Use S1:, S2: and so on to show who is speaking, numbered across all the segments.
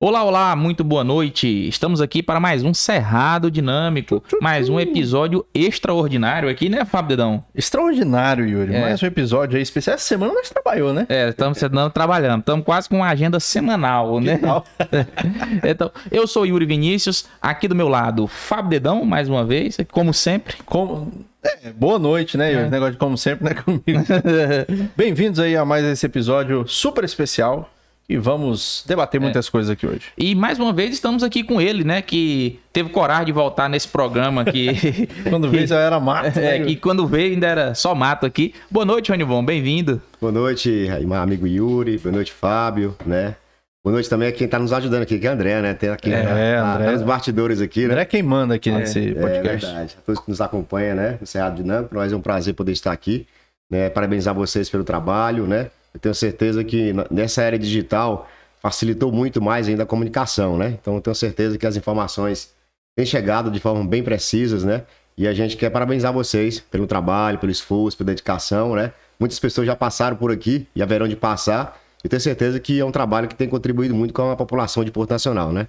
S1: Olá, olá, muito boa noite. Estamos aqui para mais um Cerrado Dinâmico, mais um episódio extraordinário aqui, né, Fábio Dedão?
S2: Extraordinário, Yuri.
S1: É.
S2: Mais um episódio aí especial. Essa semana nós trabalhou, né?
S1: É, estamos trabalhando, estamos quase com uma agenda semanal, né? Então, eu sou Yuri Vinícius, aqui do meu lado, Fábio Dedão, mais uma vez, como sempre.
S2: Como... É, boa noite, né, Yuri?
S1: É.
S2: Negócio de como sempre, né, comigo. Bem-vindos aí a mais esse episódio super especial. E vamos debater muitas coisas aqui hoje.
S1: E mais uma vez estamos aqui com ele, né, que teve coragem de voltar nesse programa que...
S2: Quando veio já era mato, né,
S1: É, que quando veio ainda era só mato aqui. Boa noite, Ronivon, bem-vindo.
S3: Boa noite, amigo Yuri. Boa noite, Fábio, né? Boa noite também a quem tá nos ajudando aqui, que é o André, né? Tem aqui
S2: É,
S3: tá-
S2: André.
S3: tá nos bastidores aqui, né?
S2: André é quem manda aqui nesse
S3: É
S2: podcast.
S3: verdade. A todos que nos acompanham, né? No Cerrado Dinâmico, para nós é um prazer poder estar aqui. Né? Parabenizar vocês pelo trabalho, né? Eu tenho certeza que nessa era digital facilitou muito mais ainda a comunicação, né? Então eu tenho certeza que as informações têm chegado de forma bem precisas, né? E a gente quer parabenizar vocês pelo trabalho, pelo esforço, pela dedicação, né? Muitas pessoas já passaram por aqui e haverão de passar. E tenho certeza que é um trabalho que tem contribuído muito com a população de Porto Nacional, né?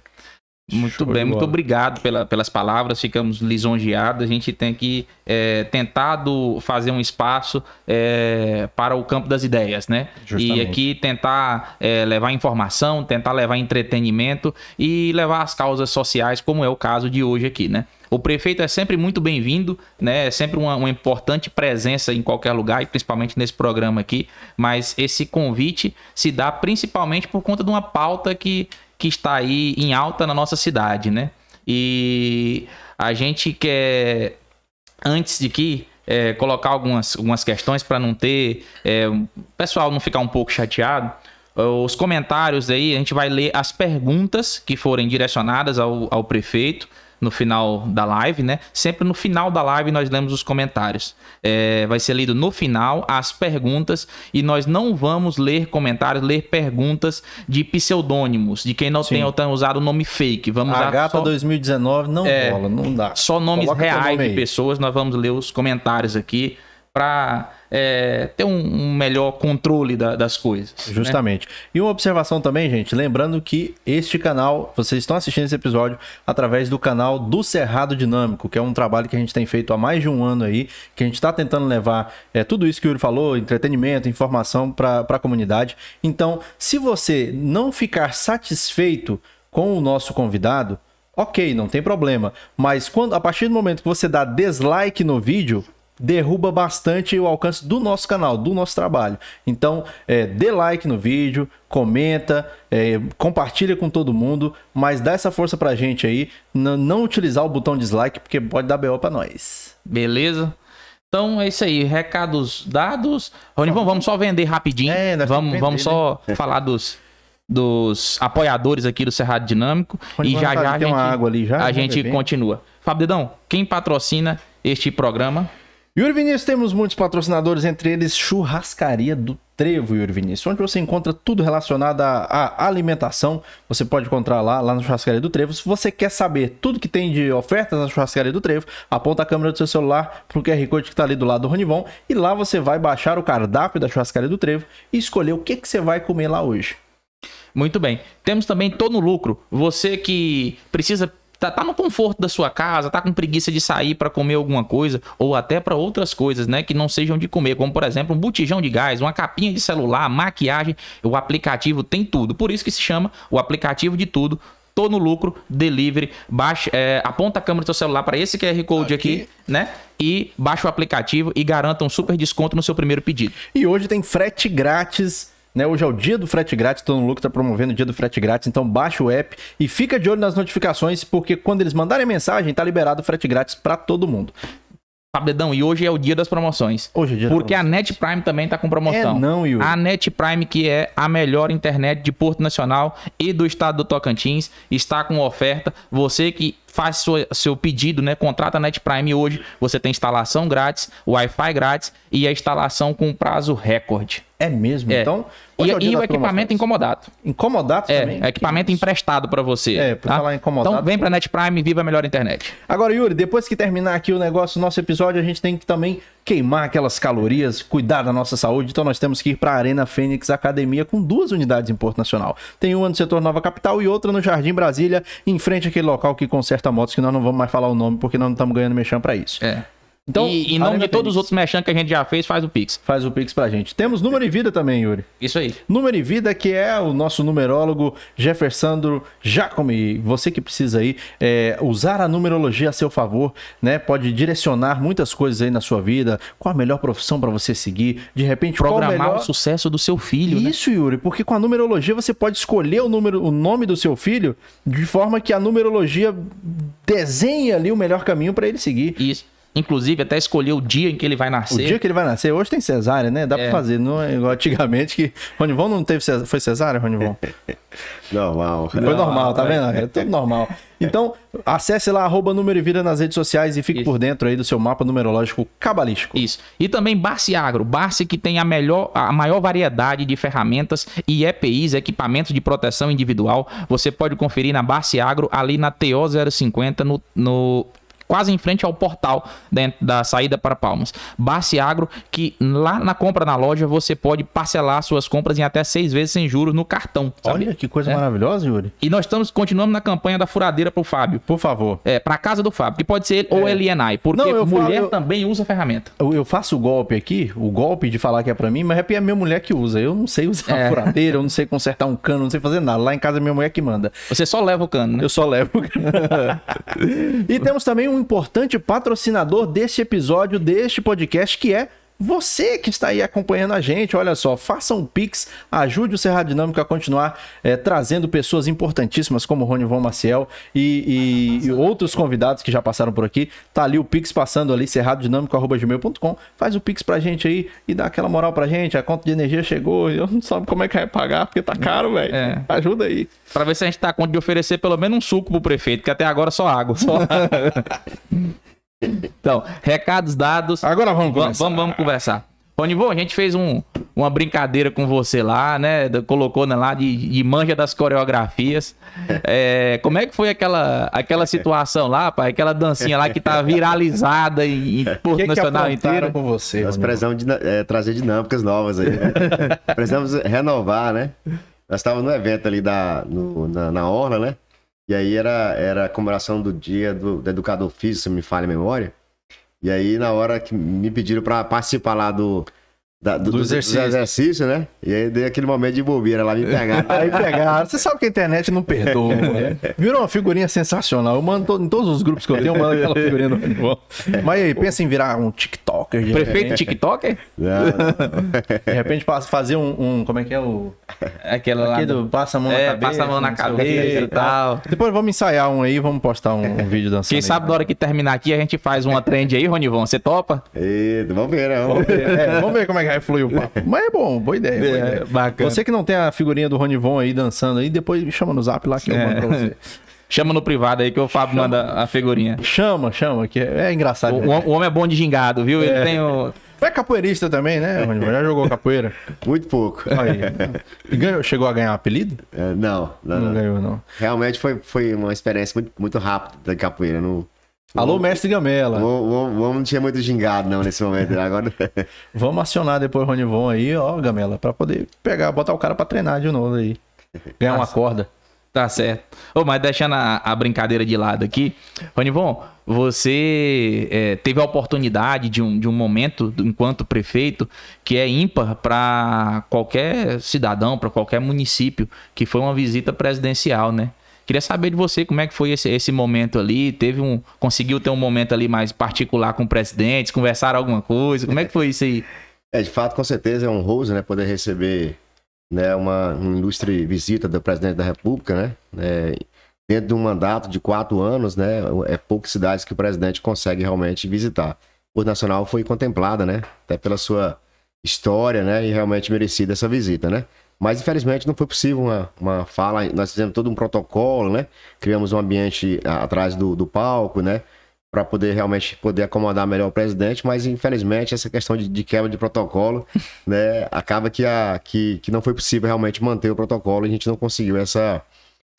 S1: Muito
S2: Show
S1: bem, muito obrigado pela- pelas palavras, ficamos lisonjeados. A gente tem que é, tentado fazer um espaço é, para o campo das ideias, né?
S2: Justamente.
S1: E aqui tentar é, levar informação, tentar levar entretenimento e levar as causas sociais, como é o caso de hoje aqui, né? O prefeito é sempre muito bem-vindo, né? É sempre uma, uma importante presença em qualquer lugar, e principalmente nesse programa aqui. Mas esse convite se dá principalmente por conta de uma pauta que, que está aí em alta na nossa cidade, né? E a gente quer, antes de que é, colocar algumas, algumas questões para não ter é, o pessoal não ficar um pouco chateado. Os comentários aí, a gente vai ler as perguntas que forem direcionadas ao, ao prefeito no final da live, né? Sempre no final da live nós lemos os comentários. É, vai ser lido no final as perguntas e nós não vamos ler comentários, ler perguntas de pseudônimos, de quem não
S2: Sim.
S1: tenha usado o nome fake. Vamos
S2: A gata
S1: só-
S2: 2019 não
S1: É.
S2: rola, não dá.
S1: só nomes
S2: Coloca
S1: reais
S2: nome
S1: de pessoas, nós vamos ler os comentários aqui para ter um, um melhor controle da- das coisas. né?
S2: Justamente. E uma observação também, gente, lembrando que este canal, vocês estão assistindo esse episódio através do canal do Cerrado Dinâmico, que é um trabalho que a gente tem feito há mais de um ano aí, que a gente está tentando levar é, tudo isso que o Yuri falou, entretenimento, informação para a comunidade. Então, se você não ficar satisfeito com o nosso convidado, ok, não tem problema. Mas quando a partir do momento que você dá dislike no vídeo, derruba bastante o alcance do nosso canal, do nosso trabalho. Então, é, dê like no vídeo, comenta, é, compartilha com todo mundo, mas dá essa força pra gente aí, não utilizar o botão dislike, porque pode dar BO pra nós.
S1: Beleza? Então é isso aí, recados dados. Ronivon, vamos só vender rapidinho.
S2: É,
S1: vamos,
S2: que
S1: vamos
S2: vender,
S1: só falar dos, dos apoiadores aqui do Cerrado Dinâmico. E já já a
S2: tem
S1: gente,
S2: já,
S1: a gente continua. Fábio Dedão, quem patrocina este programa?
S2: Yuri Vinícius, temos muitos patrocinadores, entre eles Churrascaria do Trevo, Yuri Vinícius, onde você encontra tudo relacionado à, alimentação. Você pode encontrar lá, lá na Churrascaria do Trevo. Se você quer saber tudo que tem de ofertas na Churrascaria do Trevo, aponta a câmera do seu celular pro QR Code que está ali do lado do Ronivon e lá você vai baixar o cardápio da Churrascaria do Trevo e escolher o que, que você vai comer lá hoje.
S1: Muito bem. Temos também Tô no Lucro. Você que precisa. Tá, tá no conforto da sua casa, tá com preguiça de sair para comer alguma coisa, ou até para outras coisas, né, que não sejam de comer, como por exemplo um botijão de gás, uma capinha de celular, maquiagem, o aplicativo tem tudo. Por isso que se chama o aplicativo de tudo. Tô no lucro, delivery, baixa, é, aponta a câmera do seu celular para esse QR Code aqui,
S2: Aqui.
S1: né? E baixa o aplicativo e garanta um super desconto no seu primeiro pedido.
S2: E hoje tem frete grátis. Né, hoje é o dia do frete grátis, todo mundo está promovendo o dia do frete grátis, então baixa o app e fica de olho nas notificações, porque quando eles mandarem mensagem, tá liberado o frete grátis para todo mundo.
S1: Fabedão, e hoje é o dia das promoções.
S2: Hoje é dia
S1: Porque a. Net Prime também tá com promoção.
S2: É não, Yuri.
S1: A Net Prime, que é a melhor internet de Porto Nacional e do estado do Tocantins, está com oferta. Você que faz sua- seu pedido, né? Contrata a Net Prime hoje. Você tem instalação grátis, Wi-Fi grátis e a instalação com prazo recorde.
S2: É mesmo?
S1: É.
S2: Então,
S1: E,
S2: é o
S1: e o equipamento
S2: promoções.
S1: incomodado.
S2: Incomodado
S1: É,
S2: também.
S1: equipamento
S2: Que isso.
S1: emprestado para você.
S2: É, por
S1: tá?
S2: falar incomodado-
S1: Então vem pra Net Prime, viva a melhor internet.
S2: Agora, Yuri, depois que terminar aqui o negócio, nosso episódio, a gente tem que também queimar aquelas calorias, cuidar da nossa saúde, então nós temos que ir para a Arena Fênix Academia com duas unidades em Porto Nacional. Tem uma no setor Nova Capital e outra no Jardim Brasília, em frente àquele local que conserta motos, que nós não vamos mais falar o nome porque nós não estamos ganhando mexão para isso.
S1: É. Então, e em nome de todos os outros mechan que a gente já fez, faz o Pix.
S2: Faz o Pix pra gente. Temos número e vida também, Yuri.
S1: Isso aí.
S2: Número e vida, que é o nosso numerólogo Jeffersandro Jacome. Você que precisa aí é, usar a numerologia a seu favor, né? Pode direcionar muitas coisas aí na sua vida. Qual a melhor profissão para você seguir? De repente,
S1: programar
S2: melhor...
S1: o sucesso do seu filho.
S2: Né? Isso, né? Yuri, porque com a numerologia você pode escolher o, número, o nome do seu filho de forma que a numerologia desenhe ali o melhor caminho para ele seguir.
S1: Isso. Inclusive, até escolher o dia em que ele vai nascer.
S2: O dia que ele vai nascer. Hoje tem cesárea, né? Dá é. pra fazer. Não é igual antigamente que. Ronivon não teve cesárea. Foi cesárea, Ronivon?
S3: normal.
S2: Foi normal, tá vendo? É tudo normal. Então, acesse lá, arroba número e vida nas redes sociais e fique Isso. por dentro aí do seu mapa numerológico cabalístico.
S1: Isso. E também Barce Agro. Barce que tem a, melhor, a maior variedade de ferramentas e EPIs, equipamentos de proteção individual. Você pode conferir na Barce Agro, ali na TO 050, no, no quase em frente ao portal dentro da saída para Palmas. Barce Agro, que lá na compra na loja você pode parcelar suas compras em até seis vezes sem juros no cartão.
S2: Sabe? Olha que coisa é. maravilhosa, Yuri.
S1: E nós estamos continuando na campanha da furadeira para o Fábio.
S2: Por favor.
S1: É, para casa do Fábio, que pode ser ele é. ou Elienai, porque Não, mulher falo, eu... também usa ferramenta.
S2: Eu, eu, faço o golpe aqui, o golpe de falar que é para mim, mas é a minha mulher que usa. Eu não sei usar é. furadeira, eu não sei consertar um cano, não sei fazer nada. Lá em casa é minha mulher que manda.
S1: Você só leva o cano, né?
S2: Eu só levo o cano. e temos também um importante patrocinador deste episódio, deste podcast, que é você que está aí acompanhando a gente, olha só, faça um Pix, ajude o Cerrado Dinâmico a continuar é, trazendo pessoas importantíssimas como Rony Von Maciel e, e, e, outros convidados que já passaram por aqui. Tá ali o Pix passando ali, cerradodinâmico.gmail.com. Faz o Pix pra gente aí e dá aquela moral pra gente. A conta de energia chegou, eu não sabe como é que vai pagar, porque tá caro, velho. É. Ajuda aí.
S1: Pra ver se a gente tá a conta de oferecer pelo menos um suco pro prefeito, que até agora só água. Só água. Então, recados dados.
S2: Agora vamos conversar.
S1: Vamos, vamos conversar. Ronivô, a gente fez um, uma brincadeira com você lá, né? Colocou né, lá de, de manja das coreografias. É, como é que foi aquela, aquela situação lá, pai? Aquela dancinha lá que tá viralizada em, em Porto que Nacional que inteiro?
S3: com você, Nós precisamos de, é, trazer dinâmicas novas aí. Né? precisamos renovar, né? Nós estávamos no evento ali da, no, na, na Orla, né? E aí era, era a comemoração do dia do, do educador físico, se me falha a memória. E aí, na hora que me pediram para participar lá do, da, do, do, exercício. do, exercício. né? E aí dei aquele momento de bobeira lá, me pegaram.
S2: aí pegaram. Você sabe que a internet não perdoa, né? Virou uma figurinha sensacional. Eu mando em todos os grupos que eu tenho, eu mando aquela figurinha do Mas aí, pensa em virar um TikToker.
S1: De Prefeito TikToker? Não,
S2: não. De repente fazer um, um, Como é que é o.
S1: Aquela lá. Do,
S2: passa a mão é, na cabeça.
S1: Passa a mão na cabeça e tal.
S2: Depois vamos ensaiar um aí, vamos postar um, um vídeo dançando.
S1: Quem aí, sabe na hora que terminar aqui a gente faz uma trend aí, Ronivon. Você topa?
S3: Eita, vamos ver, né? Vamos ver,
S2: é, vamos ver como é que vai fluir o papo. Mas é bom, boa ideia. Boa é, ideia. Bacana. Você que não tem a figurinha do Ronivon aí dançando aí, depois me chama no zap lá que eu mando pra é. você.
S1: Chama no privado aí que o Fábio chama. manda a figurinha.
S2: Chama, chama, que é, é engraçado.
S1: O, o, homem é bom de gingado, viu? Ele é. tem o.
S2: É capoeirista também, né, Já jogou capoeira?
S3: Muito pouco.
S2: Aí. Ganhou, chegou a ganhar um apelido?
S3: É, não, não, não, não, ganhou, não. Realmente foi, foi uma experiência muito, muito rápida da capoeira. Não,
S2: Alô, mestre Gamela.
S3: Vamos, não tinha muito gingado, não, nesse momento. Né? Agora...
S2: vamos acionar depois o Ronivon aí, ó, Gamela, pra poder pegar, botar o cara pra treinar de novo aí. Ganhar uma corda.
S1: Tá certo. Oh, mas deixando a, a, brincadeira de lado aqui, Ronivon, você é, teve a oportunidade de um, de um momento, enquanto prefeito, que é ímpar para qualquer cidadão, para qualquer município, que foi uma visita presidencial, né? Queria saber de você como é que foi esse, esse momento ali. Teve um. Conseguiu ter um momento ali mais particular com o presidente, conversar alguma coisa? Como é que foi isso aí?
S3: É, de fato, com certeza é honroso, né? Poder receber né, uma, uma ilustre visita do presidente da República, né? É, dentro de um mandato de quatro anos, né? É poucas cidades que o presidente consegue realmente visitar. O Nacional foi contemplada, né? Até pela sua história, né? E realmente merecida essa visita, né? Mas infelizmente não foi possível uma, uma fala. Nós fizemos todo um protocolo, né? Criamos um ambiente atrás do, do palco, né? Para poder realmente poder acomodar melhor o presidente, mas infelizmente essa questão de, de quebra de protocolo, né? Acaba que, a, que, que não foi possível realmente manter o protocolo e a gente não conseguiu essa,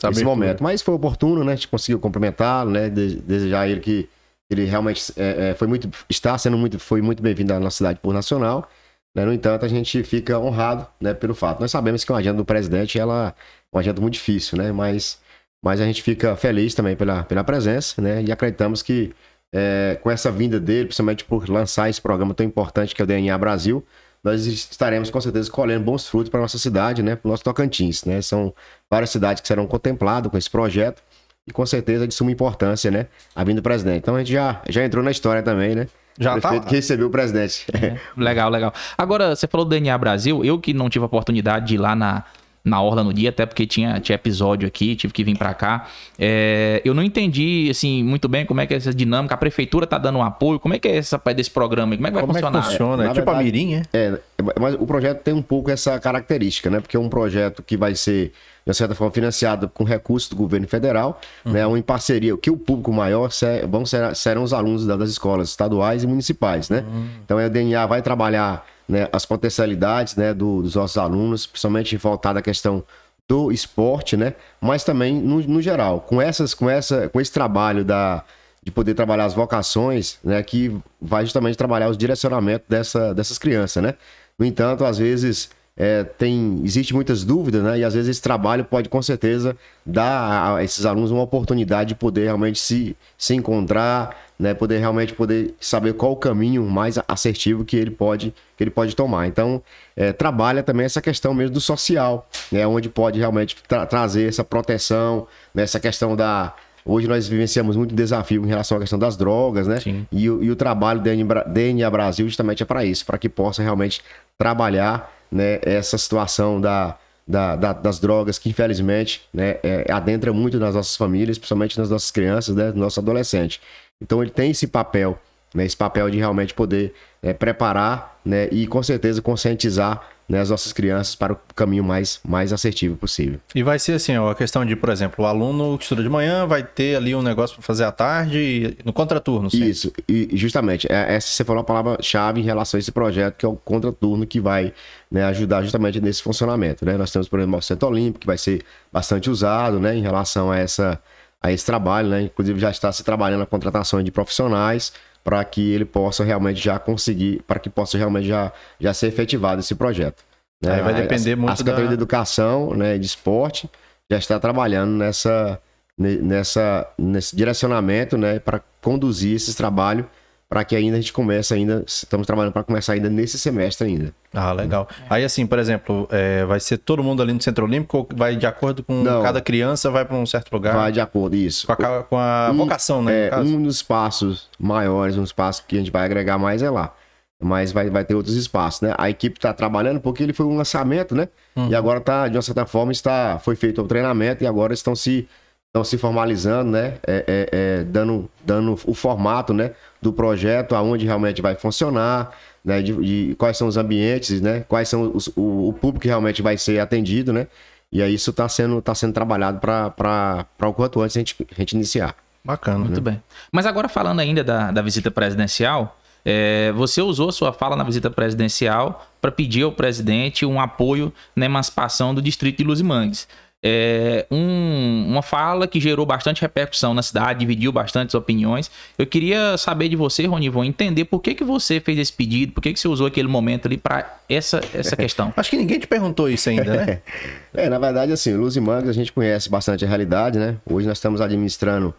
S3: esse momento. Mas foi oportuno, né? A gente conseguiu cumprimentá-lo, né? De, desejar a ele que ele realmente é, é, foi muito, está sendo muito, foi muito bem-vindo à nossa cidade por nacional. Né? No entanto, a gente fica honrado né, pelo fato. Nós sabemos que uma agenda do presidente ela é uma agenda muito difícil, né? Mas, mas a gente fica feliz também pela, pela presença, né? E acreditamos que é, com essa vinda dele, principalmente por lançar esse programa tão importante que é o DNA Brasil, nós estaremos com certeza colhendo bons frutos para nossa cidade, né? Para o nosso Tocantins, né? São várias cidades que serão contempladas com esse projeto e com certeza de suma importância, né? A vinda do presidente. Então a gente já, já entrou na história também, né?
S2: Já
S3: prefeito
S2: tá.
S3: que recebeu o presidente.
S1: É, legal, legal. Agora, você falou do DNA Brasil, eu que não tive a oportunidade de ir lá na, na Orla no dia, até porque tinha, tinha episódio aqui, tive que vir para cá. É, eu não entendi, assim, muito bem como é que é essa dinâmica. A prefeitura tá dando um apoio, como é que é essa parte desse programa? Como é que vai
S2: Como é que
S1: funcionar?
S2: funciona? É, tipo a
S3: verdade-
S2: Mirim, é?
S3: É, mas o projeto tem um pouco essa característica, né? Porque é um projeto que vai ser, de certa forma, financiado com recursos do governo federal, né? Um em parceria, que o público maior se- vão ser, serão os alunos da- das escolas estaduais e municipais, né? Então, a DNA vai trabalhar né, as potencialidades né, do- dos nossos alunos, principalmente voltada à questão do esporte, né? Mas também no, no geral, com essas, com essa, com esse trabalho da de poder trabalhar as vocações, né, que vai justamente trabalhar os direcionamentos dessa, dessas crianças, né? No entanto, às vezes é, tem existe muitas dúvidas, né? E às vezes esse trabalho pode com certeza dar a esses alunos uma oportunidade de poder realmente se, se encontrar, né? Poder realmente poder saber qual o caminho mais assertivo que ele pode que ele pode tomar. Então é, trabalha também essa questão mesmo do social, né? Onde pode realmente tra- trazer essa proteção, né? essa questão da Hoje nós vivenciamos muito desafio em relação à questão das drogas, né?
S2: Sim.
S3: E, o- e o trabalho Bra- DNA Brasil justamente é para isso, para que possa realmente trabalhar né, essa situação da, da- da- das drogas que infelizmente né, é, adentra muito nas nossas famílias, principalmente nas nossas crianças, né, nos nossos adolescentes. Então ele tem esse papel, né, esse papel de realmente poder é, preparar né, e com certeza conscientizar né, as nossas crianças para o caminho mais, mais assertivo possível.
S2: E vai ser assim, ó, a questão de, por exemplo, o aluno que estuda de manhã vai ter ali um negócio para fazer à tarde no contraturno, sim.
S3: Isso, e e justamente, é- essa você falou a palavra-chave em relação a esse projeto, que é o contraturno que vai né, ajudar justamente nesse funcionamento. Né? Nós temos, por exemplo, o Centro Olímpico, que vai ser bastante usado né, em relação a, essa, a esse trabalho, né? Inclusive já está se trabalhando a contratação de profissionais para que ele possa realmente já conseguir, para que possa realmente já, já ser efetivado esse projeto. né?
S2: Aí vai depender
S3: a,
S2: muito
S3: A Secretaria
S2: da-
S3: de Educação né, e de Esporte já está trabalhando nessa, ne- nessa, nesse direcionamento né, para conduzir esses trabalhos para que ainda a gente comece ainda, estamos trabalhando para começar ainda nesse semestre ainda.
S2: Ah, legal. Aí, assim, por exemplo, é, vai ser todo mundo ali no Centro Olímpico ou vai de acordo com
S3: Não.
S2: cada criança, vai para um certo lugar?
S3: Vai de acordo, isso.
S2: Com a, com a
S3: Um-
S2: vocação, né?
S3: É, um dos passos maiores, um dos passos que a gente vai agregar mais é lá. Mas vai, vai ter outros espaços, né? A equipe está trabalhando porque ele foi um lançamento, né?
S2: Uhum.
S3: E agora tá, de uma certa forma, está, foi feito o treinamento e agora estão se, estão se formalizando, né? É, é, é, dando, dando o formato, né? Do projeto, aonde realmente vai funcionar, né? De, de quais são os ambientes, né? Quais são os, o, o público que realmente vai ser atendido, né? E aí isso está sendo, tá sendo trabalhado para o quanto antes a gente, a gente iniciar.
S2: Bacana.
S1: Muito bem. Mas agora falando ainda da, da visita presidencial, é, você usou a sua fala na visita presidencial para pedir ao presidente um apoio na emancipação do distrito de Luzimangues. É, um- uma fala que gerou bastante repercussão na cidade, dividiu bastantes opiniões. Eu queria saber de você, Ronivon, entender por que, que você fez esse pedido, por que, que você usou aquele momento ali para essa, essa questão.
S2: Acho que ninguém te perguntou isso ainda, né?
S3: É, na verdade, assim, Luz e Mangos a gente conhece bastante a realidade, né? Hoje nós estamos administrando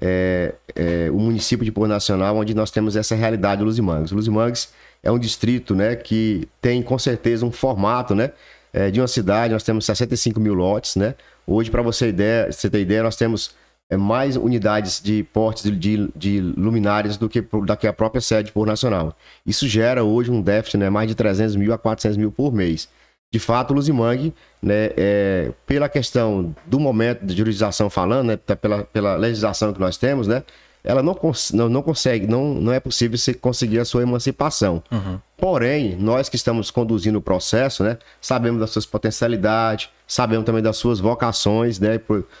S3: é, é, o município de Porto Nacional, onde nós temos essa realidade de Luz e Mangos. Luz e Mangos é um distrito, né, que tem com certeza um formato, né, é, de uma cidade. Nós temos 65 mil lotes, né? Hoje, para você, ideia, você ter ideia, nós temos é, mais unidades de portes de, de, luminárias do que, do que a própria sede de Porto Nacional. Isso gera hoje um déficit, né, mais de 300 mil a 400 mil por mês. De fato, o Luzimangue, né, é, pela questão do momento de jurisdição falando, né, pela, pela legislação que nós temos, né, ela não, cons não, não consegue, não, não é possível você conseguir a sua emancipação. Porém, nós que estamos conduzindo o processo, né, sabemos das suas potencialidades, sabemos também das suas vocações, né,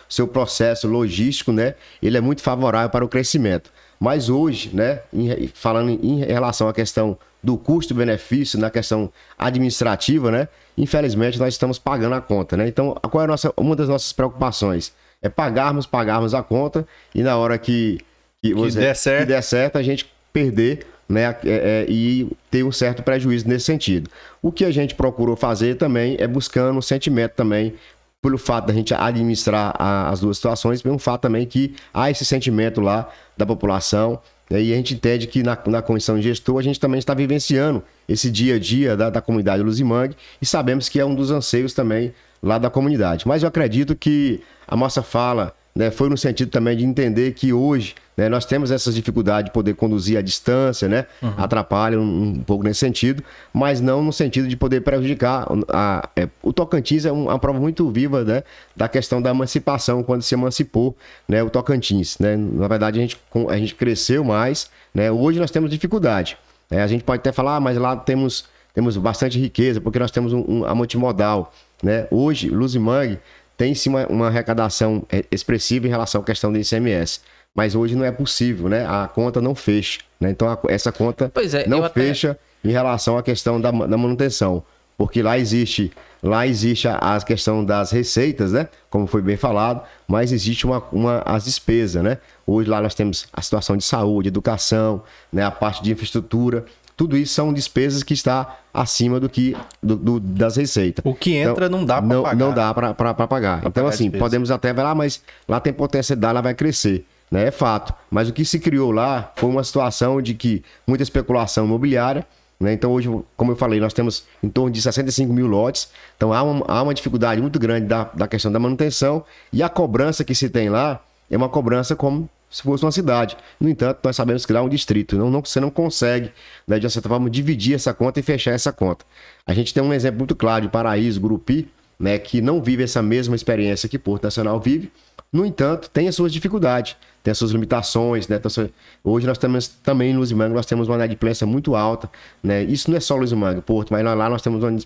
S3: seu processo logístico, né, ele é muito favorável para o crescimento. Mas hoje, né, em- falando em relação à questão do custo-benefício, na questão administrativa, né, infelizmente nós estamos pagando a conta, né. Então, qual é nossa, uma das nossas preocupações? É pagarmos, pagarmos a conta e na hora que que,
S2: que der certo.
S3: que der certo a gente perder né, é, é, e ter um certo prejuízo nesse sentido. O que a gente procurou fazer também é buscando um sentimento também pelo fato da gente administrar a, as duas situações, pelo fato também que há esse sentimento lá da população, né, e a gente entende que na, na comissão de gestor a gente também está vivenciando esse dia a dia da, da comunidade Luzimangue e sabemos que é um dos anseios também lá da comunidade. Mas eu acredito que a nossa fala né, foi no sentido também de entender que hoje né, nós temos essas dificuldades de poder conduzir à distância, né, uhum. atrapalha um, um, pouco nesse sentido, mas não no sentido de poder prejudicar. A, é, o Tocantins é uma prova muito viva né, da questão da emancipação, quando se emancipou né, o Tocantins. Né? Na verdade, a gente, a gente cresceu mais, né? hoje nós temos dificuldade. Né? A gente pode até falar, ah, mas lá temos, temos bastante riqueza, porque nós temos um, um, a multimodal. Né? Hoje, Luzimang tem sim uma, uma, arrecadação é, expressiva em relação à questão do ICMS. Mas hoje não é possível, né? A conta não fecha. Né? Então a, essa conta é, não fecha até... em relação à questão da, da, manutenção. Porque lá existe, lá existe a, a, questão das receitas, né? Como foi bem falado, mas existe uma, uma, as despesas, né? Hoje lá nós temos a situação de saúde, educação, né? a parte de infraestrutura tudo isso são despesas que está acima do que do, do, das receitas.
S2: O que entra então, não dá para pagar.
S3: Não dá para pagar. Pra então, pagar assim, podemos até ver lá, ah, mas lá tem potencialidade, lá vai crescer. Né? É fato. Mas o que se criou lá foi uma situação de que muita especulação imobiliária. Né? Então, hoje, como eu falei, nós temos em torno de 65 mil lotes. Então, há uma, há uma dificuldade muito grande da, da questão da manutenção. E a cobrança que se tem lá é uma cobrança como se fosse uma cidade. No entanto, nós sabemos que lá é um distrito. Não, não, você não consegue, né, de certa forma, dividir essa conta e fechar essa conta. A gente tem um exemplo muito claro de Paraíso, Grupi, né, que não vive essa mesma experiência que Porto Nacional vive. No entanto, tem as suas dificuldades, tem as suas limitações. Né? Hoje nós temos também em Luzimango, nós temos uma inadimplência muito alta. Né? Isso não é só Luzimango, Porto, mas lá nós temos uma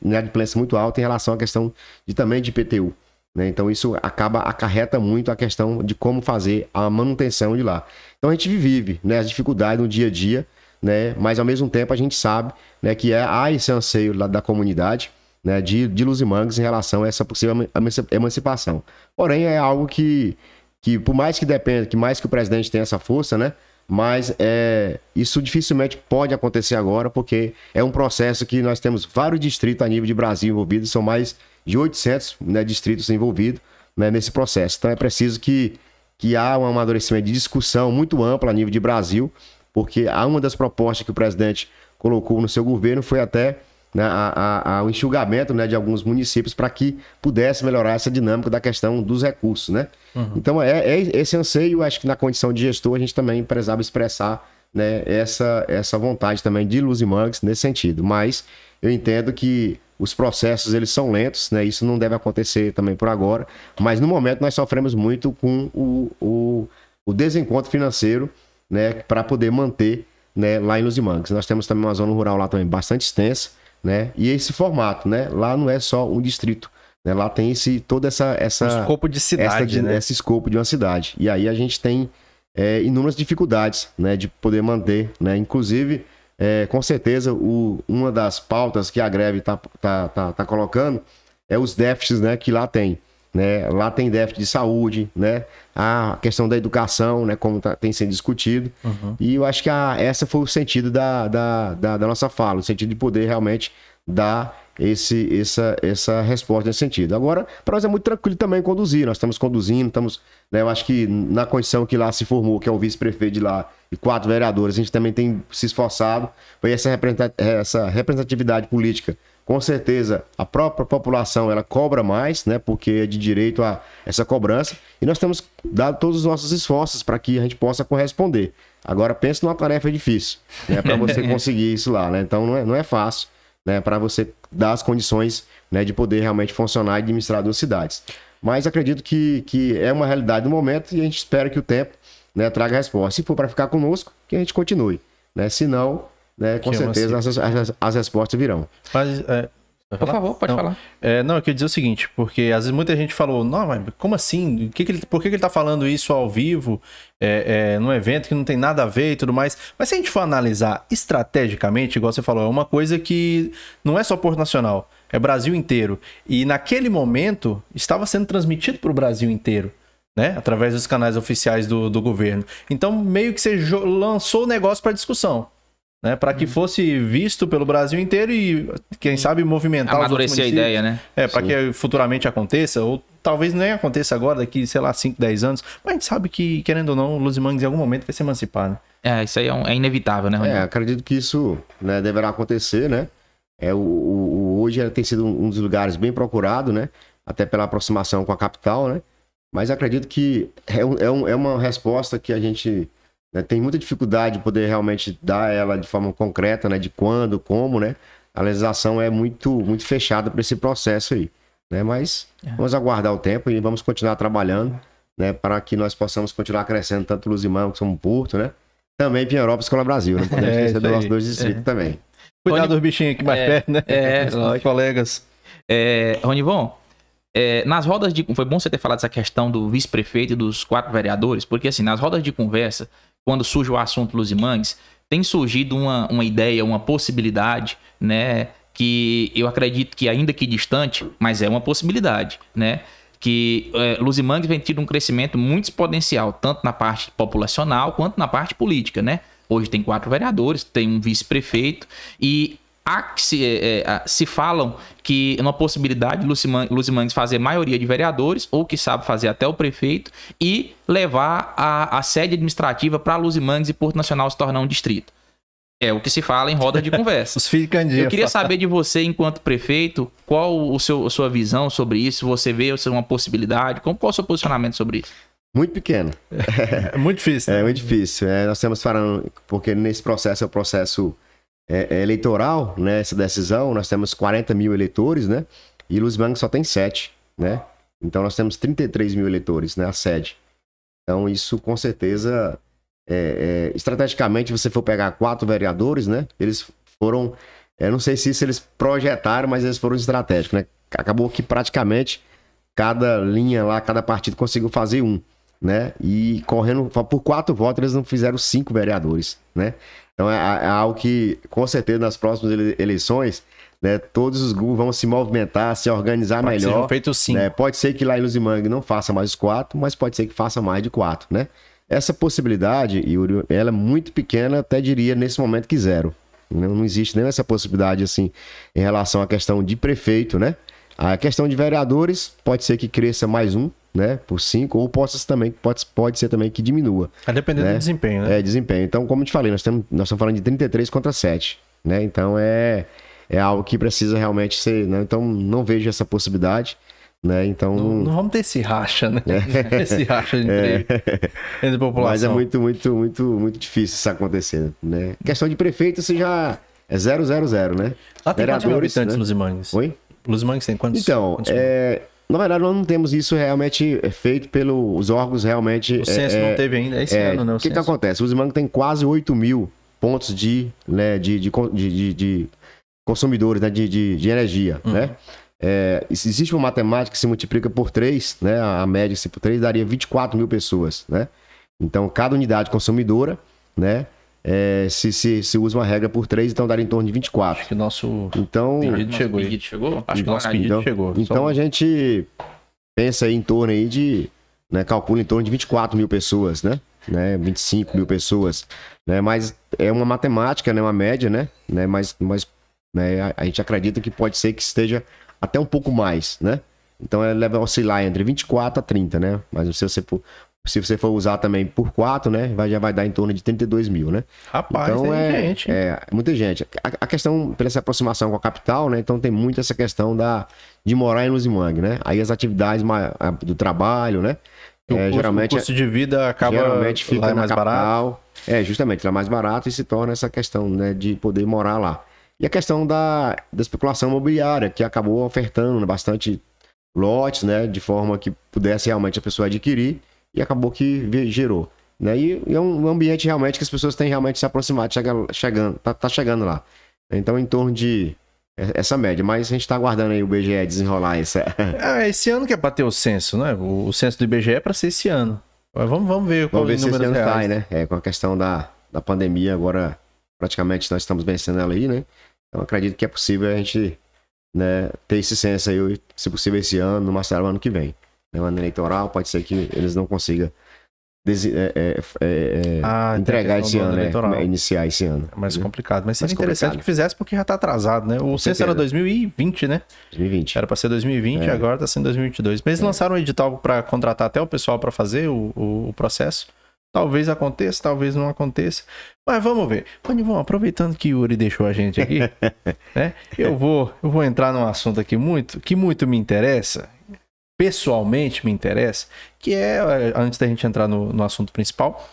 S3: inadimplência muito alta em relação à questão de também de IPTU. Né? Então isso acaba acarreta muito a questão de como fazer a manutenção de lá. Então a gente vive né, as dificuldades no dia a dia, né? mas ao mesmo tempo a gente sabe né, que é, há esse anseio lá da comunidade né, de, de Luzimangues em relação a essa possível emancipação. Porém, é algo que, que por mais que dependa, que mais que o presidente tenha essa força, né? mas é, isso dificilmente pode acontecer agora, porque é um processo que nós temos vários distritos a nível de Brasil envolvidos, são mais de 800 né, distritos envolvidos né, nesse processo. Então é preciso que, que há um amadurecimento de discussão muito ampla a nível de Brasil, porque há uma das propostas que o presidente colocou no seu governo foi até né, a, a, o enxugamento né, de alguns municípios para que pudesse melhorar essa dinâmica da questão dos recursos. Né? Uhum. Então, é, é, esse anseio, acho que na condição de gestor, a gente também precisava expressar né, essa, essa vontade também de Luz e Mangues nesse sentido. Mas eu entendo que os processos eles são lentos, né? Isso não deve acontecer também por agora. Mas no momento nós sofremos muito com o, o, o desencontro financeiro, né? Para poder manter né, lá em Luzimangues. Nós temos também uma zona rural lá também bastante extensa, né? E esse formato, né? Lá não é só um distrito. Né? Lá tem esse, toda essa... essa
S2: um escopo de cidade,
S3: essa,
S2: né?
S3: Esse escopo de uma cidade. E aí a gente tem é, inúmeras dificuldades, né? De poder manter, né? Inclusive é, com certeza, o, uma das pautas que a greve está tá, tá, tá colocando é os déficits né, que lá tem. Né? Lá tem déficit de saúde, né? a questão da educação, né? como tá, tem sido discutido. Uhum. E eu acho que a, essa foi o sentido da, da, da, da nossa fala, o sentido de poder realmente dar esse, essa, essa resposta nesse sentido. Agora, para nós é muito tranquilo também conduzir. Nós estamos conduzindo, estamos. Né, eu acho que na condição que lá se formou, que é o vice-prefeito de lá, e quatro vereadores, a gente também tem se esforçado para essa representatividade política. Com certeza, a própria população ela cobra mais, né? Porque é de direito a essa cobrança. E nós temos dado todos os nossos esforços para que a gente possa corresponder. Agora, pense numa tarefa difícil, né? Para você conseguir isso lá, né? Então, não é, não é fácil né, para você dar as condições né, de poder realmente funcionar e administrar duas cidades. Mas acredito que, que é uma realidade do momento e a gente espera que o tempo né, traga resposta. Se for para ficar conosco, que a gente continue. Né? Se não, né, com certeza as, as, as, respostas virão.
S2: Mas é,
S1: por favor, pode
S2: não,
S1: falar.
S2: É, não, eu queria dizer o seguinte, porque às vezes muita gente falou, não, mas como assim? Que que ele, por que, que ele tá falando isso ao vivo, é, é, num evento que não tem nada a ver e tudo mais? Mas se a gente for analisar estrategicamente, igual você falou, é uma coisa que não é só Porto Nacional, é Brasil inteiro. E naquele momento estava sendo transmitido para o Brasil inteiro. né? Através dos canais oficiais do, do governo. Então, meio que você lançou o negócio para discussão. Né, para que uhum. fosse visto pelo Brasil inteiro e, quem sabe, movimentar
S1: Amadurecer os outros a ideia, né?
S2: É, para que futuramente aconteça, ou talvez nem aconteça agora, daqui, sei lá, 5, 10 anos. Mas a gente sabe que, querendo ou não, o Luzimangues em algum momento vai se emancipar, né?
S1: É, isso aí é, um, é inevitável, né,
S3: Ronaldo? É, acredito que isso né, deverá acontecer, né? É, o, o, hoje tem sido um dos lugares bem procurado, né? Até pela aproximação com a capital, né? Mas acredito que é, um, é, é uma resposta que a gente né, tem muita dificuldade de poder realmente dar ela de forma concreta, né? De quando, como, né? A legislação é muito, muito fechada para esse processo aí. Né? Mas é. vamos aguardar o tempo e vamos continuar trabalhando né? para que nós possamos continuar crescendo tanto Luzimão como Porto, né? Também Pinheirópolis Escola Brasil, não podemos é, esquecer dos nossos dois distritos é. também.
S2: Cuidado dos bichinhos aqui mais é, perto, né?
S1: É, Os colegas. É, Ronivon, é, nas rodas de. Foi bom você ter falado essa questão do vice-prefeito e dos quatro vereadores, porque assim, nas rodas de conversa, quando surge o assunto Luzimangues, tem surgido uma, uma ideia, uma possibilidade, né? Que eu acredito que, ainda que distante, mas é uma possibilidade, né? Que é, Luzimangues vem tido um crescimento muito exponencial, tanto na parte populacional quanto na parte política, né? Hoje tem quatro vereadores, tem um vice-prefeito e há, se, é, é, se falam que é uma possibilidade de Lucimangues fazer maioria de vereadores, ou que sabe fazer até o prefeito, e levar a, a sede administrativa para Lucimangues e Porto Nacional se tornar um distrito. É o que se fala em roda de conversa.
S2: Os filhos
S1: Eu queria saber de você, enquanto prefeito, qual o seu, a sua visão sobre isso? Você vê isso uma possibilidade? Qual, qual é o seu posicionamento sobre isso?
S3: Muito pequeno.
S2: É, muito difícil.
S3: Né? É muito difícil. É, nós estamos falando, porque nesse processo é o processo é, é eleitoral, né, essa decisão, nós temos 40 mil eleitores, né? E Luz Branco só tem 7, né? Então nós temos 33 mil eleitores, né? A sede. Então isso com certeza, é, é, estrategicamente, você for pegar quatro vereadores, né? Eles foram, eu não sei se isso eles projetaram, mas eles foram estratégicos, né? Acabou que praticamente cada linha lá, cada partido conseguiu fazer um, né? E correndo por quatro votos eles não fizeram cinco vereadores, né? Então é, é, algo que, com certeza, nas próximas eleições, né, todos os grupos vão se movimentar, se organizar pode melhor. Ser
S2: feito cinco. Né?
S3: Pode ser que lá em Luzimangue não faça mais os quatro, mas pode ser que faça mais de quatro, né? Essa possibilidade, Yuri, ela é muito pequena, até diria nesse momento que zero. Não, não existe nem essa possibilidade, assim, em relação à questão de prefeito, né? A questão de vereadores, pode ser que cresça mais um, né, por 5, ou possa também, pode, pode ser também que diminua.
S2: A depender
S3: né?
S2: do desempenho, né?
S3: É, desempenho. Então, como eu te falei, nós, temos, nós estamos falando de 33 contra 7, né? Então, é, é algo que precisa realmente ser, né? Então, não vejo essa possibilidade. Né? Então
S2: não, não, vamos ter esse racha, né? É. esse racha entre, é. entre população.
S3: Mas é muito, muito, muito, muito difícil isso acontecer, né? Questão de prefeito, você já é 000, né?
S2: Lá tem quantos habitantes né? nos Imangues?
S3: Oi?
S2: Los Mangues tem quantos?
S3: Então, quantos é, na verdade, nós não temos isso realmente feito pelos órgãos realmente.
S2: O censo é, não teve ainda, é esse é, ano, né?
S3: O que, que acontece? Os Mangues tem quase 8 mil pontos de, né, de, de, de, de consumidores né, de, de, de energia, uhum. né? É, existe uma matemática que se multiplica por 3, né? A média se por 3 daria 24 mil pessoas, né? Então, cada unidade consumidora, né? É, se, se, se usa uma regra por 3, então daria em torno de 24.
S2: Acho que o nosso
S3: então,
S2: pedido chegou.
S1: Pedido chegou?
S2: Acho que o nosso pedido
S3: então,
S2: chegou.
S3: Então Só... a gente pensa aí em torno aí de, né, calcula em torno de 24 mil pessoas, né? né 25 mil pessoas, né? Mas é uma matemática, né? Uma média, né? né? Mas, mas né? a, a gente acredita que pode ser que esteja até um pouco mais, né? Então ela deve oscilar entre 24 a 30, né? Mas se você for, se você for usar também por 4, né? Vai, já vai dar em torno de 32 mil, né?
S2: Rapaz, então, é, gente.
S3: É, muita gente. A, a, questão, pela essa aproximação com a capital, né? Então tem muito essa questão da, de morar em Luzimangue, né? Aí as atividades do trabalho, né?
S2: O, é, custo, geralmente, o custo de vida acaba
S3: geralmente fica
S2: lá é mais
S3: capital,
S2: barato.
S3: É, justamente, lá é mais barato e se torna essa questão, né? De poder morar lá. E a questão da, da especulação imobiliária, que acabou ofertando bastante lotes, né? De forma que pudesse realmente a pessoa adquirir e acabou que gerou. Né? E, é um ambiente realmente que as pessoas têm realmente se aproximado, chega, chegando, tá, tá chegando lá. Então, em torno de essa média, mas a gente está aguardando aí o IBGE desenrolar essa.
S2: É, esse ano que é para ter o censo, né? O, censo do IBGE é para ser esse ano. Mas vamos, vamos ver
S3: qual vamos ver se esse ano reais. sai, né? É, com a questão da, da pandemia, agora praticamente nós estamos vencendo ela aí, né? Então acredito que é possível a gente né, ter esse censo aí, se possível, esse ano, no tarde ano que vem. Né, o ano eleitoral, pode ser que eles não consigam é, é, é, é,
S2: Ah, a
S3: entregar esse ano, né,
S2: eleitoral.
S3: iniciar esse ano.
S2: É mais
S3: né,
S2: complicado. Mas seria
S3: Mais
S2: interessante
S3: complicado.
S2: que fizesse porque já tá atrasado, né? O censo era
S3: certeza.
S2: 2020, né?
S3: 2020.
S2: Era pra ser 2020 e
S3: É.
S2: agora tá sendo 2022. Mas eles lançaram um edital pra contratar até o pessoal pra fazer o, o, o processo. Talvez aconteça, talvez não aconteça. Mas vamos ver. Panivão, aproveitando que o Yuri deixou a gente aqui, né? Eu vou, eu vou entrar num assunto aqui muito que muito me interessa, pessoalmente me interessa, que é, eh, antes da gente entrar no, no assunto principal,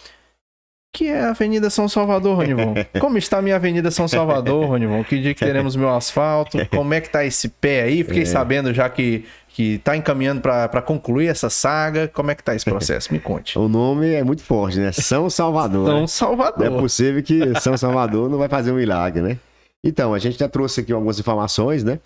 S2: que é a Avenida São Salvador, Ronivon. Como está a minha Avenida São Salvador, Ronivon? Que dia que teremos meu asfalto? Como é que tá esse pé aí? Fiquei sabendo já que, que tá encaminhando para concluir essa saga. Como é que tá esse processo? Me conte.
S3: O nome é muito forte, né? São Salvador.
S2: São
S3: né? Não é
S2: Salvador.
S3: possível que São Salvador não vai fazer um milagre, né? Então, a gente já trouxe aqui algumas informações, né?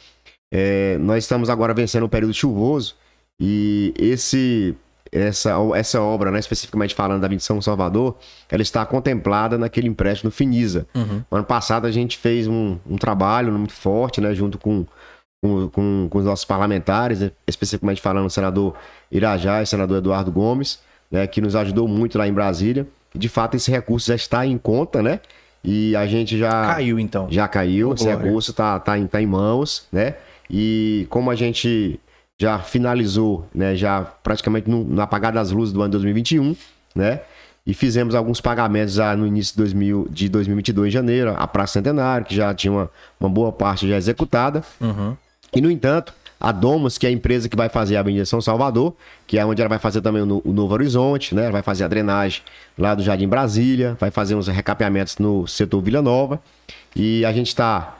S3: É, nós estamos agora vencendo o período chuvoso e esse, essa, essa obra, né, especificamente falando da Avenida São Salvador, ela está contemplada naquele empréstimo Finisa.
S2: Uhum.
S3: Ano passado a gente fez um, um trabalho muito forte, né, junto com, com, com, com os nossos parlamentares, né, especificamente falando o senador Irajá e o senador Eduardo Gomes, né, que nos ajudou muito lá em Brasília. De fato, esse recurso já está em conta, né? E a gente já
S2: Caiu então.
S3: já caiu,
S2: Ô,
S3: esse
S2: glória.
S3: recurso tá, tá, em, tá em mãos, né? E como a gente já finalizou, né, já praticamente no, no apagar das luzes do ano 2021, né? E fizemos alguns pagamentos já no início de, 2000, de 2022, em janeiro, a Praça Centenário, que já tinha uma, uma boa parte já executada.
S2: Uhum.
S3: E, no entanto, a Domus, que é a empresa que vai fazer a Avenida São Salvador, que é onde ela vai fazer também o, No- o Novo Horizonte, né? Ela vai fazer a drenagem lá do Jardim Brasília, vai fazer uns recapeamentos no setor Vila Nova. E a gente está.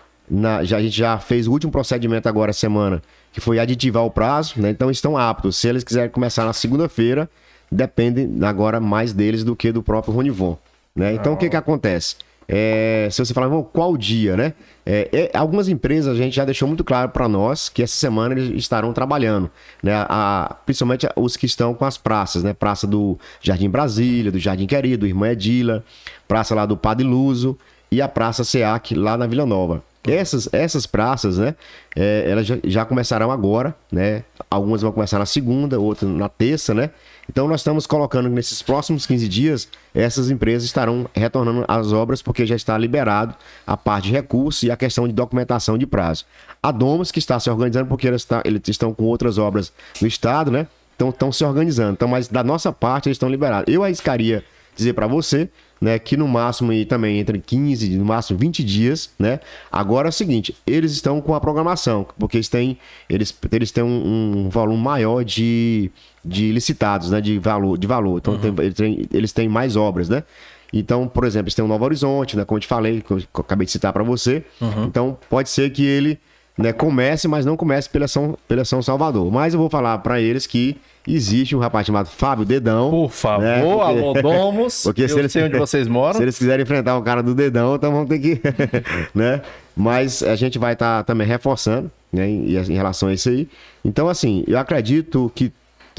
S3: Já, a gente já fez o último procedimento agora semana, que foi aditivar o prazo, né? Então estão aptos. Se eles quiserem começar na segunda-feira, depende agora mais deles do que do próprio Ronivon. Né? Então o que, que acontece? É, se você falar, "Bom, qual dia, né? É, é, algumas empresas a gente já deixou muito claro para nós que essa semana eles estarão trabalhando, né? A- principalmente os que estão com as praças, né? Praça do Jardim Brasília, do Jardim Querido, Irmã Edila, praça lá do Padre Luso e a Praça SEAC lá na Vila Nova. Essas, essas praças, né? é, elas já, já começarão agora, né? Algumas vão começar na segunda, outras na terça, né? Então nós estamos colocando nesses próximos 15 dias, essas empresas estarão retornando às obras porque já está liberado a parte de recursos e a questão de documentação de prazo. A Domus, que está se organizando porque eles, está- eles estão com outras obras no estado, né? Então estão se organizando. Então, mas da nossa parte eles estão liberados. Eu arriscaria dizer para você, né, que no máximo e também entre 15, no máximo 20 dias, né? Agora é o seguinte, eles estão com a programação, porque eles têm eles, eles têm um, um volume maior de, de licitados, né, de valor, de valor. Então tem- eles, têm, eles têm mais obras, né? Então, por exemplo, eles têm um Novo Horizonte, né, como eu te falei, que eu acabei de citar para você. Então, pode ser que ele né, comece, mas não comece pela São, pela São Salvador. Mas eu vou falar para eles que existe um rapaz chamado Fábio Dedão.
S2: Por favor,
S3: né, porque-
S2: alô.
S3: Porque se eles-
S2: sei onde vocês moram.
S3: Se eles quiserem enfrentar o cara do dedão, então vamos ter que. né? Mas a gente vai estar também reforçando né, em, em relação a isso aí. Então, assim, eu acredito que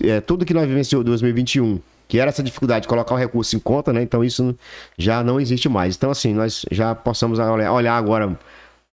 S3: é, tudo que nós vivenciamos em 2021, que era essa dificuldade de colocar o recurso em conta, né? Então isso já não existe mais. Então, assim, nós já possamos olhar agora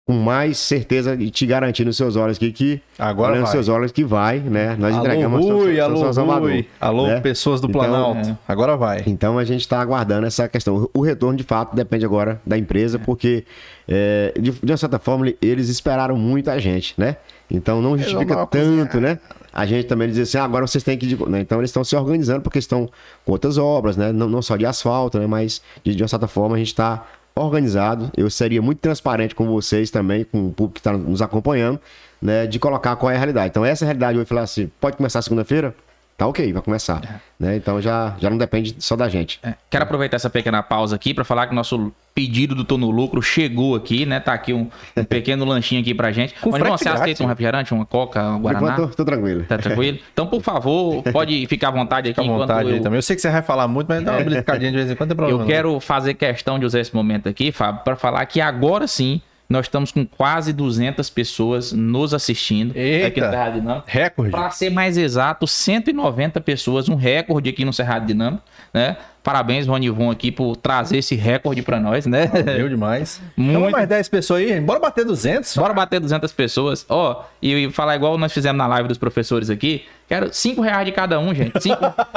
S3: com mais certeza e te garantir nos seus olhos aqui que.
S2: Agora
S3: nos
S2: vai.
S3: seus olhos que vai, né? Nós
S2: Alô,
S3: entregamos
S2: Rui, alô,
S3: Salvador,
S2: Rui. Alô,
S3: né?
S2: pessoas do
S3: Então,
S2: Planalto.
S1: é.
S2: Agora vai.
S3: Então a gente está aguardando essa questão. O retorno, de fato, depende agora da empresa, porque, é, de, de uma certa forma, eles esperaram muito a gente, né? Então não justifica tanto, né? A gente também dizer assim, ah, agora vocês têm que. né? Então eles estão se organizando porque estão com outras obras, né? Não, não só de asfalto, né? Mas de, de uma certa forma a gente está organizado. Eu seria muito transparente com vocês também, com o público que está nos acompanhando, né? De colocar qual é a realidade. Então essa é a realidade. Eu vou falar assim, pode começar segunda-feira? Tá ok, vai começar. Né? Então já, já não depende só da gente.
S1: É, Quero aproveitar essa pequena pausa aqui para falar que nosso pedido do Tô no Lucro chegou aqui, né? Tá aqui um, um pequeno lanchinho aqui pra gente.
S2: Com
S1: Mas, irmão, você aceita um refrigerante, uma coca, um guaraná?
S3: enquanto, tô, tô tranquilo.
S1: Tá tranquilo? Então, por favor, pode ficar à vontade aqui
S2: Fica à
S1: enquanto
S2: vontade aí
S1: eu,
S2: também. Eu sei que você vai falar muito, mas dá uma beliscadinha de vez em quando, não tem problema.
S1: eu quero fazer questão de usar esse momento aqui, Fábio, para falar que agora sim Nós estamos com quase 200 pessoas nos assistindo
S2: Eita.
S1: aqui no Cerrado Dinâmico.
S2: Recorde.
S1: Para ser mais exato, 190 pessoas, um recorde aqui no Cerrado Dinâmico, né? Parabéns, Ronivon, aqui por trazer esse recorde para nós, né?
S2: Deu demais.
S1: Muito.
S2: mais 10 pessoas aí. Bora bater 200.
S1: Bora bater 200 pessoas. Ó, e, e falar igual nós fizemos na live dos professores aqui. Quero 5 reais de cada um, gente.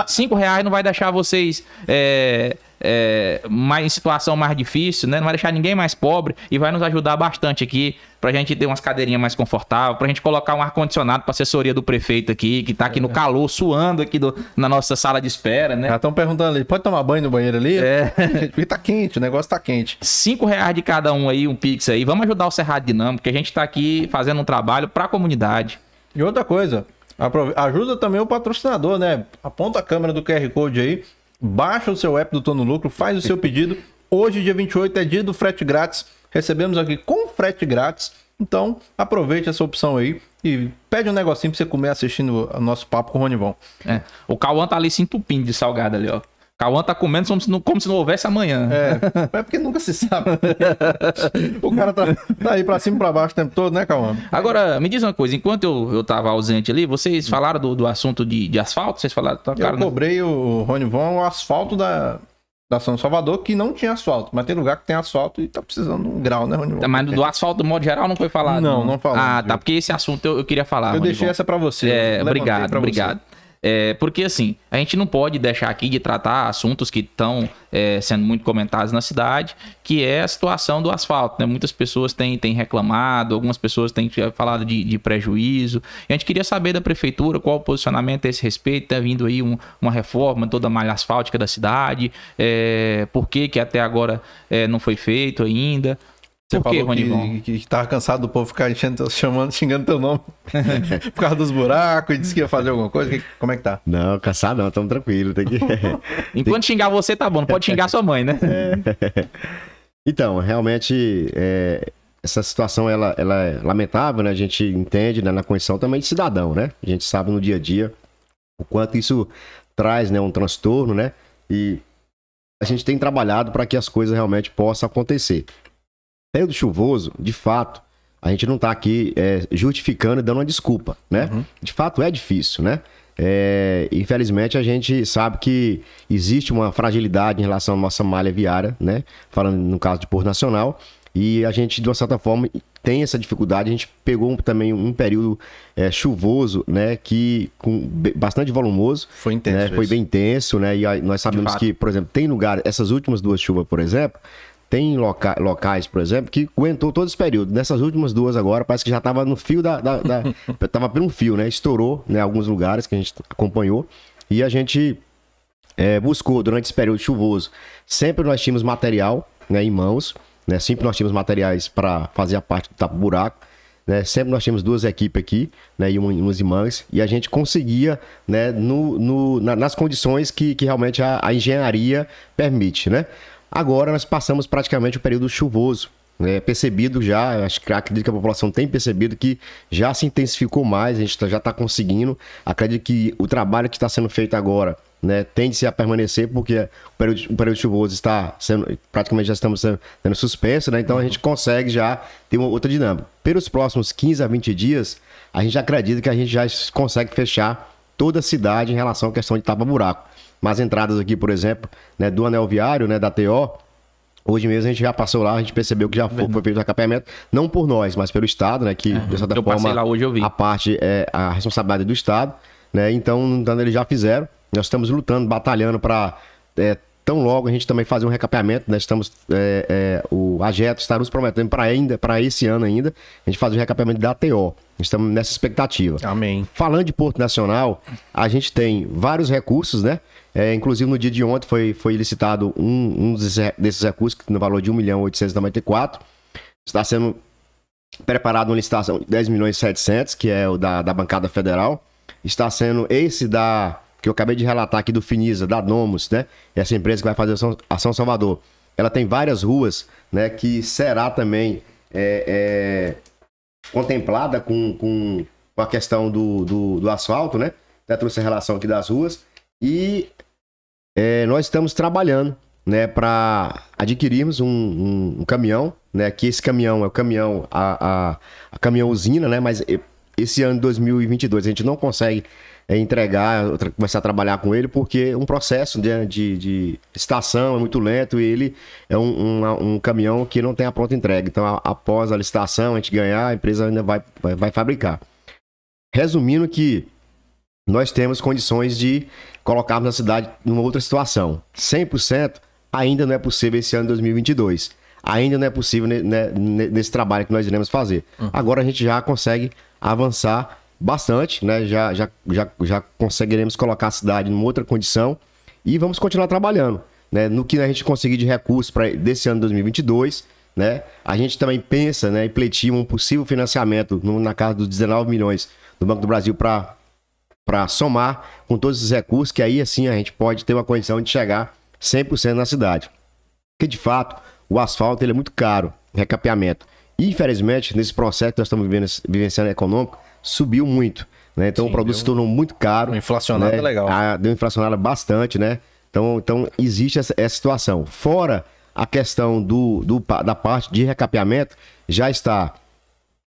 S1: 5 reais não vai deixar vocês é, é, mais, em situação mais difícil, né? Não vai deixar ninguém mais pobre e vai nos ajudar bastante aqui pra gente ter umas cadeirinhas mais confortáveis, pra gente colocar um ar-condicionado pra assessoria do prefeito aqui, que tá aqui no calor, suando aqui do- na nossa sala de espera, né?
S2: Já estão perguntando ali, pode tomar banho no banheiro ali?
S1: É.
S2: Porque tá quente, o negócio tá quente.
S1: 5 reais de cada um aí, um Pix aí. Vamos ajudar o Cerrado Dinâmico, que a gente tá aqui fazendo um trabalho pra comunidade.
S2: E outra coisa, ajuda também o patrocinador, né? Aponta a câmera do QR Code aí, baixa o seu app do Tô no Lucro, faz o seu pedido. Hoje, dia 28, é dia do frete grátis. Recebemos aqui com frete grátis. Então, aproveite essa opção aí e pede um negocinho pra você comer assistindo o nosso papo com o Ronivon.
S1: É. O Cauã tá ali se entupindo de salgado ali, ó. Cauã tá comendo como se não, como se não houvesse amanhã.
S2: É, é porque nunca se sabe. o cara tá, tá aí pra cima e pra baixo o tempo todo, né, Cauã?
S1: Agora, me diz uma coisa, enquanto eu, eu tava ausente ali, vocês falaram do, do assunto de, de asfalto? Vocês falaram, tá,
S2: Eu
S1: cara, né?
S2: cobrei o Ronivon o asfalto da, da São Salvador, que não tinha asfalto. Mas tem lugar que tem asfalto e tá precisando de um grau, né, Ronivon?
S1: Mas do, do asfalto, do modo geral, não foi falado?
S2: Não, não falamos,
S1: Ah,
S2: viu?
S1: tá, porque esse assunto eu, eu queria falar.
S2: Eu
S1: Ronivon.
S2: deixei essa pra você.
S1: É,
S2: eu
S1: obrigado,
S2: pra você.
S1: É, porque assim, a gente não pode deixar aqui de tratar assuntos que estão é, sendo muito comentados na cidade, que é a situação do asfalto. Né? Muitas pessoas têm, têm reclamado, algumas pessoas têm falado de, de prejuízo. E a gente queria saber da prefeitura qual o posicionamento a esse respeito. Está vindo aí um- uma reforma toda a malha asfáltica da cidade. É, por que, que até agora é, não foi feito ainda?
S2: Você
S1: Por que,
S2: falou
S1: Ronivon?
S2: que, que, que tava cansado do povo ficar enchendo, chamando, xingando teu nome por causa dos buracos e disse que ia fazer alguma coisa. Que- como é que tá?
S3: Não, cansado não, estamos tranquilos. Tem que...
S1: Enquanto xingar você, tá bom. Não pode xingar sua mãe, né?
S3: Então, realmente, é, essa situação ela, ela é lamentável, né? A gente entende né, na condição também de cidadão, né? A gente sabe no dia a dia o quanto isso traz né, um transtorno, né? E a gente tem trabalhado para que as coisas realmente possam acontecer. Período chuvoso, de fato, a gente não está aqui é, justificando e dando uma desculpa, né?
S2: Uhum.
S3: De fato, é difícil, né? É, infelizmente, a gente sabe que existe uma fragilidade em relação à nossa malha viária, né? Falando no caso de Porto Nacional. E a gente, de uma certa forma, tem essa dificuldade. A gente pegou um- também um período é, chuvoso, né? Que com bastante volumoso.
S2: Foi intenso.
S3: né, Foi bem intenso, né? E aí nós sabemos que, por exemplo, tem lugar, essas últimas duas chuvas, por exemplo, tem loca- locais, por exemplo, que aguentou todo esse período. Nessas últimas duas agora, parece que já estava no fio da. da, da tava um fio, né? Estourou, né? Alguns lugares que a gente acompanhou. E a gente é, buscou durante esse período chuvoso. Sempre nós tínhamos material né, em mãos, né? Sempre nós tínhamos materiais para fazer a parte do tapa-buraco. Né? Sempre nós tínhamos duas equipes aqui, né? E uma- umas irmãs, e a gente conseguia, né? No, no- na- nas condições que, que realmente a, a engenharia permite, né? Agora nós passamos praticamente o período chuvoso. É percebido já, acho que acredito que a população tem percebido que já se intensificou mais, a gente tá- já está conseguindo. Acredito que o trabalho que está sendo feito agora né, tende-se a permanecer, porque o período, o período chuvoso está sendo, praticamente já estamos sendo, sendo suspenso, né? Então a gente consegue já ter uma outra dinâmica. Pelos próximos 15 a 20 dias, a gente acredita que a gente já consegue fechar toda a cidade em relação à questão de tapa-buraco. Mas entradas aqui, por exemplo, né, do anel viário, né, da TO, Hoje mesmo a gente já passou lá, a gente percebeu que já foi, foi feito o recapeamento, não por nós, mas pelo Estado, né? Que, de certa forma,
S1: lá hoje, eu vi.
S3: a parte é a responsabilidade do Estado, né? Então, então eles já fizeram. Nós estamos lutando, batalhando para tão logo a gente também fazer um recapeamento, né? Estamos é, é, o Ageto está nos prometendo para ainda, para esse ano ainda, a gente fazer o recapeamento da ATO. Estamos nessa expectativa.
S2: Amém.
S3: Falando de Porto Nacional, a gente tem vários recursos, né? É, inclusive no dia de ontem foi, foi licitado um, um desses, re- desses recursos no valor de 1 milhão 894. Está sendo preparado uma licitação de 10 milhões e 700, que é o da, da bancada federal. Está sendo esse da que eu acabei de relatar aqui do Finisa, da Nomus, né? Essa empresa que vai fazer ação, ação Salvador. Ela tem várias ruas, né? Que será também é, é, contemplada com, com, com a questão do, do, do asfalto, né? Até trouxe a relação aqui das ruas. E é, nós estamos trabalhando, né, para adquirirmos um, um- um caminhão, né? Que esse caminhão é o caminhão, a, a, a caminhão usina, né? Mas esse ano de 2022 a gente não consegue é, entregar, começar a trabalhar com ele, porque um processo de, de, de licitação é muito lento e ele é um, um, um, caminhão que não tem a pronta entrega. Então, a, após a licitação, a gente ganhar, a empresa ainda vai, vai, vai fabricar. Resumindo que nós temos condições de colocarmos a cidade numa outra situação. 100% ainda não é possível esse ano de 2022. Ainda não é possível nesse trabalho que nós iremos fazer. Uhum. Agora a gente já consegue avançar bastante, né? Já, já, já, já conseguiremos colocar a cidade numa outra condição e vamos continuar trabalhando. Né? No que a gente conseguir de recursos para desse ano de 2022, né? A gente também pensa né, em pleitear um possível financiamento no, na casa dos 19 milhões do Banco do Brasil para para somar com todos esses recursos, que aí assim a gente pode ter uma condição de chegar 100% na cidade. Porque de fato, o asfalto ele é muito caro, recapeamento. E, infelizmente, nesse processo que nós estamos vivendo, vivenciando econômico, subiu muito. Né? Então Sim, o produto se tornou muito caro.
S2: Inflacionado
S3: né?
S2: é legal.
S3: A, deu inflacionado bastante, né? Então, então existe essa, essa situação. Fora a questão do, do, da parte de recapeamento, já está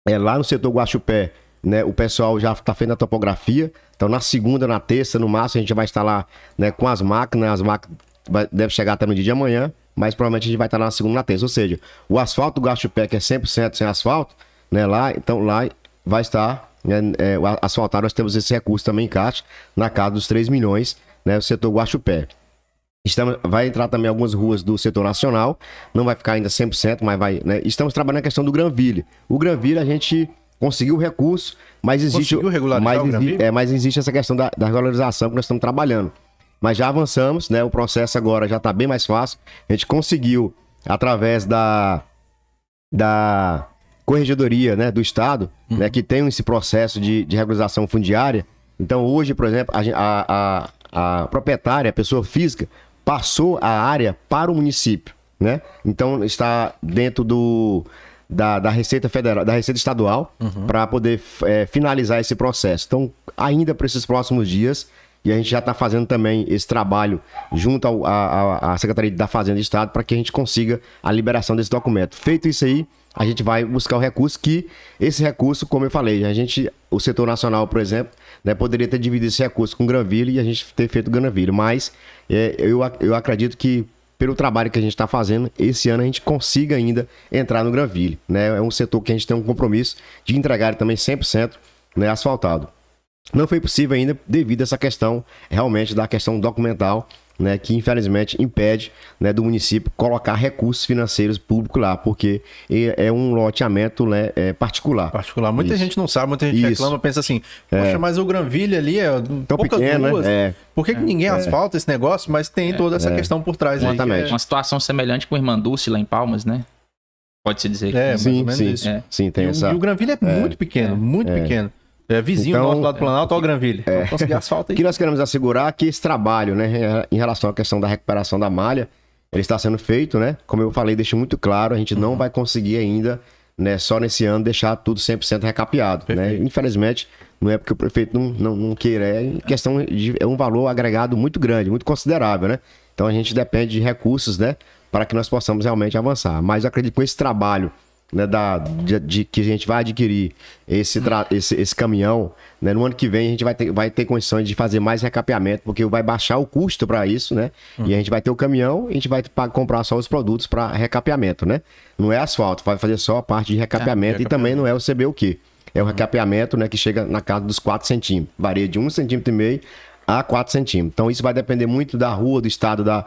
S3: é, lá no setor Guaxupé, né? O pessoal já está fazendo a topografia. Então, na segunda, na terça, no máximo, a gente vai estar lá né, com as máquinas. As máquinas deve chegar até no dia de amanhã, mas provavelmente a gente vai estar lá na segunda, na terça. Ou seja, o asfalto do Guaxupé, que é 100% sem asfalto, né? Lá, então lá vai estar né, é, asfaltado, nós temos esse recurso também em caixa, na casa dos 3 milhões, né, o setor Guaxupé. Estamos, vai entrar também algumas ruas do setor nacional, não vai ficar ainda 100%, mas vai. Né? Estamos trabalhando a questão do Granville. O Granville a gente conseguiu o recurso, mas existe.
S2: Conseguiu regularizar
S3: mas, exi, é, mas existe essa questão da, da regularização que nós estamos trabalhando. Mas já avançamos, né? O processo agora já está bem mais fácil. A gente conseguiu, através da, da corregedoria né, do Estado, uhum. né, que tem esse processo de, de regularização fundiária. Então, hoje, por exemplo, a, a, a, a proprietária, a pessoa física, passou a área para o município. Né? Então, está dentro do, da, da Receita Federal, da Receita Estadual, uhum. para poder é, finalizar esse processo. Então, ainda para esses próximos dias, e a gente já está fazendo também esse trabalho junto à Secretaria da Fazenda do Estado para que a gente consiga a liberação desse documento. Feito isso aí, a gente vai buscar o recurso que esse recurso, como eu falei, a gente, o setor nacional, por exemplo, né, poderia ter dividido esse recurso com Granville e a gente ter feito Granville, mas é, eu, eu acredito que pelo trabalho que a gente está fazendo, esse ano a gente consiga ainda entrar no Granville, né? É um setor que a gente tem um compromisso de entregar também 100% né, asfaltado. Não foi possível ainda devido a essa questão realmente da questão documental né, que infelizmente impede né, do município colocar recursos financeiros públicos lá, porque é um loteamento né, é particular.
S2: Particular. Muita Isso. gente não sabe, muita gente Isso. reclama, pensa assim, poxa, é. mas o Granville ali é
S3: Tão poucas pequeno, né? ruas. Né? É.
S2: Por que, que ninguém é. asfalta esse negócio? Mas tem toda essa é. questão por trás.
S1: Exatamente. Aí, Uma situação semelhante com o Irmanduce lá em Palmas, né? Pode-se dizer.
S2: É, sim, sim, sim, tem e essa... O, e o Granville é, muito pequeno, muito pequeno. É vizinho então, do nosso lado do Planalto, é, o Granville.
S3: É, conseguir asfalto aí. O que nós queremos assegurar é que esse trabalho, né, em relação à questão da recuperação da malha, ele está sendo feito, né? Como eu falei, deixo muito claro, a gente não uhum. vai conseguir ainda, né, só nesse ano, deixar tudo 100% recapeado, né? Perfeito. né? Infelizmente, não é porque o prefeito não, não, não queira, é questão de é um valor agregado muito grande, muito considerável, né? Então a gente depende de recursos, né, para que nós possamos realmente avançar. Mas eu acredito que com esse trabalho né, da, de, de, que a gente vai adquirir esse, esse, esse caminhão, né, no ano que vem a gente vai ter, vai ter condições de fazer mais recapeamento, porque vai baixar o custo para isso, né? Hum. E a gente vai ter o caminhão e a gente vai comprar só os produtos para recapeamento, né? Não é asfalto, vai fazer só a parte de recapeamento, é, recapeamento. e também não é o CBUQ. É o recapeamento, né, que chega na casa dos 4 centímetros. Varia de 1,5 centímetro e meio a 4 centímetros. Então isso vai depender muito da rua, do estado da,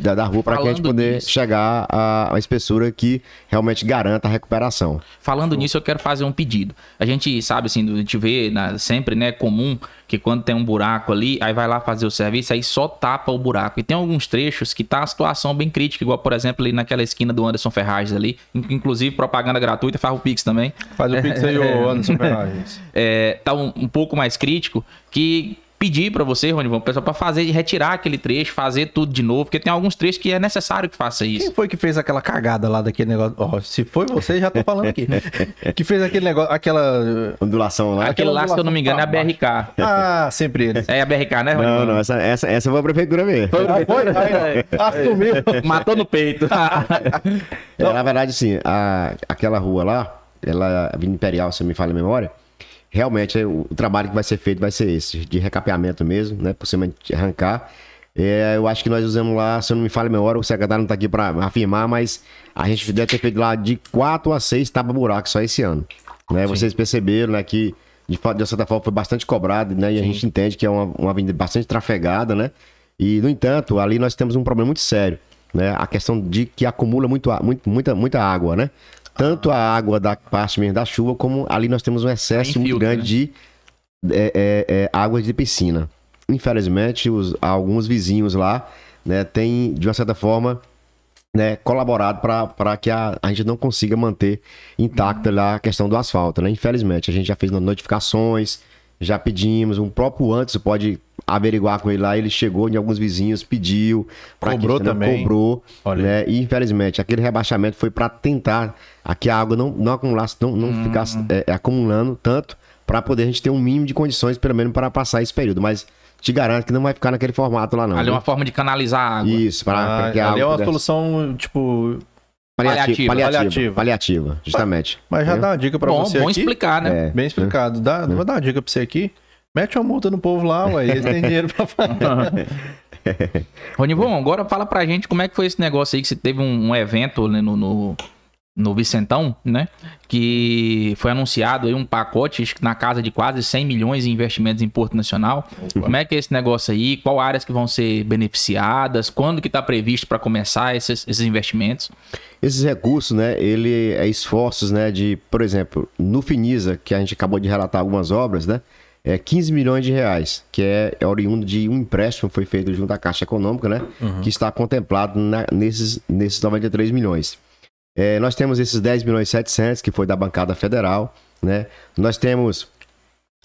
S3: da, da rua, para que a gente poder nisso. chegar a uma espessura que realmente garanta a recuperação.
S1: Falando nisso, eu quero fazer um pedido. A gente sabe, assim, a gente vê na, sempre, né, comum que quando tem um buraco ali, aí vai lá fazer o serviço, aí só tapa o buraco. E tem alguns trechos que tá a situação bem crítica, igual, por exemplo, ali naquela esquina do Anderson Ferragens ali, inclusive propaganda gratuita, faz o Pix também.
S2: Faz o Pix aí, o Anderson Ferragens.
S1: É, tá um, um pouco mais crítico, que pedir para você, Ronivon, pessoal, para fazer, retirar aquele trecho, fazer tudo de novo, porque tem alguns trechos que é necessário que faça isso.
S2: Quem foi que fez aquela cagada lá daquele negócio? Ó, se foi você, já tô falando aqui. que fez aquele negócio, aquela.
S3: Ondulação lá.
S1: Aquele lá, se eu não me engano, é a BRK.
S2: Ah, sempre eles.
S1: É a BRK, né,
S3: Não,
S1: Ronivon?
S3: não, essa, essa, essa foi a prefeitura mesmo.
S2: Ah, foi? Aí, Assumiu.
S1: Matou no peito.
S3: É, na verdade, assim, a, aquela rua lá, ela, a Avenida Imperial, se eu me falha a memória, realmente o, trabalho que vai ser feito vai ser esse, de recapeamento mesmo, né? Possivelmente arrancar. É, eu acho que nós usamos lá, se eu não me falha a memória, o secretário não tá aqui para afirmar, mas a gente deve ter feito lá de 4 a 6 tapa-buraco só esse ano. Né? Vocês perceberam, né, que de, de certa forma foi bastante cobrado, né? E a gente entende que é uma, uma avenida bastante trafegada, né? E, no entanto, ali nós temos um problema muito sério, né? A questão de que acumula muito, muito, muita, muita água, né? Tanto a água da parte mesmo da chuva, como ali nós temos um excesso muito grande de é, é, é, água de piscina. Infelizmente, os, alguns vizinhos lá, né, têm, de uma certa forma, né, colaborado para que a, a gente não consiga manter intacta lá a questão do asfalto, né? Infelizmente, a gente já fez notificações, já pedimos, um próprio antes pode averiguar com ele lá, ele chegou em alguns vizinhos, pediu,
S2: Cobrou
S3: que, né,
S2: também.
S3: cobrou,
S2: Olha
S3: né? E infelizmente, aquele rebaixamento foi para tentar aqui a água não, não acumulasse, não, não ficasse é, acumulando tanto para poder a gente ter um mínimo de condições, pelo menos, para passar esse período. Mas te garanto que não vai ficar naquele formato lá, não.
S1: Ali é uma forma de canalizar a água.
S3: Isso, para
S2: Ah,
S3: que a
S2: ali é
S3: água
S2: uma
S3: pudesse-
S2: solução, tipo.
S3: paliativa,
S1: Paliativa.
S3: paliativa,
S2: Paliativa.
S3: justamente.
S2: Mas já
S3: Entendeu?
S2: dá uma dica pra
S1: bom,
S2: você
S1: bom
S2: aqui.
S1: explicar, né?
S3: É.
S2: Bem explicado. Dá, Vou dar uma dica pra você aqui. Mete uma multa no povo lá, ué. Eles têm dinheiro pra fazer.
S1: Ronivon, agora fala pra gente como é que foi esse negócio aí que você teve um, um evento né, no, no, no Vicentão, né? Que foi anunciado aí um pacote na casa de quase 100 milhões em investimentos em Porto Nacional. Como é que é esse negócio aí? Qual áreas que vão ser beneficiadas? Quando que tá previsto para começar esses, esses investimentos?
S3: Esses recursos, né, ele é esforços, né, de, por exemplo, no Finisa, que a gente acabou de relatar algumas obras, né, é 15 milhões de reais, que é, é oriundo de um empréstimo que foi feito junto à Caixa Econômica, né, que está contemplado na- nesses, nesses 93 milhões. É, nós temos esses 10 milhões e 700, que foi da bancada federal, né, nós temos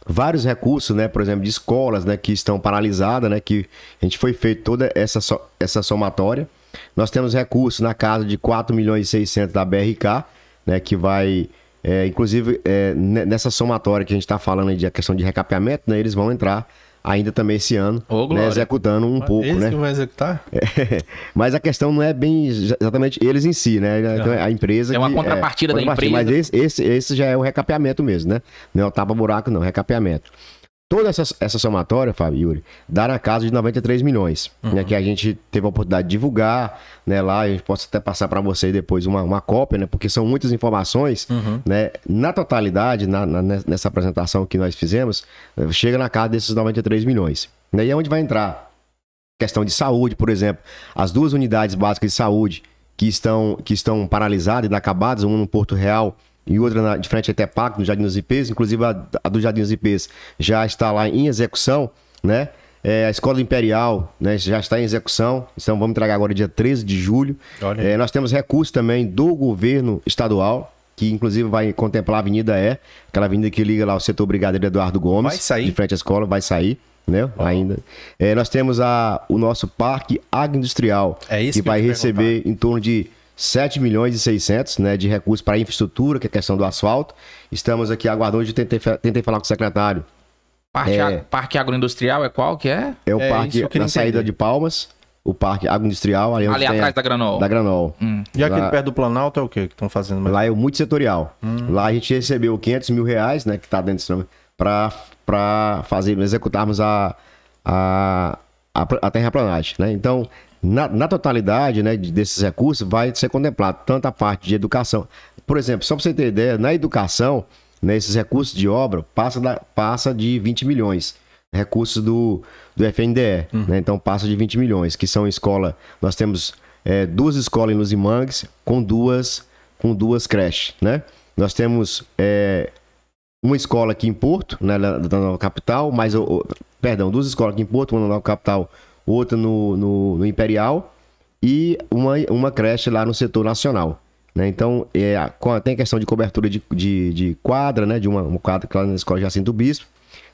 S3: vários recursos, né, por exemplo, de escolas, né, que estão paralisadas, né, que a gente foi feito toda essa, so- essa somatória. Nós temos recursos na casa de 4 milhões e 600 da BRK, né, que vai, é, inclusive, é, ne- nessa somatória que a gente está falando aí de a questão de recapeamento, né, eles vão entrar ainda também esse ano,
S1: Ô,
S3: né, executando um pouco,
S2: Eles
S3: né?
S2: que vão executar?
S3: Mas a questão não é bem exatamente eles em si, né? Então, a empresa.
S1: É uma
S3: que-
S1: contrapartida da
S3: contrapartida,
S1: empresa.
S3: Mas esse, esse, esse já é o recapeamento mesmo, né? Não é o tapa-buraco, não, é recapeamento. Toda essa, essa somatória, Fábio Yuri, dá na casa de 93 milhões, né? Que a gente teve a oportunidade de divulgar, né? Lá, a gente pode até passar para você depois uma, uma cópia, né? Porque são muitas informações, né? Na totalidade, na, na- nessa apresentação que nós fizemos, eh, chega na casa desses 93 milhões. Né? E é onde vai entrar questão de saúde, por exemplo, as duas unidades básicas de saúde que estão, que estão paralisadas, inacabadas, uma no Porto Real e outra na, de frente a Itepac, no Jardim dos IPs, inclusive a, a do Jardim dos IPs já está lá em execução, né? É, a Escola Imperial né, já está em execução, então vamos entregar agora dia 13 de julho. É, nós temos recursos também do governo estadual, que inclusive vai contemplar a Avenida E, aquela avenida que liga lá ao setor Brigadeiro Eduardo Gomes.
S2: Vai sair?
S3: De frente à escola, vai sair, né? Ainda. É, nós temos a, o nosso Parque Agroindustrial,
S2: É
S3: que,
S2: que
S3: vai receber em torno de 7 milhões e 600 né, de recursos para infraestrutura, que é a questão do asfalto. Estamos aqui aguardando, de tentei, tentei falar com o secretário.
S1: Parque,
S3: É.
S1: a- parque agroindustrial é qual que é?
S3: É o
S2: É,
S3: parque na saída
S2: entender.
S3: de Palmas, o Parque Agroindustrial, ali,
S1: Ali atrás
S3: a-
S1: da Granol.
S3: da Granol.
S1: Hum.
S2: E aquele
S3: Lá-
S2: perto do Planalto é o quê que estão fazendo? mais?
S3: Lá é o multissetorial.
S2: Hum.
S3: Lá a gente recebeu 500 mil reais, né, que está dentro desse nome, para fazer, executarmos a, a, a, a terraplanagem, né? Então, na, na totalidade, né, de- desses recursos, vai ser contemplado tanto a parte de educação. Por exemplo, só para você ter ideia, na educação, né, esses recursos de obra passa, da, passa de 20 milhões. Recursos do, do FNDE, né? Então passa de 20 milhões, que são escola. Nós temos é, duas escolas em Luzimangues com duas, com duas creches, né? Nós temos é, uma escola aqui em Porto, né, na, na nova capital, mas, perdão, duas escolas aqui em Porto, uma na nova capital, outra no, no, no Imperial, e uma, uma creche lá no setor nacional. Né? Então, é, tem questão de cobertura de, de, de quadra, né? De uma, uma quadra lá na escola Jacinto Bispo.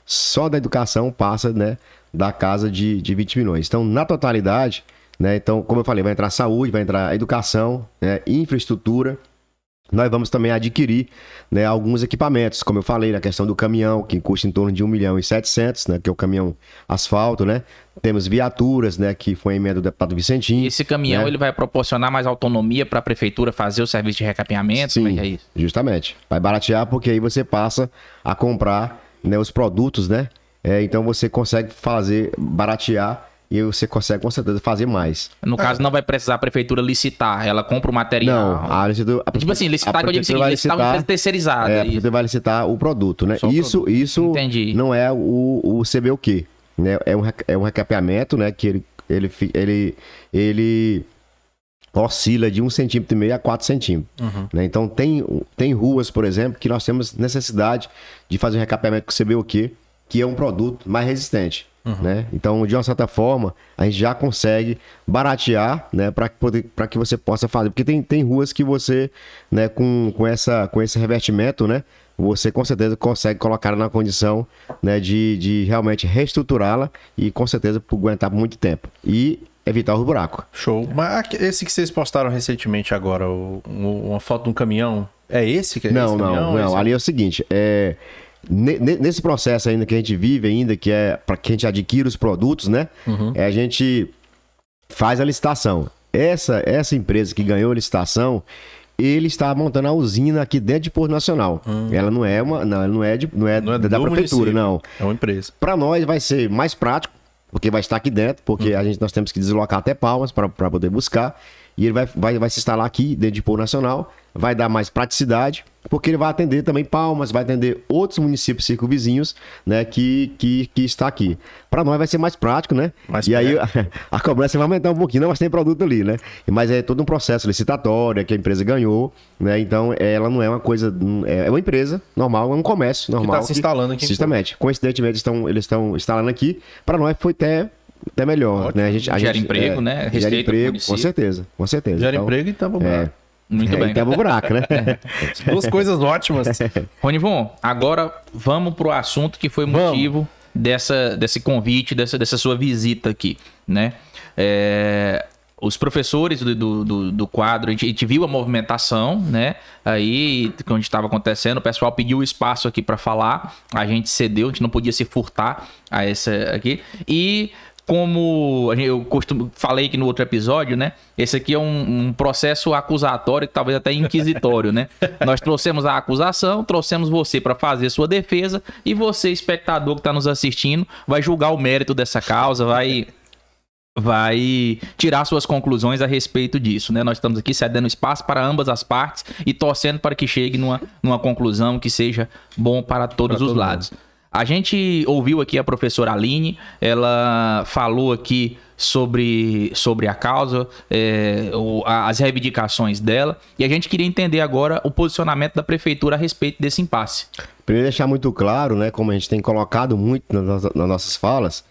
S3: só da educação passa, né, da casa de, de 20 milhões. Então, na totalidade, né, então, como eu falei, vai entrar saúde, vai entrar educação, né, infraestrutura, nós vamos também adquirir né, alguns equipamentos, como eu falei, na questão do caminhão, que custa em torno de 1 milhão e 700, né, que é o caminhão asfalto, né? Temos viaturas, né, que foi a emenda do deputado Vicentinho.
S1: E esse caminhão
S3: né?
S1: ele vai proporcionar mais autonomia para a prefeitura fazer o serviço de recapeamento? É
S3: Sim,
S1: é isso?
S3: justamente. Vai baratear porque aí você passa a comprar né, os produtos, né? É, então você consegue fazer, baratear e você consegue com certeza fazer mais.
S1: No caso, não vai precisar a prefeitura licitar, ela compra o material.
S3: Não, a licitação... a
S1: Tipo assim, licitar que eu digo o
S3: prefeitura
S1: seguinte, licitar uma empresa terceirizada.
S3: É, a prefeitura vai licitar o produto, né?
S1: Só
S3: Isso,
S1: produto.
S3: isso
S1: Entendi.
S3: não é o, o CBUQ, né? É um, é um recapeamento, né? Que ele, ele, ele, ele oscila de um centímetro e meio a 4 centímetros. né? Então tem, tem ruas, por exemplo, que nós temos necessidade de fazer um recapeamento com CBUQ, que é um produto mais resistente. Né? Então, de uma certa forma, a gente já consegue baratear né, para que você possa fazer. Porque tem, tem ruas que você, né, com, com, essa, com esse revertimento, né, você com certeza consegue colocar ela na condição né, de, de realmente reestruturá-la e com certeza aguentar por muito tempo. E evitar os buracos.
S2: Show. Mas aqui- esse que vocês postaram recentemente agora, o- o- uma foto de um caminhão, é esse que é
S3: Não,
S2: esse
S3: não,
S2: caminhão?
S3: não.
S2: Esse-
S3: Ali é o seguinte, é, nesse processo ainda que a gente vive ainda, que é para que a gente adquira os produtos, né? É, a gente faz a licitação. Essa, essa empresa que ganhou a licitação, ele está montando a usina aqui dentro de Porto Nacional. Ela não é uma, não, ela não é, de, não é,
S2: Não é
S3: da, prefeitura,
S2: município.
S3: não.
S2: É uma empresa.
S3: Para nós vai ser mais prático, porque vai estar aqui dentro, porque a gente, nós temos que deslocar até Palmas para poder buscar. E ele vai, vai, vai se instalar aqui dentro de Pôr Nacional, vai dar mais praticidade, porque ele vai atender também Palmas, vai atender outros municípios circunvizinhos, né, que, que, que está aqui. Para nós vai ser mais prático, né?
S2: Mais
S3: e aí a cobrança vai aumentar um pouquinho, não, mas tem produto ali, né? Mas é todo um processo licitatório que a empresa ganhou, né? Então ela não é uma coisa, é uma empresa normal, é um comércio normal.
S2: tá se instalando aqui
S3: Justamente. Coincidentemente, estão, eles estão instalando aqui. Para nós foi até, até melhor,
S2: Ótimo.
S3: né? A gente, a
S1: Gera
S3: gente,
S1: emprego, né?
S3: Gera
S1: Receita pro
S3: emprego, com certeza, com certeza.
S2: Gera
S3: Então,
S2: emprego e tampa o
S3: É,
S2: buraco.
S1: Muito
S3: é,
S1: bem.
S3: e tampa o buraco, né?
S2: Duas coisas ótimas.
S1: Ronivon, agora vamos pro assunto que foi
S2: Vamos.
S1: motivo dessa, desse convite, dessa, dessa sua visita aqui, né? É, os professores do, do, do- do quadro, a gente, a gente viu a movimentação, né? Aí, quando estava acontecendo, o pessoal pediu espaço aqui para falar, a gente cedeu, a gente não podia se furtar a essa aqui. E como eu costumo, falei aqui no outro episódio, né? Esse aqui é um, um processo acusatório, talvez até inquisitório, né? Nós trouxemos a acusação, trouxemos você para fazer sua defesa e você, espectador que está nos assistindo, vai julgar o mérito dessa causa, vai vai tirar suas conclusões a respeito disso, né? Nós estamos aqui cedendo espaço para ambas as partes e torcendo para que chegue numa, numa conclusão que seja bom para todos
S2: Para
S1: os
S2: todo
S1: lados. A gente ouviu aqui a professora Aline, ela falou aqui sobre, sobre a causa, é, o- a- as reivindicações dela, e a gente queria entender agora o posicionamento da prefeitura a respeito desse impasse.
S3: Primeiro deixar muito claro, né, como a gente tem colocado muito nas, nossas- nas nossas falas,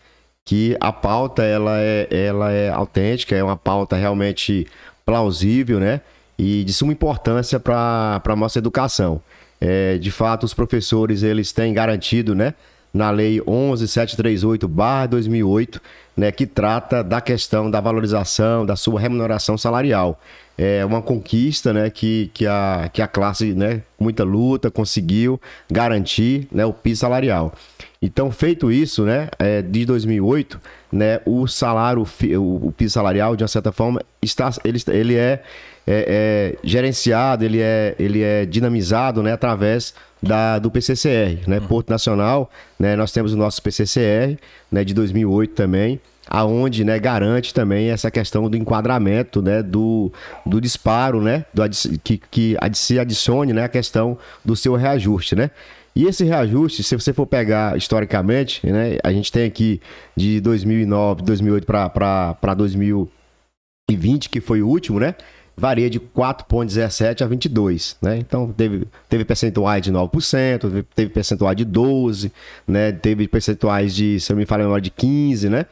S3: que a pauta ela é, ela é autêntica, é uma pauta realmente plausível, né, e de suma importância para a nossa educação. É, de fato, os professores eles têm garantido, né, na lei 11738/2008, né, que trata da questão da valorização da sua remuneração salarial. É uma conquista, né, que, que, a, que a classe, né, com muita luta conseguiu garantir, né, o piso salarial. Então, feito isso, né, é, de 2008, né, o salário, o, o piso salarial, de uma certa forma, está, ele, ele é, é, é gerenciado, ele é, ele é dinamizado, né, através da, do PCCR, né, Porto Nacional, né, nós temos o nosso PCCR, né, de 2008 também, aonde, né, garante também essa questão do enquadramento, né, do, do disparo, né, do, que, que se adicione, né, a questão do seu reajuste, né. E esse reajuste, se você for pegar historicamente, né, a gente tem aqui de 2009, 2008 para 2020, que foi o último, né, varia de 4,17 a 22, né? Então teve, teve percentuais de 9%, teve, percentual de 12, né? Teve percentuais de, se eu me falha de 15, né?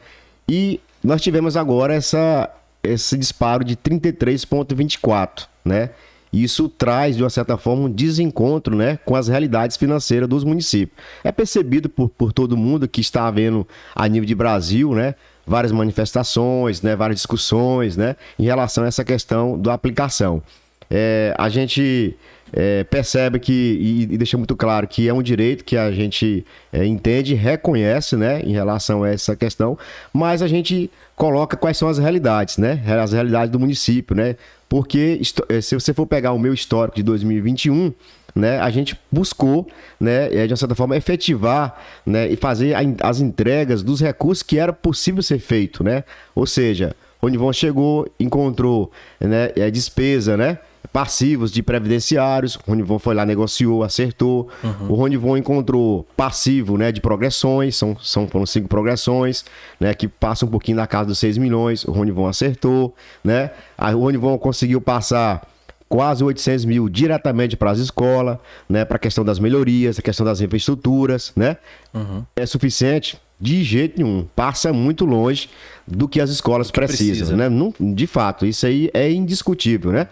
S3: E nós tivemos agora essa, esse disparo de 33,24, né? isso traz, de uma certa forma, um desencontro né, com as realidades financeiras dos municípios. É percebido por, por todo mundo que está havendo, a nível de Brasil, né, várias manifestações, né, várias discussões né, em relação a essa questão da aplicação. É, a gente é, percebe que, e, e, deixa muito claro que é um direito que a gente é, entende, reconhece, né, em relação a essa questão, mas a gente coloca quais são as realidades, né, as realidades do município, né, porque eh, se você for pegar o meu histórico de 2021, né, a gente buscou, né, de uma certa forma, efetivar né, e fazer as entregas dos recursos que era possível ser feito, né? Ou seja, o Nivon chegou, encontrou né, eh, despesa, né? Passivos de previdenciários. O Ronivon foi lá, negociou, acertou. Uhum. O Ronivon encontrou passivo né, de progressões, são, são foram cinco progressões, né, que passam um pouquinho da casa dos 6 milhões. O Ronivon acertou. Né? o Ronivon conseguiu passar quase 800 mil diretamente para as escolas, né, para a questão das melhorias, a questão das infraestruturas, né? Uhum. É suficiente? De jeito nenhum. Passa muito longe do que as escolas que precisam, precisa. né? Não, de fato, isso aí é indiscutível, né?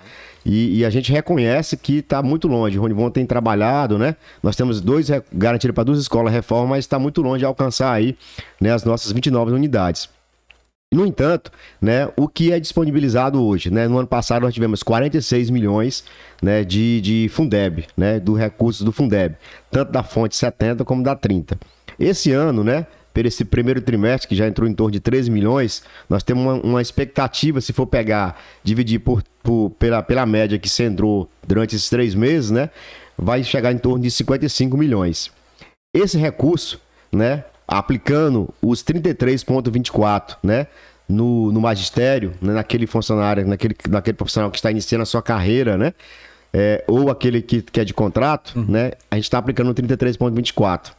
S3: E, e, a gente reconhece que está muito longe. O Ronivon tem trabalhado, né? Nós temos dois garantidos para duas escolas reforma, mas está muito longe de alcançar aí né, as nossas 29 unidades. No entanto, né, o que é disponibilizado hoje, né, no ano passado nós tivemos 46 milhões né, de, de Fundeb, né, do recurso do Fundeb, tanto da fonte 70 como da 30. Esse ano, né, por esse primeiro trimestre, que já entrou em torno de 13 milhões, nós temos uma, uma expectativa, se for pegar, dividir por, por, pela, pela média que se entrou durante esses três meses, né? Vai chegar em torno de 55 milhões. Esse recurso, né? Aplicando os 33,24, né? No, no magistério, né, naquele funcionário, naquele, naquele profissional que está iniciando a sua carreira, né? É, ou aquele que, que é de contrato, uhum. né? A gente está aplicando 33,24.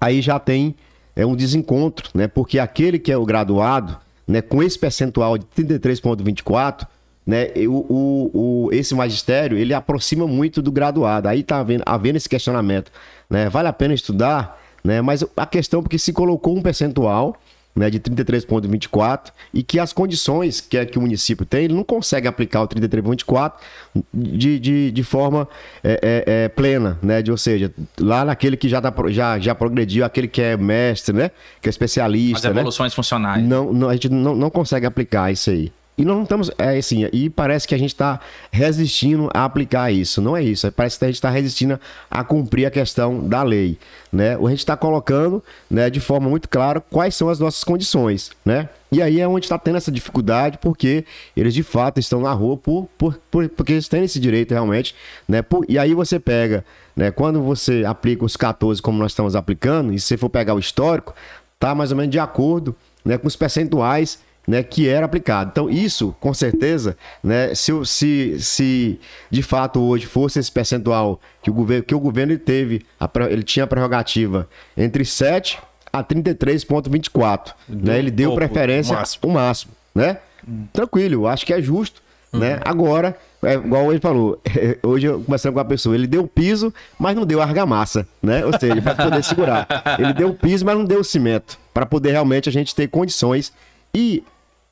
S3: Aí já tem é um desencontro, né? Porque aquele que é o graduado, né, com esse percentual de 33,24, né, o, o, o, esse magistério ele aproxima muito do graduado. Aí está havendo, havendo esse questionamento, né? Vale a pena estudar, né? Mas a questão é porque se colocou um percentual né, de 33,24 e que as condições que, é, que o município tem, ele não consegue aplicar o 33,24 de, de, de forma é, é, é, plena, né? De, ou seja, lá naquele que já, tá, já, já progrediu, aquele que é mestre, né? Que é especialista.
S1: As
S3: né?
S1: evoluções né? funcionais.
S3: Não, não, a gente não, não consegue aplicar isso aí. E nós não estamos, é assim, e parece que a gente está resistindo a aplicar isso. Não é isso. Parece que a gente está resistindo a cumprir a questão da lei. Né? A gente está colocando né, de forma muito clara quais são as nossas condições. Né? E aí é onde está tendo essa dificuldade, porque eles de fato estão na rua por, por, por porque eles têm esse direito realmente. Né? Por, e aí você pega, né, quando você aplica os 14 como nós estamos aplicando, e se você for pegar o histórico, tá mais ou menos de acordo né, com os percentuais né, que era aplicado. Então, isso, com certeza, né, se, se, se de fato hoje fosse esse percentual que o governo, que o governo ele teve, a, ele tinha a prerrogativa entre 7 a 33,24. Né, ele deu preferência o máximo. máximo né? Tranquilo, acho que é justo. Uhum. Né? Agora, é igual ele falou, hoje eu conversando com a pessoa, ele deu o piso, mas não deu argamassa, né? Ou seja, para poder segurar. Ele deu o piso, mas não deu o cimento, para poder realmente a gente ter condições. E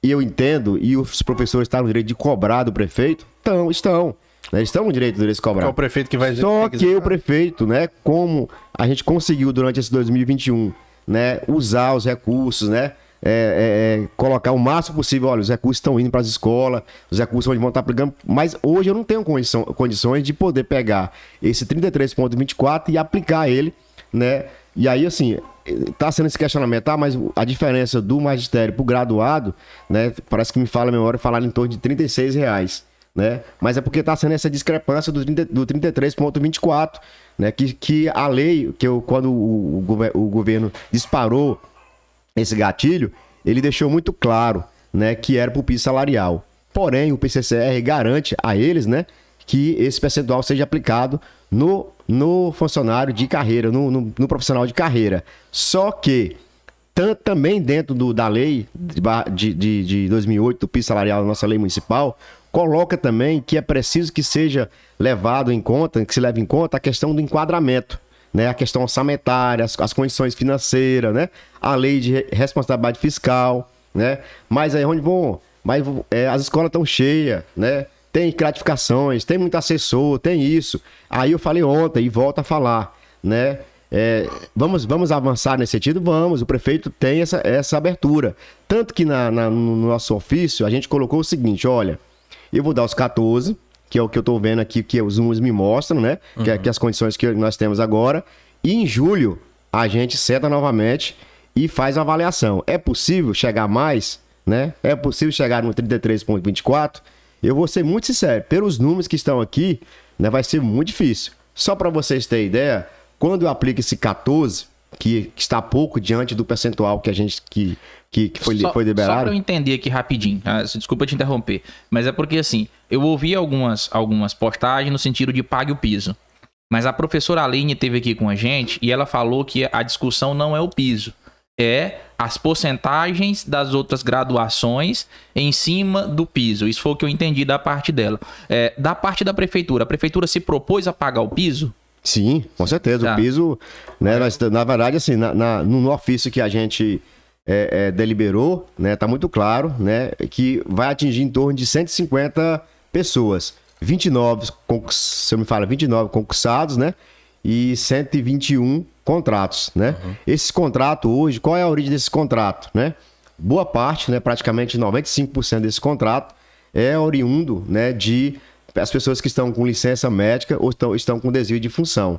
S3: e eu entendo, e os professores estão no direito de cobrar do prefeito? Estão, estão. Né? Estão no direito de cobrar.
S2: É o prefeito que vai
S3: Só que, que o prefeito, né, como a gente conseguiu durante esse 2021, né, usar os recursos, né, é, é, é, colocar o máximo possível. Olha, os recursos estão indo para as escolas, os recursos vão estar aplicando, mas hoje eu não tenho condição, condições de poder pegar esse 33,24 e aplicar ele, né? E aí, assim, tá sendo esse questionamento, ah, mas a diferença do magistério pro graduado, né, parece que me fala a memória, falar em torno de 36 reais, né? Mas é porque tá sendo essa discrepância do, 30, do 33.24, né, que, que a lei, que eu, quando o, o, o governo disparou esse gatilho, ele deixou muito claro, né, que era pro piso salarial. Porém, o PCCR garante a eles, né, que esse percentual seja aplicado no, no funcionário de carreira, no, no, no profissional de carreira. Só que também dentro do, da lei de, de, de 2008, do piso salarial, nossa lei municipal, coloca também que é preciso que seja levado em conta, que se leve em conta a questão do enquadramento, né? A questão orçamentária, as, as condições financeiras, né? A lei de responsabilidade fiscal, né? Mas aí onde vão, mas é, as escolas estão cheias, né? Tem gratificações, tem muito assessor, tem isso. Aí eu falei ontem e volto a falar, né? É, vamos, vamos avançar nesse sentido? Vamos. O prefeito tem essa, essa abertura. Tanto que na, na, no nosso ofício a gente colocou o seguinte: olha, eu vou dar os 14, que é o que eu estou vendo aqui, que os números me mostram, né? Uhum. Que, é, que é as condições que nós temos agora. E em julho a gente senta novamente e faz a avaliação. É possível chegar mais? Né? É possível chegar no 33,24? Eu vou ser muito sincero, pelos números que estão aqui, né, vai ser muito difícil. Só para vocês terem ideia, quando eu aplico esse 14, que, que, está pouco diante do percentual que a gente que, que, que foi,
S1: só,
S3: foi liberado. Só
S1: para eu entender aqui rapidinho, tá? desculpa te interromper, mas é porque assim, eu ouvi algumas, algumas postagens no sentido de pague o piso. Mas a professora Aline teve aqui com a gente e ela falou que a discussão não é o piso é as porcentagens das outras graduações em cima do piso. Isso foi o que eu entendi da parte dela. É, da parte da prefeitura, a prefeitura se propôs a pagar o piso?
S3: Sim, com certeza. Tá. O piso, né, nós, na verdade, assim, na, na, no ofício que a gente é, é, deliberou, né, tá muito claro, né, que vai atingir em torno de 150 pessoas. 29, se eu me fala, 29 concursados, né, e 121 contratos, né? Uhum. Esse contrato hoje, qual é a origem desse contrato, né? Boa parte, né, praticamente 95% desse contrato é oriundo, né, de as pessoas que estão com licença médica ou estão, estão com desvio de função.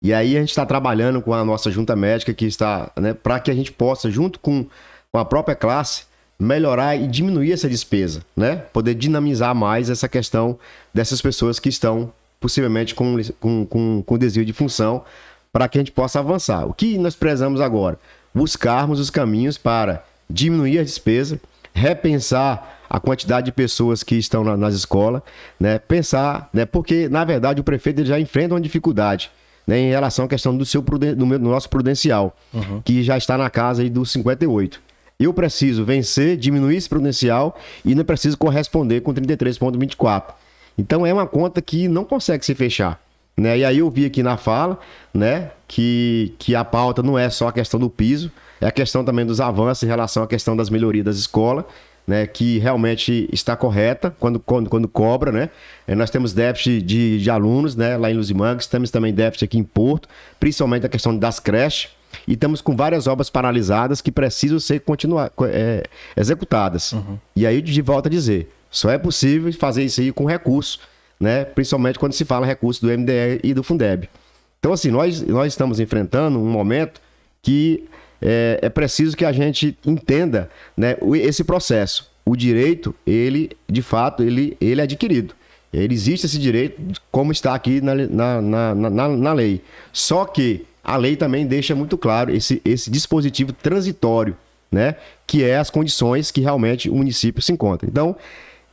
S3: E aí a gente está trabalhando com a nossa junta médica que está, né, para que a gente possa, junto com, com a própria classe, melhorar e diminuir essa despesa, né? Poder dinamizar mais essa questão dessas pessoas que estão possivelmente com, com, com, com desvio de função, para que a gente possa avançar. O que nós prezamos agora? Buscarmos os caminhos para diminuir a despesa, repensar a quantidade de pessoas que estão na, nas escolas, né? pensar, né? porque na verdade o prefeito já enfrenta uma dificuldade né? em relação à questão do, seu do, meu, do nosso prudencial, uhum. que já está na casa aí dos 58. Eu preciso vencer, diminuir esse prudencial e não preciso corresponder com 33,24. Então é uma conta que não consegue se fechar. Né? E aí eu vi aqui na fala né, que, que a pauta não é só a questão do piso, é a questão também dos avanços em relação à questão das melhorias das escolas, né, que realmente está correta quando, quando, quando cobra. Né? É, nós temos déficit de, de alunos né, lá em Luzimangues, temos também déficit aqui em Porto, principalmente a questão das creches, e estamos com várias obras paralisadas que precisam ser continuar, é, executadas. Uhum. E aí, de volta a dizer, só é possível fazer isso aí com recurso, né? Principalmente quando se fala recurso do MDE e do Fundeb. Então, assim, nós, nós estamos enfrentando um momento que é, é preciso que a gente entenda né, esse processo. O direito, ele, de fato, ele, ele é adquirido. Ele existe esse direito, como está aqui na, na, na, na, na lei. Só que a lei também deixa muito claro esse, esse dispositivo transitório, né? Que é as condições que realmente o município se encontra. Então,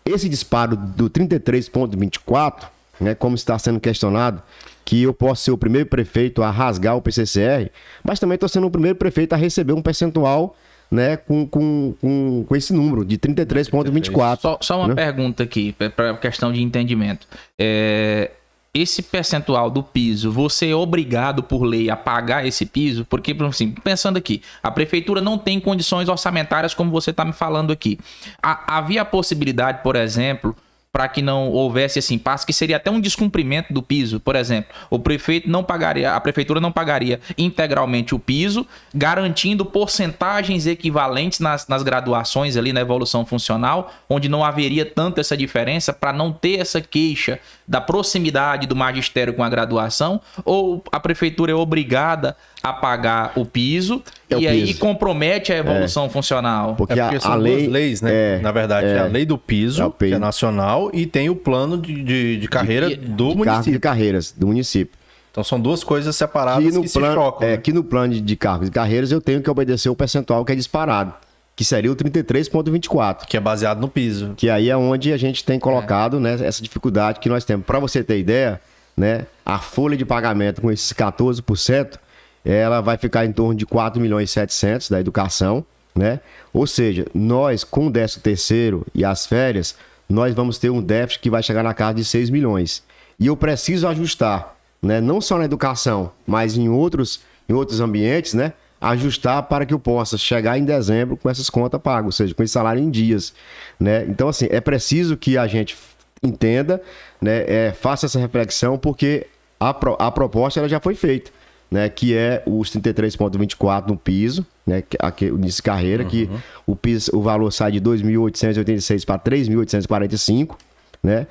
S3: esse disparo do 33,24, né, como está sendo questionado, que eu posso ser o primeiro prefeito a rasgar o PCCR, mas também estou sendo o primeiro prefeito a receber um percentual né, com, com, com, com esse número de 33,24.
S1: Só, só uma né? pergunta aqui, para questão de entendimento. É, esse percentual do piso, você é obrigado por lei a pagar esse piso? Porque, assim, pensando aqui, a prefeitura não tem condições orçamentárias como você está me falando aqui. havia a possibilidade, por exemplo, para que não houvesse esse impasse, que seria até um descumprimento do piso. Por exemplo, o prefeito não pagaria, a prefeitura não pagaria integralmente o piso, garantindo porcentagens equivalentes nas, nas graduações ali na evolução funcional, onde não haveria tanto essa diferença, para não ter essa queixa da proximidade do magistério com a graduação, ou a prefeitura é obrigada a pagar o piso é o e piso. aí compromete a evolução é. funcional.
S2: Porque, é porque a, são a lei, duas leis, né? É, Na verdade, é, a lei do piso, é que é nacional, e tem o plano de, de, de carreira de, do de município.
S3: de carreiras do município.
S2: Então são duas coisas separadas que, no que
S3: plano,
S2: se chocam.
S3: É, né? que no plano de, de cargos e carreiras eu tenho que obedecer o percentual que é disparado que seria o 33,24.
S2: Que é baseado no piso.
S3: Que aí é onde a gente tem colocado é. né, essa dificuldade que nós temos. Para você ter ideia, né, a folha de pagamento com esses 14%, ela vai ficar em torno de 4 milhões e 700 da educação, né? Ou seja, nós com o 13 terceiro e as férias, nós vamos ter um déficit que vai chegar na casa de 6 milhões. E eu preciso ajustar, né, não só na educação, mas em outros, em outros ambientes, né? Ajustar para que eu possa chegar em dezembro com essas contas pagas, ou seja, com esse salário em dias, né? Então assim, é preciso que a gente entenda, né, é, faça essa reflexão, porque a, pro, a proposta ela já foi feita, né, que é os 33,24 no piso, né, aqui, nesse carreira, uhum. que o, piso, o valor sai de 2.886 para 3.845, né,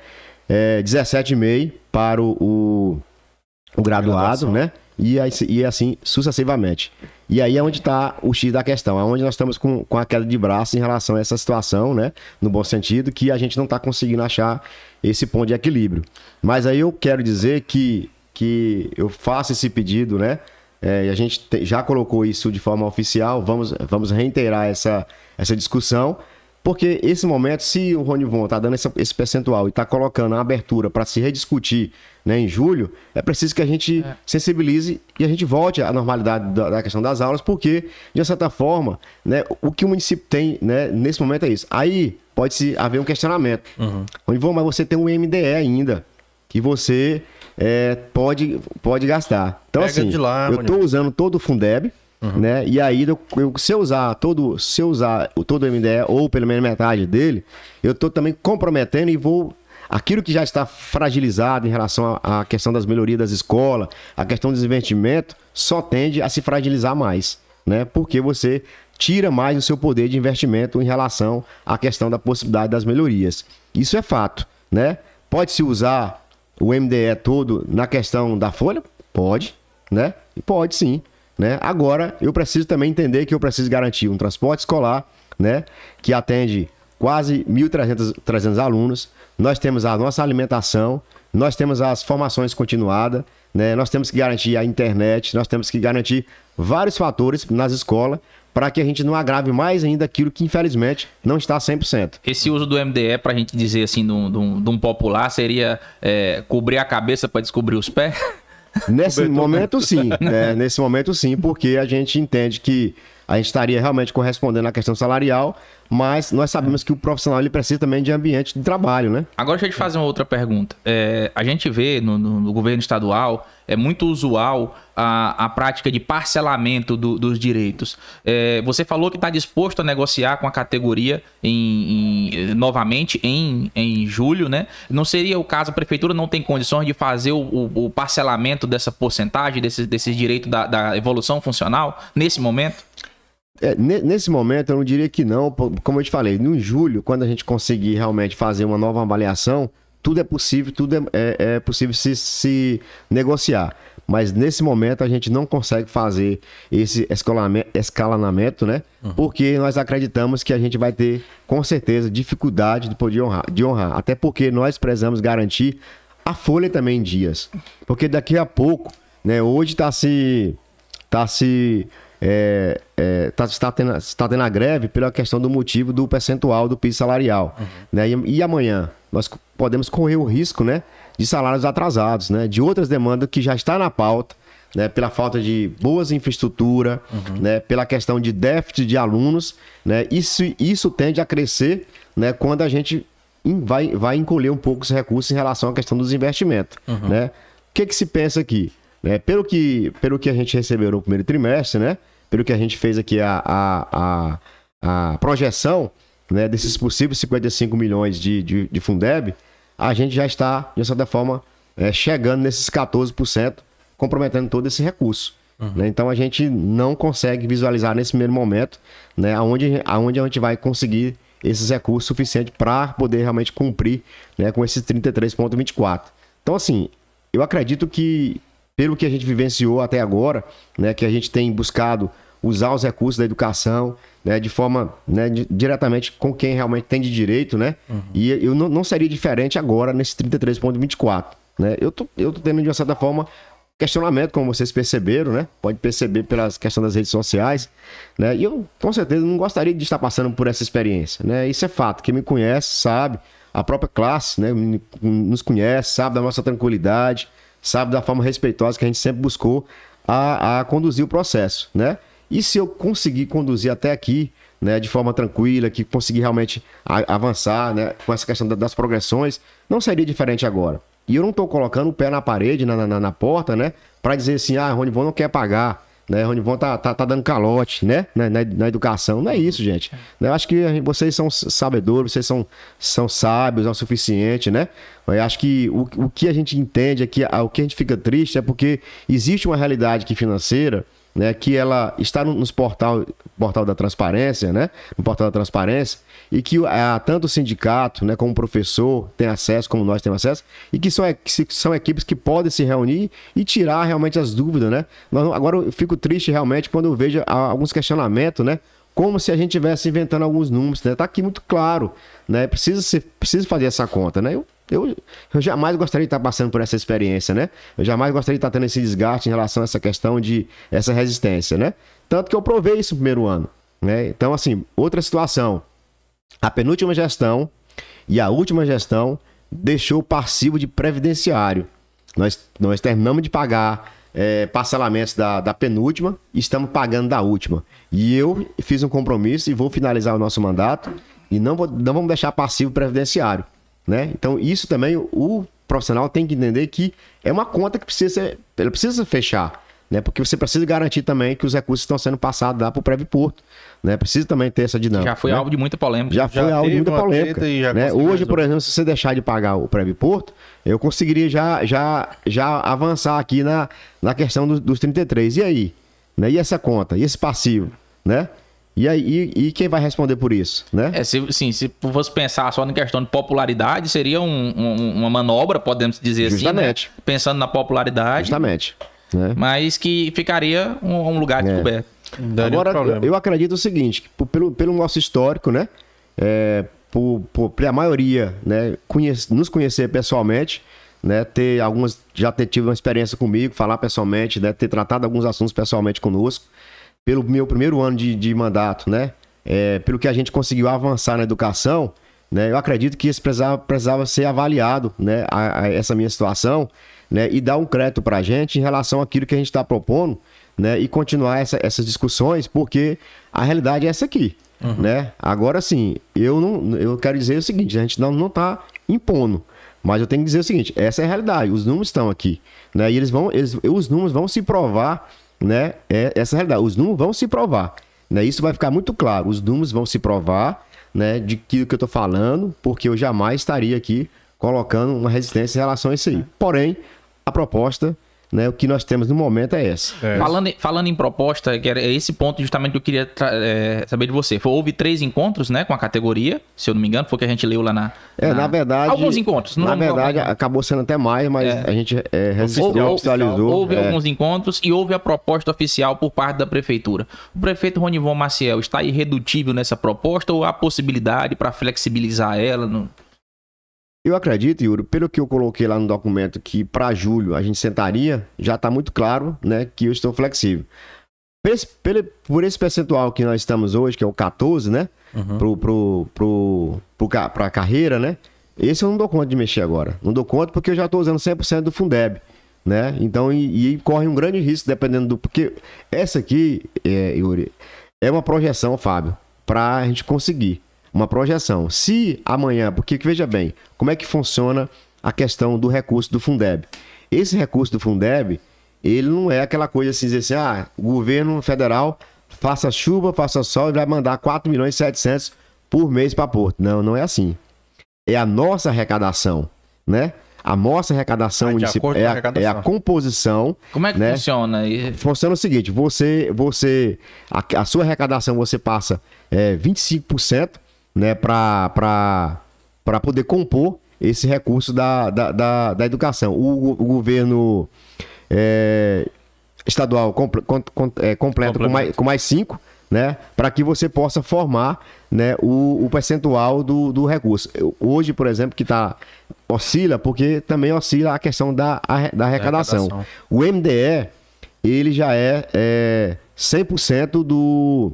S3: é, 17,5 para o, o, o graduado, né, e, e assim sucessivamente. E aí é onde está o X da questão, é onde nós estamos com, com a queda de braço em relação a essa situação, né? No bom sentido, que a gente não está conseguindo achar esse ponto de equilíbrio. Mas aí eu quero dizer que, que eu faço esse pedido, né? É, e a gente te, já colocou isso de forma oficial, vamos, vamos reiterar essa, essa discussão, porque esse momento, se o Rony Von está dando esse, esse, percentual e está colocando a abertura para se rediscutir né, em julho, é preciso que a gente é. sensibilize e a gente volte à normalidade da, da, questão das aulas, porque, de certa forma, né, o que o município tem né, nesse momento é isso. Aí pode-se haver um questionamento. Uhum. Rony Von, mas você tem um MDE ainda, que você é, pode, pode gastar. Então, Pega assim, lá, eu estou usando todo o Fundeb, Uhum. Né? E aí, eu, se eu usar todo, se usar todo o MDE ou pelo menos metade dele, eu estou também comprometendo e vou aquilo que já está fragilizado em relação à questão das melhorias das escolas, a questão dos investimentos, só tende a se fragilizar mais, né? Porque você tira mais o seu poder de investimento em relação à questão da possibilidade das melhorias. Isso é fato, né? Pode-se usar o MDE todo na questão da folha? Pode, né? Pode sim. Né? Agora, eu preciso também entender que eu preciso garantir um transporte escolar, né? Que atende quase 1.300 alunos. Nós temos a nossa alimentação, nós temos as formações continuadas, né? Nós temos que garantir a internet, nós temos que garantir vários fatores nas escolas para que a gente não agrave mais ainda aquilo que, infelizmente, não está 100%.
S1: Esse uso do MDE, para a gente dizer assim, de um, um popular, seria é, cobrir a cabeça para descobrir os pés?
S3: Nesse momento, sim. Né? Nesse momento, sim, porque a gente entende que a gente estaria realmente correspondendo à questão salarial, mas nós sabemos que o profissional ele precisa também de ambiente de trabalho, né?
S1: Agora deixa eu te fazer uma outra pergunta. É, a gente vê no, no, no, governo estadual, é muito usual a, a prática de parcelamento do, dos direitos. É, você falou que está disposto a negociar com a categoria em, em, novamente em, em julho, né? Não seria o caso, a prefeitura não tem condições de fazer o, o, o parcelamento dessa porcentagem, desses, desses direitos da, da evolução funcional nesse momento?
S3: É, nesse momento, eu não diria que não. Como eu te falei, no julho, quando a gente conseguir realmente fazer uma nova avaliação, tudo é possível, tudo é, é, é possível se, se negociar. Mas nesse momento a gente não consegue fazer esse escalonamento, né? Uhum. Porque nós acreditamos que a gente vai ter, com certeza, dificuldade de poder honrar, de honrar. Até porque nós precisamos garantir a folha também em dias. Porque daqui a pouco, né? Hoje está se. Tá se é, é, tá, está, tendo, está tendo a greve pela questão do motivo do percentual do piso salarial. Uhum. Né? E, e, amanhã nós podemos correr o risco né, de salários atrasados, né, de outras demandas que já está na pauta, né, pela falta de boas infraestrutura, uhum. né, pela questão de déficit de alunos. Né, isso, isso tende a crescer né, quando a gente vai, vai encolher um pouco os recursos em relação à questão dos investimentos. Uhum. Né? O que, que se pensa aqui? Né? Pelo, que, pelo que a gente recebeu no primeiro trimestre, né? Pelo que a gente fez aqui a, a, a, a projeção né, desses possíveis 55 milhões de, de, de, Fundeb, a gente já está, de certa forma, é, chegando nesses 14%, comprometendo todo esse recurso. Uhum. Né? Então a gente não consegue visualizar nesse primeiro momento né, aonde, aonde a gente vai conseguir esses recursos suficientes para poder realmente cumprir né, com esses 33,24. Então, assim, eu acredito que pelo que a gente vivenciou até agora, né, que a gente tem buscado usar os recursos da educação, né, de forma né, de, diretamente com quem realmente tem de direito, né? Uhum. E eu não, não, seria diferente agora nesse 33.24, né? Eu tô, eu tô tendo de uma certa forma questionamento, como vocês perceberam, né? Pode perceber pelas questões das redes sociais, né? E eu com certeza não gostaria de estar passando por essa experiência, né? Isso é fato. Quem me conhece sabe, a própria classe, né, nos conhece, sabe da nossa tranquilidade, sabe, da forma respeitosa que a gente sempre buscou a, a conduzir o processo, né? E se eu conseguir conduzir até aqui, né, de forma tranquila, que conseguir realmente a, avançar, né, com essa questão da, das progressões, não seria diferente agora. E eu não estou colocando o pé na parede, na, na, na porta, né, para dizer assim, ah, Rony Von não quer pagar, né? Ronivon tá, tá, tá dando calote, né? Na, na, na, educação. Não é isso, gente. Eu acho que vocês são sabedores, vocês são, são sábios é o suficiente, né? Eu acho que o, o que a gente entende aqui, é o que a gente fica triste é porque existe uma realidade aqui financeira né, que ela está no, nos portal, portal da transparência, né, no portal da transparência, e que a, tanto o sindicato, né, como o professor tem acesso, como nós temos acesso, e que são, que são equipes que podem se reunir e tirar realmente as dúvidas, né. Agora eu fico triste realmente quando eu vejo alguns questionamentos, né, como se a gente estivesse inventando alguns números, né, tá aqui muito claro, né, precisa, ser, precisa fazer essa conta, né, eu eu, eu jamais gostaria de estar passando por essa experiência, né? Eu jamais gostaria de estar tendo esse desgaste em relação a essa questão de essa resistência, né? Tanto que eu provei isso no primeiro ano, né? Então, assim, outra situação. A penúltima gestão e a última gestão deixou passivo de previdenciário. Nós, nós terminamos de pagar é, parcelamentos da, da penúltima e estamos pagando da última. E eu fiz um compromisso e vou finalizar o nosso mandato e não, vou, não vamos deixar passivo previdenciário. Né? Então, isso também o profissional tem que entender que é uma conta que precisa ser, ele precisa fechar. Né? Porque você precisa garantir também que os recursos estão sendo passados lá para o Prévio Porto. Né? Precisa também ter essa dinâmica.
S1: Já foi
S3: né?
S1: alvo de muita polêmica.
S3: Já, já foi alvo de muita polêmica. Né? Hoje, por exemplo, se você deixar de pagar o Prévio Porto, eu conseguiria já, já, já avançar aqui na, na questão dos, dos 33. E aí? Né? E essa conta? E esse passivo? Né? E aí, e, e, quem vai responder por isso, né?
S1: É, se, sim, se fosse pensar só na questão de popularidade, seria um, um, uma manobra, podemos dizer
S3: Justamente.
S1: assim, né? Pensando na popularidade.
S3: Justamente.
S1: Né? Mas que ficaria um, um lugar é. descoberto.
S3: É. Agora, eu, eu, acredito o seguinte, que pelo, pelo nosso histórico, né? É, por, por, por a maioria né, conhece, nos conhecer pessoalmente, né, ter algumas já ter tido uma experiência comigo, falar pessoalmente, né, ter tratado alguns assuntos pessoalmente conosco pelo meu primeiro ano de, de mandato, né? É, pelo que a gente conseguiu avançar na educação, né? Eu acredito que isso precisava, precisava ser avaliado, né? A, a essa minha situação, né? E dar um crédito para a gente em relação àquilo que a gente está propondo, né? E continuar essa, essas discussões, porque a realidade é essa aqui, uhum. né? Agora sim, eu não, eu quero dizer o seguinte: a gente não não está impondo. Mas eu tenho que dizer o seguinte: essa é a realidade, os números estão aqui. Né? E eles vão, eles, os números vão se provar né? É essa é realidade. Os números vão se provar. Né? Isso vai ficar muito claro. Os números vão se provar né, de que, que eu estou falando, porque eu jamais estaria aqui colocando uma resistência em relação a isso aí. Porém, a proposta né, o que nós temos no momento é esse.
S1: É. Falando, falando em proposta, que era esse ponto justamente que eu queria é, saber de você. Foi, houve três encontros né, com a categoria, se eu não me engano, foi o que a gente leu lá na.
S3: É, na, na verdade.
S1: Alguns encontros.
S3: na verdade, acabou sendo até mais, mas é. a gente é,
S1: oficializou. oficializou. Houve é. alguns encontros e houve a proposta oficial por parte da prefeitura. O prefeito Ronivon Maciel está irredutível nessa proposta ou há possibilidade para flexibilizar ela? No...
S3: Eu acredito, Yuri, pelo que eu coloquei lá no documento, que para julho a gente sentaria, já está muito claro né, que eu estou flexível. Por esse, por esse, percentual que nós estamos hoje, que é o 14, né? Uhum. Pro, pro, pro, pro, pra carreira, né? Esse eu não dou conta de mexer agora. Não dou conta porque eu já estou usando 100% do Fundeb. Né? Então, e, e, corre um grande risco dependendo do. Porque essa aqui, é, Yuri, é uma projeção, Fábio, para a gente conseguir uma projeção. Se amanhã, porque veja bem, como é que funciona a questão do recurso do Fundeb? Esse recurso do Fundeb, ele não é aquela coisa assim, dizer assim, ah, o governo federal faça chuva, faça sol e vai mandar 4 milhões e 700 por mês para Porto. Não, não é assim. É a nossa arrecadação, né? A nossa arrecadação,
S1: ah,
S3: é, a, arrecadação. é a composição.
S1: Como é que
S3: né?
S1: funciona?
S3: Funciona o seguinte: você, você a, a sua arrecadação você passa é, 25%, né, para poder compor esse recurso da, da, da, da educação. O, o governo é, estadual com, com, é, completa com mais, com mais cinco, né, para que você possa formar né, o, o percentual do, do recurso. Hoje, por exemplo, que está oscila, porque também oscila a questão da, da arrecadação. arrecadação. O MDE, ele já é, é 100% do,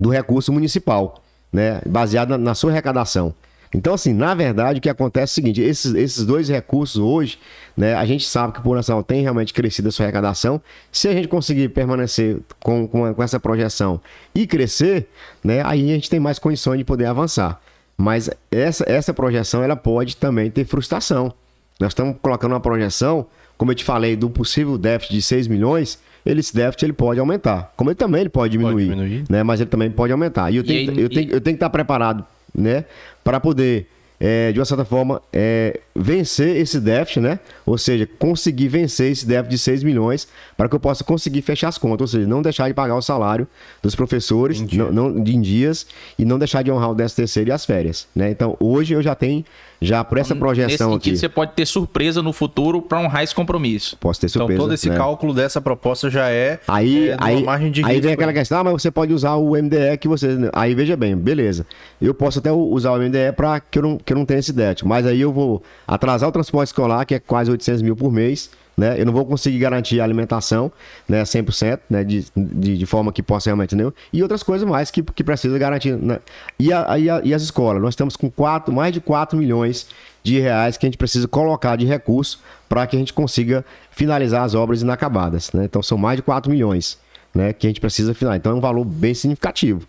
S3: do recurso municipal né? Baseado na, na sua arrecadação. Então, assim, na verdade, o que acontece é o seguinte: esses, esses dois recursos hoje, né, a gente sabe que o Nacional tem realmente crescido a sua arrecadação. Se a gente conseguir permanecer com, com, com, essa projeção e crescer, né, aí a gente tem mais condições de poder avançar. Mas essa, essa projeção ela pode também ter frustração. Nós estamos colocando uma projeção, como eu te falei, do possível déficit de 6 milhões. Ele, esse déficit ele pode aumentar. Como ele também ele pode diminuir,
S2: Pode diminuir.
S3: né? Mas ele também pode aumentar. E eu
S1: E
S3: tenho,
S1: aí-
S3: eu tenho, eu tenho que estar preparado, né? Para poder, é, de uma certa forma, é, vencer esse déficit, né? Ou seja, conseguir vencer esse déficit de 6 milhões para que eu possa conseguir fechar as contas. Ou seja, não deixar de pagar o salário dos professores
S2: Em dia.
S3: não, não- em dias e não deixar de honrar o 13 terceiro e as férias, né? Então, hoje eu já tenho, já por essa
S1: Nesse
S3: projeção
S1: sentido,
S3: aqui,
S1: você pode ter surpresa no futuro para honrar esse compromisso.
S3: posso ter
S2: Então
S3: surpresa.
S2: todo esse
S3: né?
S2: cálculo dessa proposta já é,
S3: Aí,
S2: é
S3: aí,
S2: margem de
S3: aí vem aquela questão, ah, mas você pode usar o MDE que você. Aí veja bem, beleza. Eu posso até usar o MDE para que eu não, que eu não tenha esse déficit, mas aí eu vou atrasar o transporte escolar, que é quase 800 mil por mês. Né? Eu não vou conseguir garantir a alimentação né, 100%, né, de, de, de forma que possa realmente. Né? E outras coisas mais que, que precisa garantir. Né? E, a, e, a- e as escolas? Nós estamos com quatro, mais de 4 milhões de reais que a gente precisa colocar de recurso para que a gente consiga finalizar as obras inacabadas. Né? Então são mais de 4 milhões né, que a gente precisa finalizar. Então é um valor bem significativo.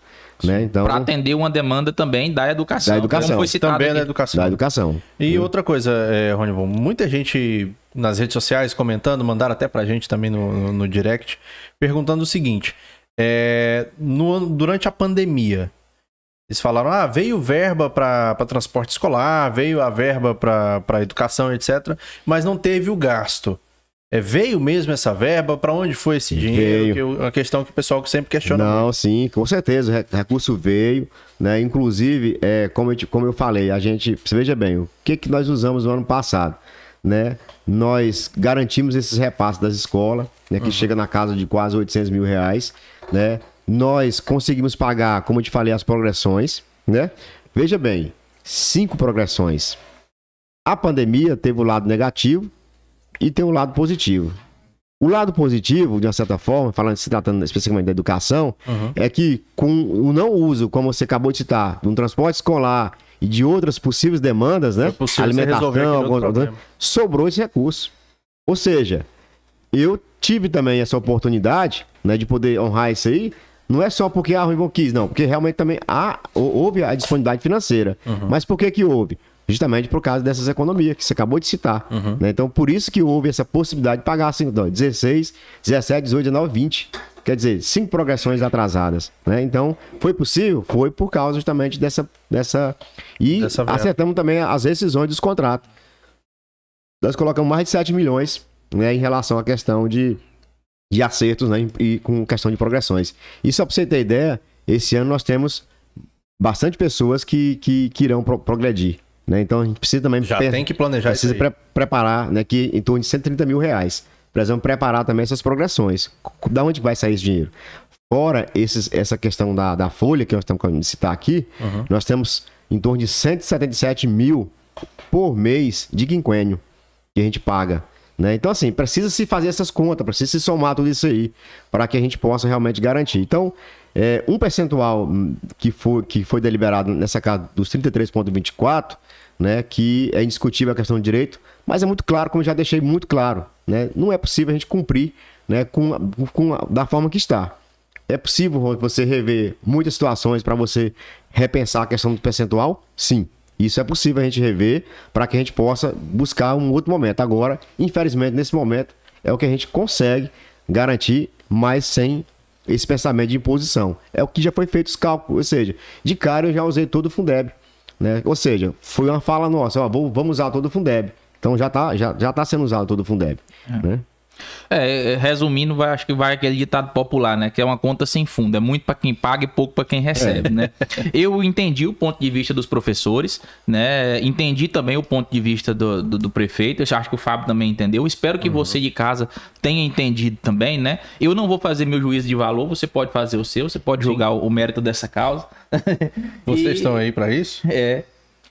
S3: Né? Então,
S1: Para atender uma demanda também da educação.
S3: Da educação.
S1: Como foi citado
S2: também é da
S1: aqui.
S2: educação.
S3: da educação.
S2: E outra coisa, é, Ronivon, muita gente nas redes sociais comentando, mandaram até pra gente também no, no, no direct, perguntando o seguinte: é, no durante a pandemia, eles falaram, ah, veio verba para transporte escolar, veio a verba para educação, etc., mas não teve o gasto. É, veio mesmo essa verba? Para onde foi esse dinheiro? Que eu- uma questão que o pessoal sempre questiona.
S3: Não, sim, com certeza. O re- recurso veio, né? Inclusive, é, como, eu, como eu falei, a gente. Veja bem, o que, que nós usamos no ano passado? Né? Nós garantimos esses repasses das escolas, né? Que chega na casa de quase 800 mil reais, né? Nós conseguimos pagar, como eu te falei, as progressões, né? Veja bem, cinco progressões. A pandemia teve o lado negativo e tem o lado positivo. O lado positivo, de uma certa forma, falando se tratando especificamente da educação,
S2: Uhum.
S3: é que com o não uso, como você acabou de citar, de um transporte escolar e de outras possíveis demandas, né?
S2: Possível outro
S3: algumas-
S2: problema.
S3: sobrou esse recurso. Ou seja, eu tive também essa oportunidade, né, de poder honrar isso aí. Não é só porque a Ruimon quis, não, porque realmente também há, hou- houve a disponibilidade financeira.
S2: Uhum.
S3: Mas por que que houve? Justamente por causa dessas economias que você acabou de citar.
S2: Uhum.
S3: né? Então, por isso que houve essa possibilidade de pagar assim, então, 16, 17, 18, 19, 20. Quer dizer, cinco progressões atrasadas. Né? Então, foi possível? Foi por causa justamente dessa. dessa... E
S2: Dessa
S3: acertamos também as rescisões dos contratos. Nós colocamos mais de 7 milhões né, em relação à questão de, de acertos né, e com questão de progressões. E só para você ter ideia, esse ano nós temos bastante pessoas que, que, que irão pro- progredir. Né? Então a gente precisa também
S2: Já tem que planejar
S3: precisa pre- preparar né, que em torno de 130 mil reais. Precisamos preparar também essas progressões. Da onde vai sair esse dinheiro? Fora esses, essa questão da, da folha que nós estamos querendo citar aqui,
S2: Uhum.
S3: nós temos em torno de 177 mil por mês de quinquênio que a gente paga. Né? Então, assim, precisa se fazer essas contas, precisa se somar tudo isso aí para que a gente possa realmente garantir. Então, é, um percentual hum, que foi, que foi deliberado nessa casa dos 33,24, né, que é indiscutível a questão de direito, mas é muito claro, como já deixei muito claro, né, não é possível a gente cumprir né, com, com da forma que está. É possível você rever muitas situações para você repensar a questão do percentual? Sim. Isso é possível a gente rever para que a gente possa buscar um outro momento. Agora, infelizmente, nesse momento, é o que a gente consegue garantir, mas sem esse pensamento de imposição. É o que já foi feito os cálculos. Ou seja, de cara eu já usei todo o Fundeb. Né? Ou seja, foi uma fala nossa, ó, vou- vamos usar todo o Fundeb. Então já está já, já tá sendo usado todo o Fundeb. Né?
S1: É, resumindo, vai, acho que vai aquele ditado popular, né? Que é uma conta sem fundo. É muito para quem paga e pouco para quem recebe, né? Eu entendi o ponto de vista dos professores, né? Entendi também o ponto de vista do, do, do prefeito. Eu acho que o Fábio também entendeu. Espero que você de casa tenha entendido também, né? Eu não vou fazer meu juízo de valor, você pode fazer o seu, você pode julgar o, o mérito dessa causa.
S2: Vocês
S1: E-
S2: estão aí para isso?
S1: É.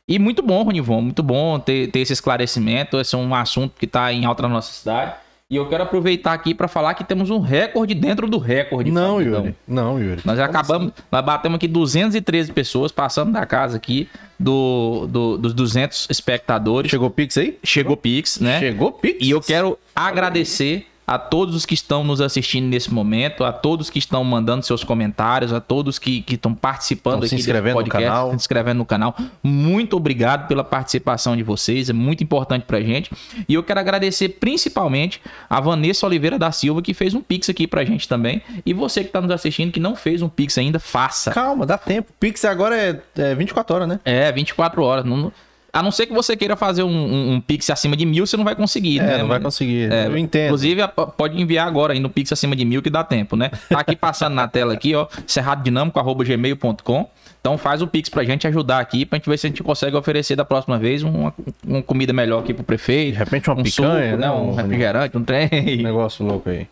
S1: E muito bom, Ronivon, muito bom ter, ter esse esclarecimento. Esse é um assunto que está em alta na nossa cidade. E eu quero aproveitar aqui para falar que temos um recorde dentro do recorde.
S2: Não. Yuri. Não, Yuri.
S1: Nós já acabamos, nós batemos aqui 213 pessoas passando da casa aqui do, do- dos 200 espectadores.
S2: Chegou o Pix aí?
S1: Chegou Pix, né?
S2: Chegou Pix?
S1: E eu quero agradecer a todos os que estão nos assistindo nesse momento, a todos que estão mandando seus comentários, a todos que que estão participando
S2: Estão
S1: aqui
S2: se inscrevendo no
S1: podcast,
S2: canal.
S1: se inscrevendo no canal. Muito obrigado pela participação de vocês, é muito importante pra gente. E eu quero agradecer principalmente a Vanessa Oliveira da Silva, que fez um pix aqui pra gente também. E você que tá nos assistindo, que não fez um pix ainda, faça.
S2: Calma, dá tempo. Pix agora é, é 24 horas, né?
S1: É, 24 horas. Não- a não ser que você queira fazer um, um, um Pix acima de mil, você não vai conseguir,
S2: É,
S1: né?
S2: não vai conseguir.
S1: É,
S2: eu entendo.
S1: Inclusive, pode enviar agora aí no Pix acima de mil que dá tempo, né? Tá aqui passando na tela aqui, ó, cerradodinâmico.gmail.com. Então faz o Pix pra gente ajudar aqui, pra gente ver se a gente consegue oferecer da próxima vez uma, uma comida melhor aqui pro prefeito.
S2: De repente uma
S1: um
S2: picanha,
S1: suco,
S2: né?
S1: Um
S2: Um-
S1: refrigerante, um trem.
S2: negócio louco aí.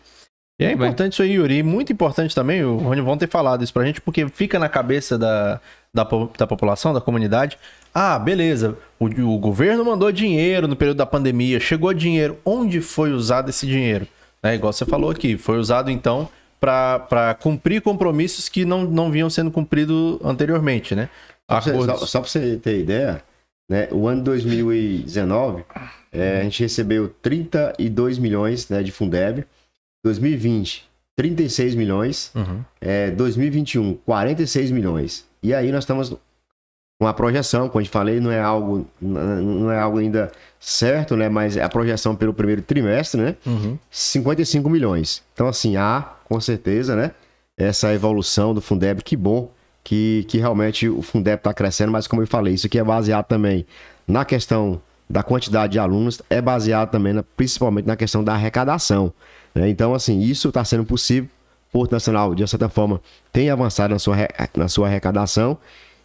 S2: E é importante isso aí, Yuri. Muito importante também, o Rony vão ter falado isso pra gente, porque fica na cabeça da, da, da população, da comunidade. Ah, beleza, o, o governo mandou dinheiro no período da pandemia, chegou dinheiro. Onde foi usado esse dinheiro? É igual você falou aqui, foi usado então para cumprir compromissos que não, não vinham sendo cumpridos anteriormente, né?
S3: Só pra você-
S2: Acordos.
S3: Só, só pra você ter ideia, né? O ano 2019, é, a gente recebeu 32 milhões né, de Fundeb. 2020, 36 milhões.
S2: Uhum.
S3: É, 2021, 46 milhões. E aí nós estamos com a projeção, como eu falei, não é algo, não é algo ainda certo, né? Mas é a projeção pelo primeiro trimestre, né?
S2: Uhum.
S3: 55 milhões. Então, assim, há, com certeza, né? Essa evolução do Fundeb, que bom que, que realmente o Fundeb está crescendo, mas como eu falei, isso aqui é baseado também na questão da quantidade de alunos, é baseado também, na- principalmente na questão da arrecadação. né? Então, assim, isso está sendo possível. Porto Nacional, de certa forma, tem avançado na sua, na sua arrecadação.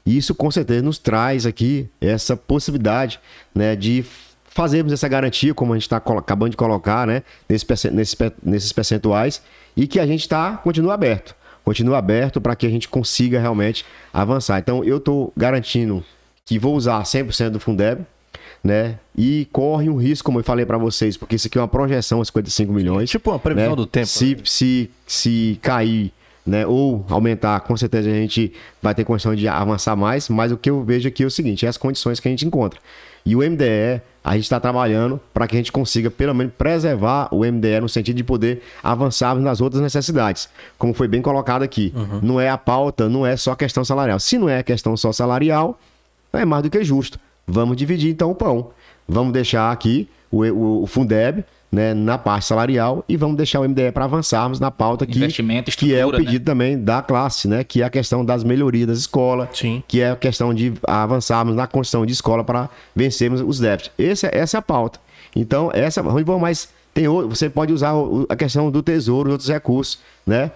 S3: E isso, com certeza, nos traz aqui essa possibilidade né, de fazermos essa garantia, como a gente está acabando de colocar, né, nesses, nesses percentuais, e que a gente tá, continua aberto. Continua aberto para que a gente consiga realmente avançar. Então, eu estou garantindo que vou usar 100% do Fundeb, né? E corre um risco, como eu falei para vocês, porque isso aqui é uma projeção a 55 milhões.
S2: Tipo uma previsão
S3: né?
S2: do tempo.
S3: Se, se, se cair, né, ou aumentar, com certeza a gente vai ter condição de avançar mais, mas o que eu vejo aqui é o seguinte, é as condições que a gente encontra. E o MDE, a gente está trabalhando para que a gente consiga, pelo menos, preservar o MDE no sentido de poder avançarmos nas outras necessidades. Como foi bem colocado aqui. Não é a pauta, não é só questão salarial. Se não é questão só salarial, é mais do que justo. Vamos dividir então o pão. Vamos deixar aqui o, o, o Fundeb né, na parte salarial e vamos deixar o MDE para avançarmos na pauta que,
S1: Investimento,
S3: que é o
S1: né?
S3: pedido também da classe, né? Que é a questão das melhorias das escolas,
S2: Sim.
S3: que é a questão de avançarmos na construção de escola para vencermos os déficits. Esse, é- essa é a pauta. Então, essa, Rony, mas tem outro, você pode usar a questão do tesouro, outros recursos, né?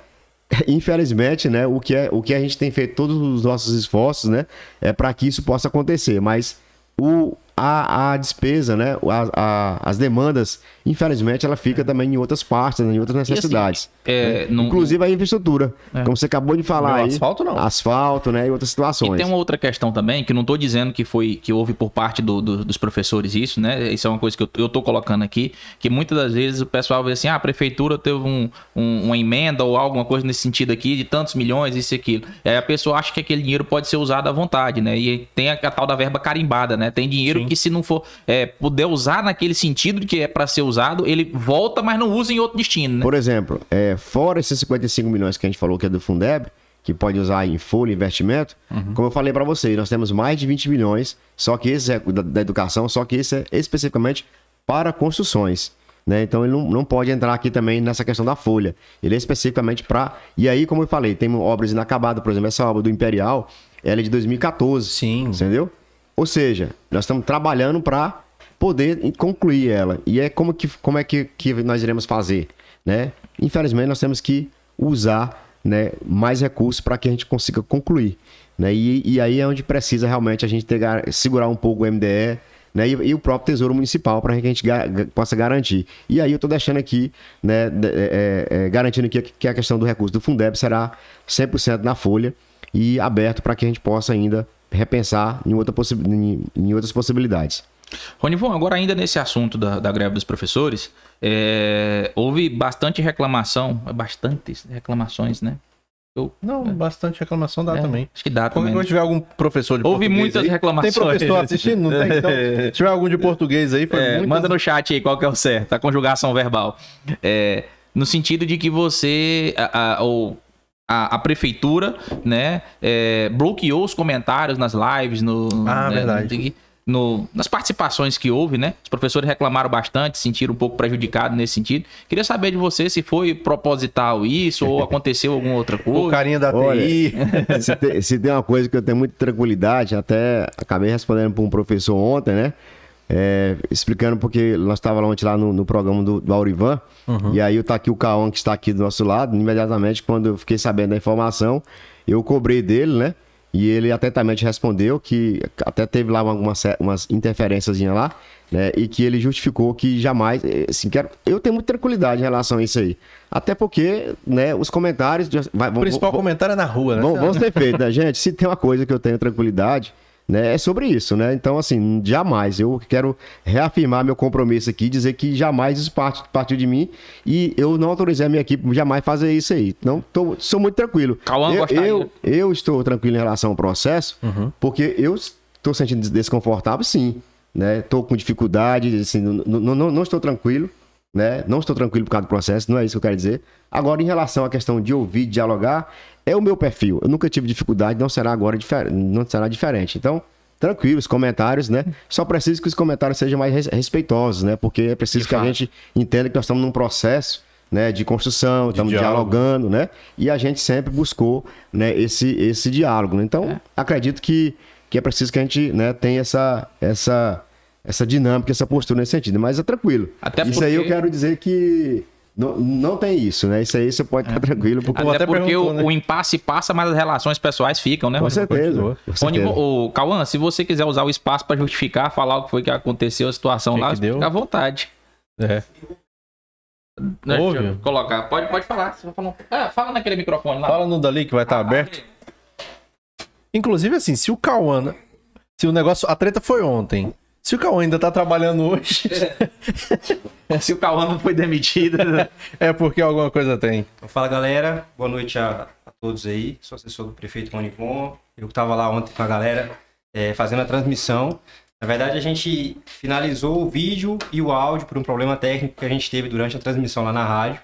S3: Infelizmente, né, o que, é, o que a gente tem feito todos os nossos esforços, né, é para que isso possa acontecer, mas o, a, a despesa, né, a, a- as demandas, infelizmente, ela fica também em outras partes, né, em outras necessidades.
S1: é,
S3: né?
S1: não-
S3: Inclusive a infraestrutura, como você acabou de falar aí.
S2: asfalto não.
S3: Asfalto, né, e outras
S1: E
S3: situações.
S1: tem uma outra questão também, que não tô dizendo que foi que houve por parte do- do- dos professores isso, né? Isso é uma coisa que eu, tô colocando aqui, que muitas das vezes o pessoal vê assim, ah, a prefeitura teve um- um- uma emenda ou alguma coisa nesse sentido aqui, de tantos milhões, isso e aquilo. Aí a pessoa acha que aquele dinheiro pode ser usado à vontade, né? E tem a, a tal da verba carimbada, né? Tem dinheiro
S2: Sim.
S1: que se não for é, puder usar naquele sentido que é para ser usado, ele volta, mas não usa em outro destino, né?
S3: Por exemplo, é, fora esses 55 milhões que a gente falou que é do Fundeb, que pode usar em folha investimento,
S1: Uhum.
S3: como eu falei para vocês, nós temos mais de 20 milhões, só que esse é da, da educação, só que esse é especificamente para construções. Né? Então ele não, não pode entrar aqui também nessa questão da folha. Ele é especificamente para. E aí, como eu falei, tem obras inacabadas, por exemplo, essa obra do Imperial, ela é de 2014.
S2: Sim.
S3: Entendeu? Ou seja, nós estamos trabalhando para poder concluir ela. E é como, que, como é que, que nós iremos fazer, né? Infelizmente, nós temos que usar né, mais recursos para que a gente consiga concluir. Né? E, e aí é onde precisa realmente a gente ter, segurar um pouco o MDE né, e, e o próprio Tesouro Municipal para que a gente ga- possa garantir. E aí eu estou deixando aqui, né, de- é, é, garantindo aqui que a questão do recurso do Fundeb será 100% na folha e aberto para que a gente possa ainda repensar em, outra em, em outras possibilidades.
S1: Ronivon, agora ainda nesse assunto da, da greve dos professores, é, houve bastante reclamação, bastantes reclamações, né? Eu-
S2: Não, bastante reclamação dá
S1: é,
S2: também.
S1: Acho que dá
S2: Quando
S1: também.
S2: tiver algum professor de
S1: Houve muitas
S2: aí,
S1: reclamações.
S2: Tem professor assistindo? Não tem? Então, se tiver algum de português aí, foi
S1: É,
S2: muitas-
S1: Manda no chat aí qual que é o certo, a conjugação verbal. É, no sentido de que você, a, a- ou a, a prefeitura, né, é, bloqueou os comentários nas lives, no,
S2: Ah,
S1: né,
S2: verdade.
S1: no- nas participações que houve, né? Os professores reclamaram bastante, se sentiram um pouco prejudicados nesse sentido. Queria saber de você se foi proposital isso ou aconteceu alguma outra
S2: O
S1: coisa.
S2: carinha da
S3: Olha,
S2: TI.
S3: se, tem, se tem uma coisa que eu tenho muita tranquilidade, até acabei respondendo para um professor ontem, né? É, explicando porque nós estávamos ontem lá no, no programa do, do Aurivan, e aí tá aqui o Caon que está aqui do nosso lado, imediatamente quando eu fiquei sabendo da informação, eu cobrei dele, né? E ele atentamente respondeu que até teve lá algumas umas interferências lá, né? E que ele justificou que jamais, eh, assim, quero, eu tenho muita tranquilidade em relação a isso aí. Até porque, né, os comentários... vai-
S2: O
S3: vão-
S2: principal
S3: vão-
S2: comentário é na rua, né?
S3: Vamos, vamos ter feito, né, gente? Se tem uma coisa que eu tenho tranquilidade, né, é sobre isso, né? Então, assim, jamais. Eu quero reafirmar meu compromisso aqui, dizer que jamais isso parte, partiu de mim e eu não autorizei a minha equipe jamais fazer isso aí. Então, tô, sou muito tranquilo.
S1: Cauã
S3: eu,
S1: gostaria.
S3: eu, eu estou tranquilo em relação ao processo, porque eu estou sentindo des- desconfortável, sim. Né? Estou com dificuldade, assim, não, não, não, não estou tranquilo né? Não estou tranquilo por causa do processo, não é isso que eu quero dizer. Agora, em relação à questão de ouvir, dialogar, é o meu perfil. Eu nunca tive dificuldade, não será agora diferente, não será diferente. Então, tranquilo, os comentários, né? Só preciso que os comentários sejam mais res- respeitosos, né? Porque é preciso
S1: De
S3: que a gente entenda que nós estamos num processo, né, de construção, estamos
S2: diálogo.
S3: dialogando, né? E a gente sempre buscou, né, esse esse diálogo. né? Então,
S1: É.
S3: acredito que que é preciso que a gente, né, tenha essa essa essa dinâmica, essa postura nesse sentido. Mas é tranquilo.
S1: Até
S3: isso aí eu
S1: porque-
S3: quero dizer que não, não tem isso, né? Isso aí você pode estar tranquilo. Porque...
S2: Até
S1: Até porque o,
S2: né?
S1: o impasse passa, mas as relações pessoais ficam, né?
S3: Com certeza. com certeza.
S1: o Cauã, se você quiser usar o espaço para justificar, falar o que foi que aconteceu, a situação
S2: Que
S1: lá,
S2: que deu?
S1: fica à vontade.
S2: É.
S1: Né,
S2: Ouve?
S1: deixa eu colocar. Pode, pode falar. Você vai falar um- Ah, fala naquele microfone lá.
S2: Fala no dali que vai estar aberto. Inclusive, assim, se o Cauã. né? Se o negócio. A treta foi ontem. Se o Cauã ainda tá trabalhando hoje,
S1: Se o Cauã não foi demitido.
S2: é porque alguma coisa tem.
S4: Então, fala galera, boa noite a, a todos aí. Sou assessor do prefeito Rony Von. Eu estava lá ontem com a galera é, fazendo a transmissão. Na verdade, a gente finalizou o vídeo e o áudio por um problema técnico que a gente teve durante a transmissão lá na rádio.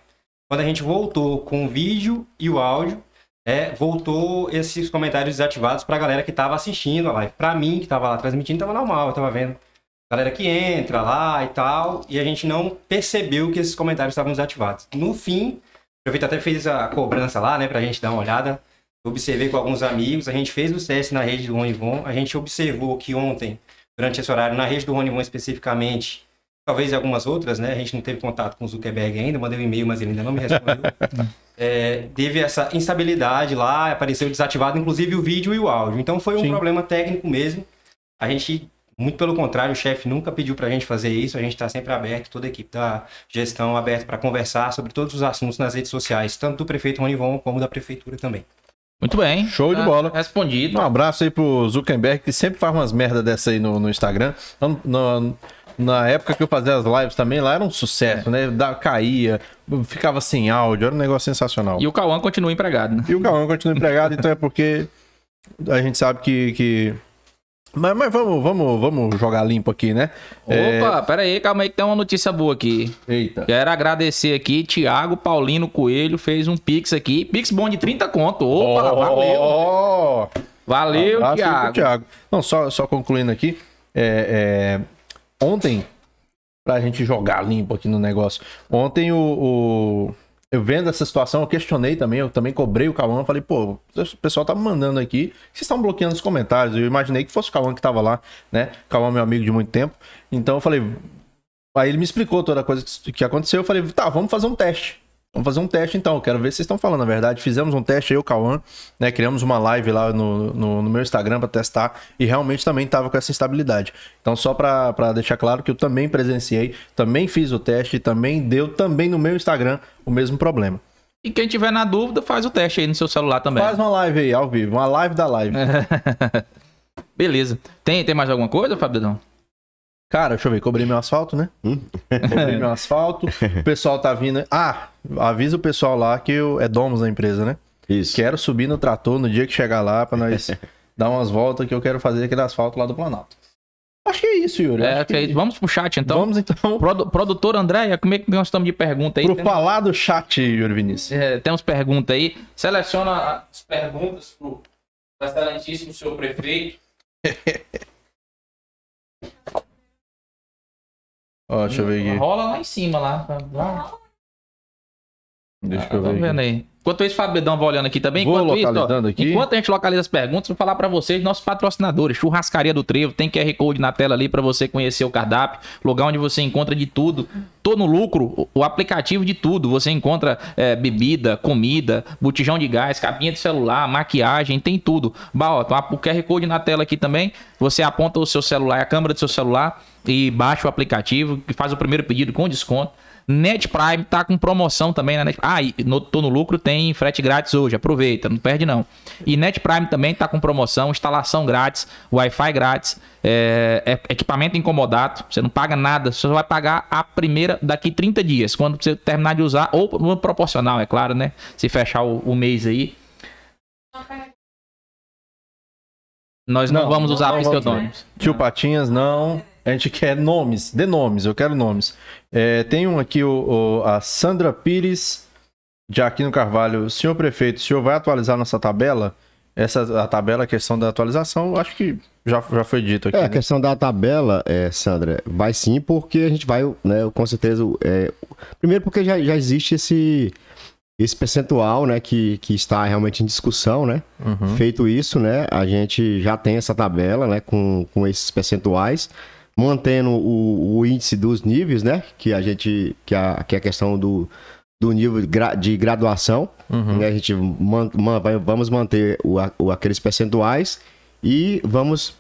S4: Quando a gente voltou com o vídeo e o áudio, é, voltou esses comentários desativados para a galera que estava assistindo a live. Para mim, que estava lá transmitindo, estava normal, eu estava vendo. Galera que entra lá e tal, e a gente não percebeu que esses comentários estavam desativados. No fim, o prefeito até fez a cobrança lá, né, pra gente dar uma olhada. Observei com alguns amigos, a gente fez os testes na rede do Ronivon, a gente observou que ontem, durante esse horário, na rede do Ronivon especificamente, talvez algumas outras, né, a gente não teve contato com o Zuckerberg ainda, mandei um e-mail, mas ele ainda não me respondeu. É, teve essa instabilidade lá, apareceu desativado, inclusive o vídeo e o áudio. Então foi um
S2: Sim.
S4: problema técnico mesmo. A gente, muito pelo contrário, o chefe nunca pediu pra gente fazer isso, a gente está sempre aberto, toda a equipe da gestão aberta para conversar sobre todos os assuntos nas redes sociais, tanto do prefeito Ronivon como da prefeitura também.
S1: Muito bem.
S2: Show de
S1: Tá
S2: bola.
S1: Respondido.
S2: Um abraço aí pro Zuckerberg, que sempre faz umas merda dessa aí no, no Instagram. No- no- na época que eu fazia as lives também, lá era um sucesso, né? Da, caía, ficava sem áudio, era um negócio sensacional.
S1: E o Cauã continua empregado, né?
S2: E o Cauã continua empregado, então é porque a gente sabe que. que... Mas, mas vamos, vamos, vamos jogar limpo aqui, né? É,
S1: Opa, pera aí, calma aí que tem uma notícia boa aqui.
S2: Eita.
S1: Quero agradecer aqui, Thiago Paulino Coelho fez um Pix aqui. Pix bom de 30 conto. Opa, valeu.
S2: Ó,
S1: Valeu,
S2: abraço aí pro
S1: Thiago.
S2: Thiago. Não, só, só concluindo aqui. é, é, ontem, pra gente jogar limpo aqui no negócio. Ontem o, o- eu vendo essa situação, eu questionei também, eu também cobrei o Cauã, falei, pô, o pessoal tá me mandando aqui, vocês estão bloqueando os comentários. Eu imaginei que fosse o Cauã que tava lá, né? Cauã meu amigo de muito tempo. Então eu falei, Aí ele me explicou toda a coisa que aconteceu. Eu falei, tá, vamos fazer um teste. Vamos fazer um teste então. Quero ver se vocês estão falando a verdade. Fizemos um teste aí, o Cauã, né? Criamos uma live lá no, no, no meu Instagram pra testar. E realmente também tava com essa instabilidade. Então, só pra deixar claro que eu também presenciei, também fiz o teste, também deu também no meu Instagram o mesmo problema.
S1: E quem tiver na dúvida, faz o teste aí no seu celular também.
S2: Faz uma live aí, ao vivo, uma live da live.
S1: Beleza. Tem, tem mais alguma coisa, Fabio?
S2: Cara, deixa eu ver, cobrei meu asfalto, né?
S3: Hum?
S2: Cobrei meu asfalto. O pessoal tá vindo. Ah, avisa o pessoal lá que eu... é Domus da empresa, né?
S3: Isso.
S2: Quero subir no trator no dia que chegar lá pra nós dar umas voltas que eu quero fazer aquele asfalto lá do Planalto. Acho que é isso, Yuri.
S1: É,
S2: que-
S1: ok. Vamos pro chat então.
S2: Vamos então
S1: Produ- produtor Andréia, como é que nós estamos de pergunta aí?
S2: pro
S1: Tem-
S2: falar do chat, Yuri Vinícius.
S1: É, temos pergunta aí. Seleciona as perguntas pro pro excelentíssimo senhor prefeito.
S2: Ó, deixa eu ver aqui.
S1: Rola lá em cima, lá. lá.
S2: Deixa
S1: Tá
S2: eu ver
S1: vendo
S2: aqui.
S1: aí? Enquanto isso, Fábio Bedão vai olhando aqui também.
S2: Vou
S1: Enquanto isso, ó,
S2: aqui.
S1: enquanto a gente localiza as perguntas, vou falar pra vocês, nossos patrocinadores, Churrascaria do Trevo, tem QR Code na tela ali pra você conhecer o cardápio, lugar onde você encontra de tudo. Tô no lucro, o- aplicativo de tudo. Você encontra é, bebida, comida, botijão de gás, capinha de celular, maquiagem, tem tudo. Bah, ó, tá o QR Code na tela aqui também. Você aponta o seu celular, a câmera do seu celular e baixa o aplicativo e faz o primeiro pedido com desconto. Net Prime tá com promoção também na Net Ah, e no, tô no lucro, tem frete grátis hoje. Aproveita, não perde não. E Net Prime também tá com promoção, instalação grátis, Wi-Fi grátis, é, é- equipamento incomodato. Você não paga nada, você só vai pagar a primeira daqui 30 dias, quando você terminar de usar, ou no proporcional, é claro, né? Se fechar o, o mês aí. Nós não,
S2: Não,
S1: vamos usar
S2: não
S1: pseudônimos.
S2: Tio Patinhas, não. A gente quer nomes, dê nomes, eu quero nomes. É, tem um aqui, o, o- a Sandra Pires de Aquino Carvalho. Senhor prefeito, o senhor vai atualizar nossa tabela? Essa a tabela, a questão da atualização, acho que já, já foi dito aqui.
S3: É, a
S2: né?
S3: questão da tabela, é, Sandra, vai sim, porque a gente vai, né, com certeza. é, primeiro, porque já, já existe esse, esse percentual, né, que, que está realmente em discussão, né?
S2: Uhum.
S3: Feito isso, né, a gente já tem essa tabela, né, com, com esses percentuais, mantendo o, o índice dos níveis, né, que a gente, que a, que é a questão do, do nível gra- de graduação,
S2: Uhum.
S3: né, a gente man- man- vai- vamos manter o, o- aqueles percentuais e vamos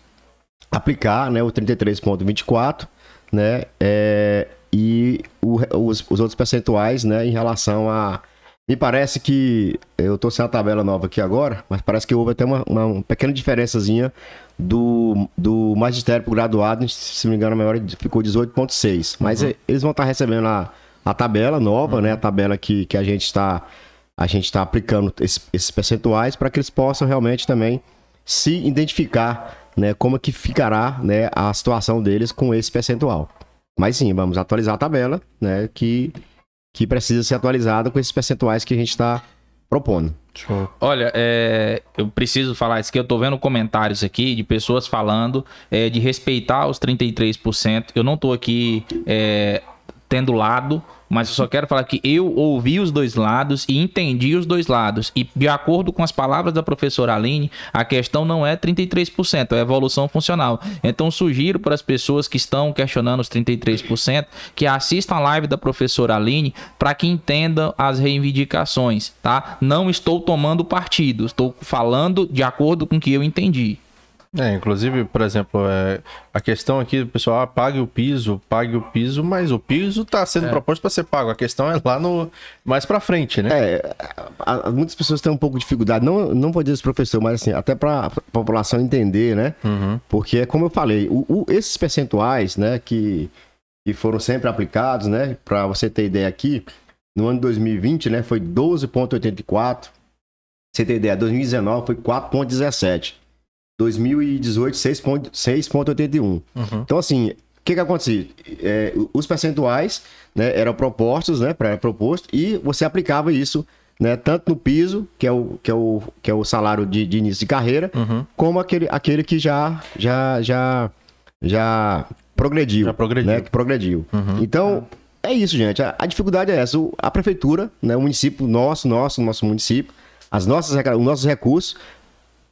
S3: aplicar, né, o 33.24, né, é, e o os, os outros percentuais, né, em relação a me parece que eu tô sem a tabela nova aqui agora, mas parece que houve até uma, uma pequena diferençazinha do, do magistério pro graduado, se não me engano, a maior ficou 18,6. Mas eh, eles vão estar recebendo a, a tabela nova, né? A tabela que, que a gente está a gente está aplicando esse- esses percentuais para que eles possam realmente também se identificar, né? Como é que ficará, né? A situação deles com esse percentual. Mas sim, vamos atualizar a tabela, né? Que, que precisa ser atualizada com esses percentuais que a gente está propondo.
S2: Show.
S1: Olha, é, eu preciso falar isso que eu tô vendo comentários aqui de pessoas falando é, de respeitar os 33%. Eu não tô aqui é, tendo lado, mas eu só quero falar que eu ouvi os dois lados e entendi os dois lados. E de acordo com as palavras da professora Aline, a questão não é 33%, é evolução funcional. Então sugiro para as pessoas que estão questionando os 33% que assistam a live da professora Aline para que entendam as reivindicações, tá? Não estou tomando partido, estou falando de acordo com o que eu entendi.
S2: É, inclusive, por exemplo, é, a questão aqui do pessoal, ah, pague o piso, pague o piso, mas o piso está sendo proposto para ser pago. A questão é lá no mais para frente, né?
S3: É, a- a- muitas pessoas têm um pouco de dificuldade, não, não vou dizer esse professor, mas assim, até para a população entender, né?
S2: Uhum.
S3: Porque é como eu falei, o- o- esses percentuais, né, que, que foram sempre aplicados, né, para você ter ideia aqui, no ano de 2020, né, foi 12,84. Você ter ideia, 2019 foi 4,17. 2018, 6,81. 6,81.
S2: Uhum.
S3: Então, assim, o que que acontecia? É, os percentuais né, eram propostos, né, era proposto, e você aplicava isso, né, tanto no piso, que é o, que é o, que é o salário de, de início de carreira,
S2: Uhum.
S3: como aquele, aquele que já, já, já, já progrediu.
S2: Já progrediu.
S3: Né, que progrediu. Então, é isso, gente. A, a dificuldade é essa. O- a prefeitura, né, o município nosso, nosso, nosso município, as nossas, os nossos recursos,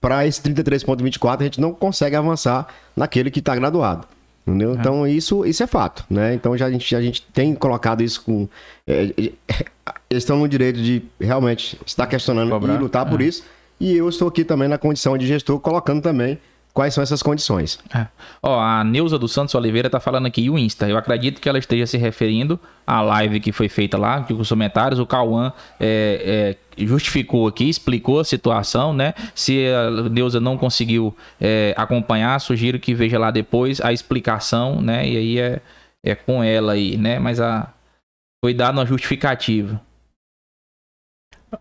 S3: para esse 33,24, a gente não consegue avançar naquele que está graduado. Entendeu? Então, isso, isso é fato. Né? Então, já, a, gente, a gente tem colocado isso com. é, é, eles estão no direito de realmente estar questionando
S2: Cobrar.
S3: e lutar por isso. E eu estou aqui também na condição de gestor, colocando também quais são essas condições.
S1: É. Ó, a Neuza dos Santos Oliveira tá falando aqui, e o Insta. Eu acredito que ela esteja se referindo à live que foi feita lá, que os comentários, o Cauã é, é, justificou aqui, explicou a situação, né? Se a Neuza não conseguiu é, acompanhar, sugiro que veja lá depois a explicação, né? E aí é, é com ela aí, né? Mas a foi dada uma justificativa.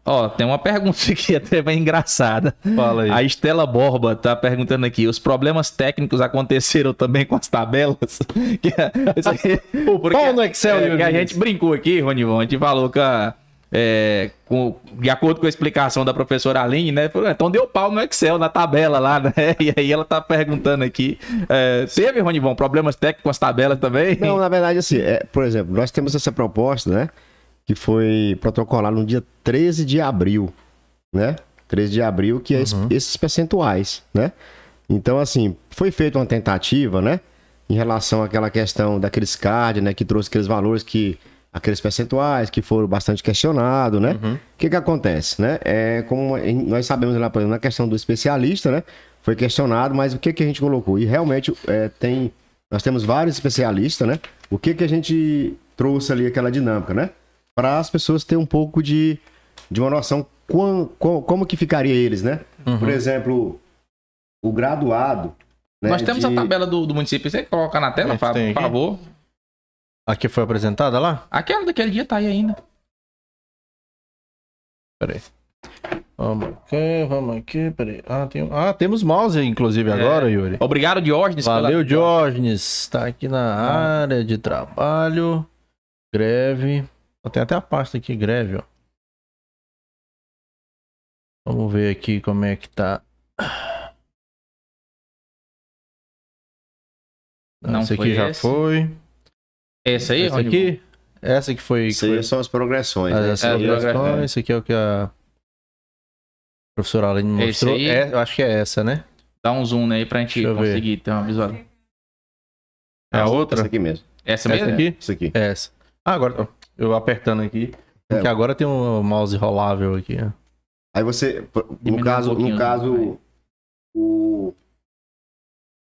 S1: Ó, tem uma pergunta aqui até bem engraçada.
S2: Fala aí.
S1: A Estela Borba tá perguntando aqui: os problemas técnicos aconteceram também com as tabelas? Que é- porque-
S2: Pau no Excel,
S1: é, que a gente brincou aqui, Ronivon, a gente falou que a- é, com- de acordo com a explicação da professora Aline, né? Então deu pau no Excel, na tabela lá, né? E aí ela tá perguntando aqui: é, teve, Ronivon, problemas técnicos com as tabelas também?
S3: Não, na verdade, assim, é, por exemplo, nós temos essa proposta, né? Que foi protocolada no dia 13 de abril, né? 13 de abril, que é es- esses percentuais, né? Então, assim, foi feita uma tentativa, né? Em relação àquela questão daqueles CAD, né? Que trouxe aqueles valores que... Aqueles percentuais que foram bastante questionados, né? O que que acontece, né? É, como nós sabemos lá, por exemplo, na questão do especialista, né? Foi questionado, mas o que que a gente colocou? E realmente é, tem... Nós temos vários especialistas, né? O que que a gente trouxe ali aquela dinâmica, né? Para as pessoas terem um pouco de, de uma noção quan- co- como que ficaria eles, né? Por exemplo, o graduado. né,
S1: Nós temos
S3: de-
S1: a tabela do, do município. Você coloca na tela,
S2: Esse
S1: por
S2: tem aqui?
S1: favor.
S2: Aqui foi apresentada lá?
S1: Aquela daquele dia tá aí ainda.
S2: Peraí. Vamos aqui, vamos aqui, peraí. Ah, tem... ah temos mouse, inclusive, agora, Yuri.
S1: Obrigado, Diógenes.
S2: Valeu,
S1: pela-
S2: Diógenes. Tá aqui na área de trabalho. Greve. Tem até a pasta aqui, greve, ó. Vamos ver aqui como é que tá.
S1: Não
S2: esse
S1: foi
S2: aqui já
S1: esse.
S2: foi.
S1: Esse aí,
S2: Esse
S1: Rony?
S2: aqui? Essa que foi.
S3: Isso
S2: foi...
S3: são as progressões.
S2: Ah,
S3: né?
S2: essa
S1: É,
S2: aqui,
S1: progressão.
S2: Esse aqui é o que a professora Aline mostrou.
S1: aí?
S2: É, eu acho que é essa, né?
S1: Dá um zoom aí pra gente
S2: Deixa eu ver.
S1: conseguir ter uma visual.
S2: É a outra?
S3: Essa aqui mesmo.
S1: Essa
S2: Essa
S1: mesmo?
S2: aqui?
S3: Isso aqui.
S2: É essa. Ah, agora eu apertando aqui. Porque
S3: É.
S2: agora tem um mouse rolável aqui. ó.
S3: Aí você, no
S1: um
S3: caso,
S1: pouquinho,
S3: no caso, o,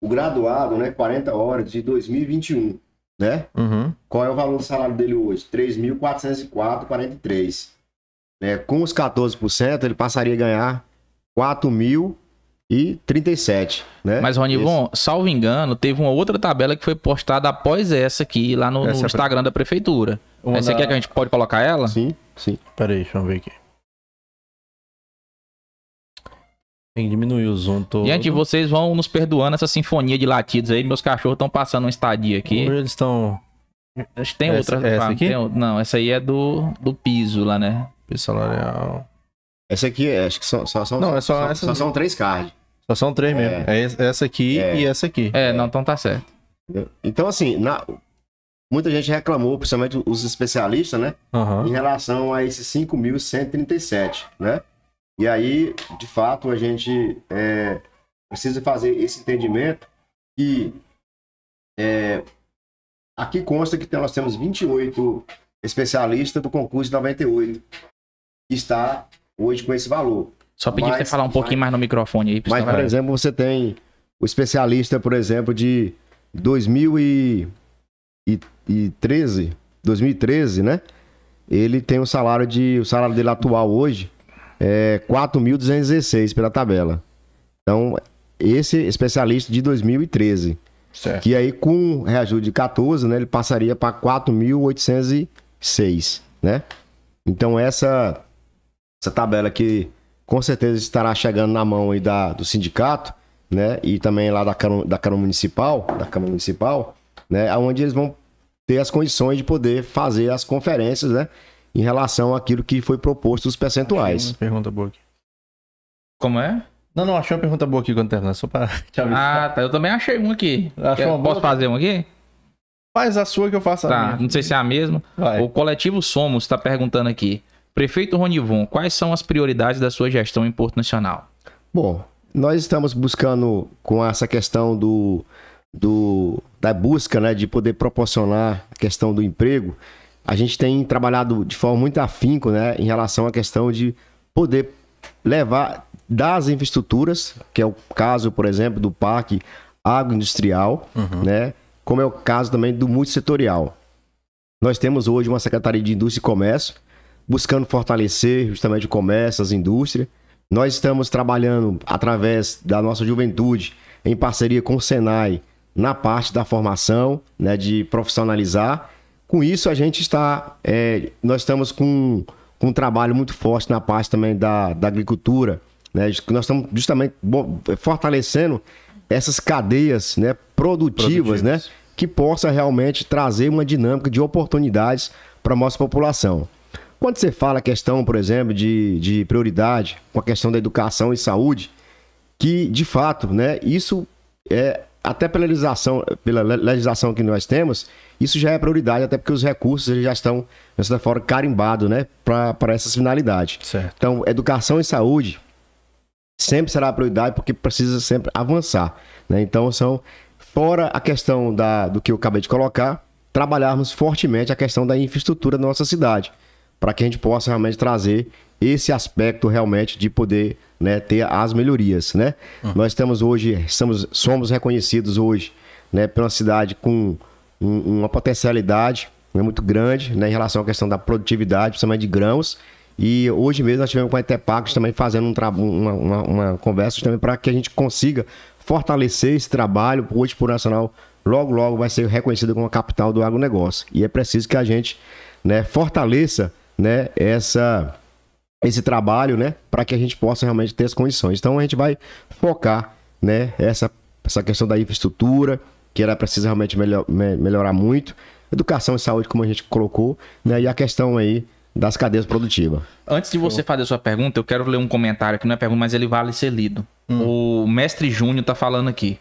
S3: o graduado, né, 40 horas de 2021, né?
S2: Uhum.
S3: Qual é o valor do salário dele hoje? 3.404,43. Né? Com os 14%, ele passaria a ganhar 4.037, né?
S1: Mas, Ronivon, salvo engano, teve uma outra tabela que foi postada após essa aqui, lá no, no
S2: é
S1: Instagram da prefeitura.
S2: Uma
S1: Você
S2: da-
S1: quer que a gente pode colocar ela?
S3: Sim, sim.
S2: Pera aí, deixa eu ver aqui. Tem que diminuir o zoom todo.
S1: Gente, vocês vão nos perdoando essa sinfonia de latidos aí. Meus cachorros estão passando um estadia aqui.
S2: Eles estão.
S1: Acho que tem
S2: Essa-
S1: outra.
S2: essa
S1: ah,
S2: aqui?
S1: tem. Não, essa aí é do, do piso lá, né?
S2: Salarial.
S3: Essa aqui, é, acho que são, só, são,
S2: Não, é só
S3: só,
S2: essa-
S3: só são três cards.
S2: Só são três mesmo. É es- essa aqui
S3: É.
S2: e essa aqui.
S1: É, não, então tá certo.
S3: Então, assim, na- muita gente reclamou, principalmente os especialistas, né?
S2: Aham.
S3: em relação a esses 5.137, né? E aí, de fato, a gente é, precisa fazer esse entendimento que é, aqui consta que nós temos 28 especialistas do concurso de 98 que está hoje com esse valor.
S1: Só pedir pra
S3: Mas-
S1: você falar um pouquinho mais no microfone aí.
S3: Mas, por exemplo, você tem o especialista, por exemplo, de 2013, 2013, né? Ele tem um salário de, o salário dele atual hoje é 4.216 pela tabela. Então, esse especialista de 2013,
S2: Certo.
S3: que aí com reajuste de 14, né, ele passaria para 4.806, né? Então essa essa tabela que com certeza estará chegando na mão aí da, do sindicato, né? E também lá da Câmara, da Câmara Municipal, da Câmara Municipal, né? Onde eles vão ter as condições de poder fazer as conferências, né? Em relação àquilo que foi proposto os percentuais.
S2: Uma pergunta boa aqui.
S1: Como é?
S2: Não, não, achei uma pergunta boa aqui quando terminar, só pra te avisar.
S1: Ah, tá. Eu também achei um aqui.
S2: Achou uma boa?
S1: Posso fazer um aqui?
S2: Faz a sua que eu faço a
S1: Tá,
S2: minha.
S1: não sei se é a mesma.
S2: Vai.
S1: O coletivo Somos está perguntando aqui. Prefeito Ronivon, quais são as prioridades da sua gestão em Porto Nacional?
S3: Bom, nós estamos buscando com essa questão do, do da busca, né, de poder proporcionar a questão do emprego. A gente tem trabalhado de forma muito afinco, né, em relação à questão de poder levar das infraestruturas, que é o caso, por exemplo, do parque agroindustrial, né, como é o caso também do multissetorial. Nós temos hoje uma Secretaria de Indústria e Comércio, buscando fortalecer justamente o comércio, as indústrias. Nós estamos trabalhando através da nossa juventude, em parceria com o Senai, na parte da formação, né, de profissionalizar. Com isso, a gente está, é, nós estamos com com um trabalho muito forte na parte também da, da agricultura. Né? Nós estamos justamente fortalecendo essas cadeias né, produtivas, produtivas. Né, que possa realmente trazer uma dinâmica de oportunidades para a nossa população. Quando você fala a questão, por exemplo, de, de prioridade com a questão da educação e saúde, que de fato, né, isso é até pela legislação, pela legislação que nós temos, isso já é prioridade, até porque os recursos já estão, de certa forma, carimbados né, para essas finalidades. Certo. Então, educação e saúde sempre será a prioridade, porque precisa sempre avançar. Né? Então, são, fora a questão da, do que eu acabei de colocar, trabalharmos fortemente a questão da infraestrutura da nossa cidade, para que a gente possa realmente trazer esse aspecto realmente de poder né, ter as melhorias, né? Uhum. Nós estamos hoje, estamos, somos reconhecidos hoje, né, pela cidade com um, uma potencialidade né, muito grande, né, em relação à questão da produtividade, principalmente de grãos. E hoje mesmo nós tivemos com a Etepacos também fazendo um uma, uma, uma conversa também para que a gente consiga fortalecer esse trabalho. Hoje, por nacional, logo, logo vai ser reconhecido como a capital do agronegócio. E é preciso que a gente né, fortaleça né, essa esse trabalho, né, para que a gente possa realmente ter as condições. Então a gente vai focar, né, essa, essa questão da infraestrutura, que ela precisa realmente melhor, me, melhorar muito, educação e saúde, como a gente colocou, né, e a questão aí das cadeias produtivas.
S1: Antes de você fazer a sua pergunta, eu quero ler um comentário que não é pergunta, mas ele vale ser lido. Hum. O mestre Júnior está falando aqui.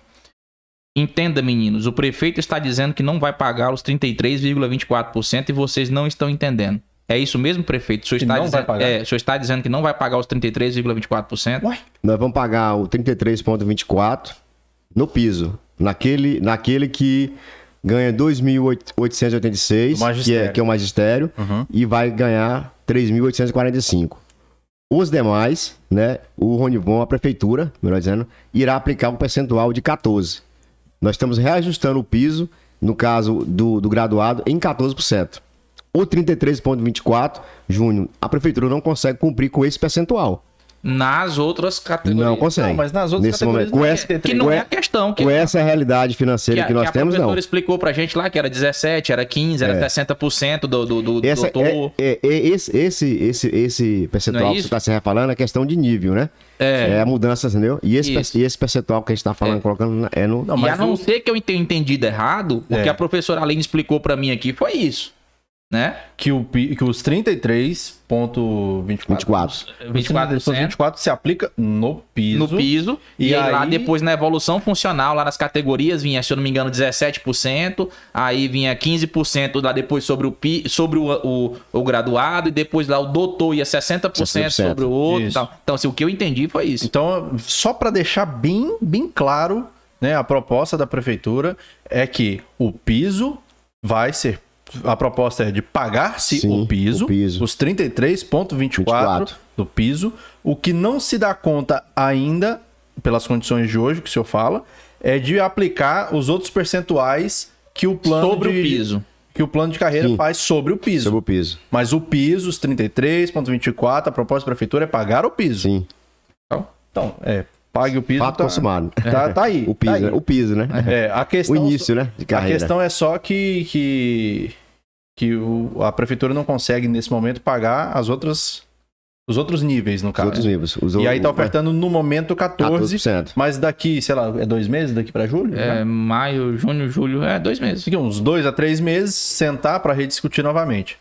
S1: Entenda, meninos, o prefeito está dizendo que não vai pagar os 33,24% e vocês não estão entendendo. É isso mesmo, prefeito? O senhor, está, dizendo, é, o senhor está dizendo que não vai pagar os 33,24%?
S3: Nós vamos pagar o 33,24% no piso. Naquele, naquele que ganha 2.886, que é, que é o magistério, uhum. e vai ganhar 3.845. Os demais, né, o Ronivon, a prefeitura, melhor dizendo, irá aplicar um percentual de 14. Nós estamos reajustando o piso, no caso do, do graduado, em 14%. O 33,24, Júnior, a prefeitura não consegue cumprir com esse percentual.
S1: Nas outras categorias.
S3: Não consegue. Não,
S1: mas nas outras
S3: Nesse categorias. Momento, com essa, que não é a questão. Que com essa realidade financeira que, que nós que temos, não. A
S1: explicou pra gente lá que era 17, era 15, era é. 60% do, do, do
S3: essa, doutor. É, é, é, esse, esse, esse, esse percentual é que você está se refalando é questão de nível, né? É. É a mudança, entendeu? E esse, e esse percentual que a gente está falando, é. colocando, é no.
S1: Não, e a não ser que eu tenha entendido errado, o que a professora Aline explicou para mim aqui foi isso né?
S2: Que, o, que os 33,24 24. 24, 24 se aplica no piso.
S1: No piso. E, e aí, lá depois na evolução funcional, lá nas categorias, vinha, se eu não me engano, 17%. Aí vinha 15% lá depois sobre o, pi, sobre o, o, o graduado. E depois lá o doutor ia 60%, 60%. sobre o outro. Então, assim, o que eu entendi foi isso.
S2: Então, só para deixar bem, bem claro, né, a proposta da prefeitura é que o piso vai ser a proposta é de pagar-se o piso, o piso, os 33,24 do piso. O que não se dá conta ainda, pelas condições de hoje que o senhor fala, é de aplicar os outros percentuais que o plano
S1: sobre
S2: de,
S1: o piso.
S2: Que o plano de carreira Sim. faz sobre o piso.
S3: Sobre o piso.
S2: Mas o piso, os 33,24, a proposta da prefeitura é pagar o piso.
S3: Sim.
S2: Então, então é pague o piso.
S3: Fato tá, consumado.
S2: Tá, tá aí.
S3: O piso,
S2: tá aí.
S3: Né? o piso, né?
S2: É, a questão,
S3: o início, né?
S2: De carreira. A questão é só que, que que o, a prefeitura não consegue, nesse momento, pagar as outras. Os outros níveis, no caso.
S3: Os outros níveis. Os
S2: e aí tá ofertando no momento 14, 14%. mas daqui, sei lá, é dois meses daqui para julho?
S1: É, né? maio, junho, julho, é dois meses.
S2: Fica uns dois a três meses, sentar para rediscutir novamente.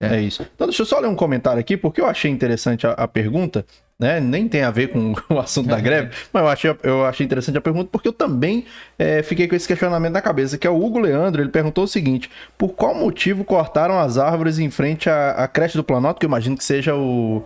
S2: É. é. isso. Então deixa eu só ler um comentário aqui, porque eu achei interessante a, a pergunta né? Nem tem a ver com o assunto da greve, mas eu achei, eu achei interessante a pergunta porque eu também é, fiquei com esse questionamento na cabeça, que é o Hugo Leandro, ele perguntou o seguinte, por qual motivo cortaram as árvores em frente à, à creche do Planalto, que eu imagino que seja o,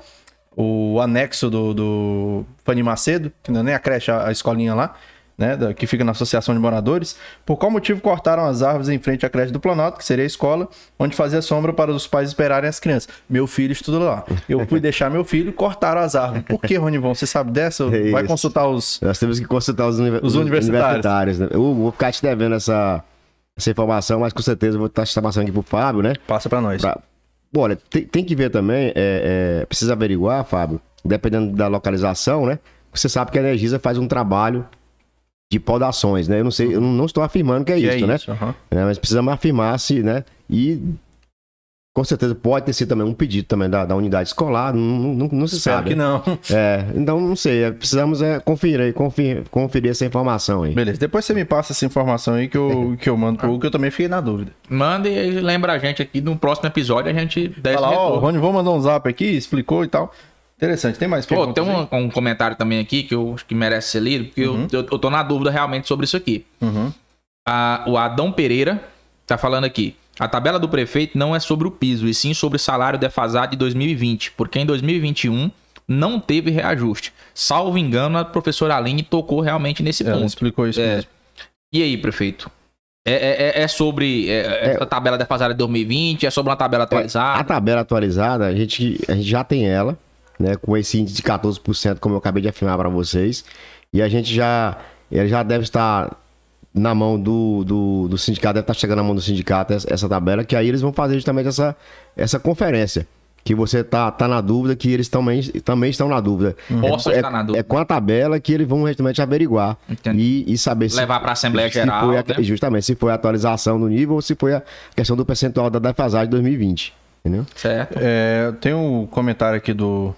S2: o anexo do, do Fanny Macedo, que não é nem a creche, a, a escolinha lá, né, que fica na Associação de Moradores, por qual motivo cortaram as árvores em frente à creche do Planalto, que seria a escola, onde fazia sombra para os pais esperarem as crianças. Meu filho estuda lá. Eu fui deixar meu filho, cortaram as árvores. Por que, Ronivon? Você sabe dessa? É Vai consultar os...
S3: Nós temos que consultar os, uni... os universitários. universitários né? Eu vou ficar te devendo essa, essa informação, mas com certeza eu vou estar te passando aqui pro Fábio, né?
S2: Passa para nós. Pra...
S3: Olha, tem, tem, que ver também, é, é, precisa averiguar, Fábio, dependendo da localização, né? Você sabe que a Energisa faz um trabalho de podações, né? Eu não sei, eu não estou afirmando que é que isso, é né? Isso, uhum. é, mas precisamos afirmar se, né? E Com certeza pode ter sido também um pedido também da, da unidade escolar, não, não, não se
S2: Espero
S3: sabe.
S2: que não.
S3: É, então não sei, é, precisamos é, conferir, aí, conferir, conferir essa informação aí.
S2: Beleza, depois você me passa essa informação aí que eu, que eu mando pro Hugo, que eu também fiquei na dúvida.
S1: Manda e lembra a gente aqui no próximo episódio a gente dá esse
S2: Fala, ó, o. Rony vou mandar um zap aqui, explicou e tal. Interessante, tem mais
S1: Pô,
S2: perguntas
S1: tem
S2: aí?
S1: um, um comentário também aqui que eu acho que merece ser lido, porque eu- eu, eu tô na dúvida realmente sobre isso aqui.
S2: Uhum.
S1: A- o Adão Pereira tá falando aqui. A tabela do prefeito não é sobre o piso, e sim sobre o salário defasado de 2020, porque em 2021 não teve reajuste. Salvo engano, a professora Aline tocou realmente nesse
S2: Ela
S1: ponto.
S2: explicou isso
S1: É.
S2: mesmo.
S1: E aí, prefeito? É, é- é- é sobre é, essa tabela defasada de 2020? É sobre uma tabela
S3: A
S1: atualizada?
S3: tabela atualizada, a gente, a gente já tem ela, né, com esse índice de 14%, como eu acabei de afirmar para vocês, e a gente já, ele já deve estar na mão do, do, do sindicato, deve estar chegando na mão do sindicato essa, essa tabela, que aí eles vão fazer justamente essa, essa conferência. Que você tá, tá na dúvida, que eles também, também estão na dúvida.
S1: Posso
S3: é,
S1: estar na dúvida.
S3: é com a tabela que eles vão justamente averiguar e, e saber se,
S1: Levar pra Assembleia
S3: se
S1: Geral,
S3: foi a-
S1: né?
S3: Justamente, se foi a atualização do nível ou se foi a questão do percentual da defasagem de 2020. Entendeu?
S1: Certo.
S2: É, tem um comentário aqui do.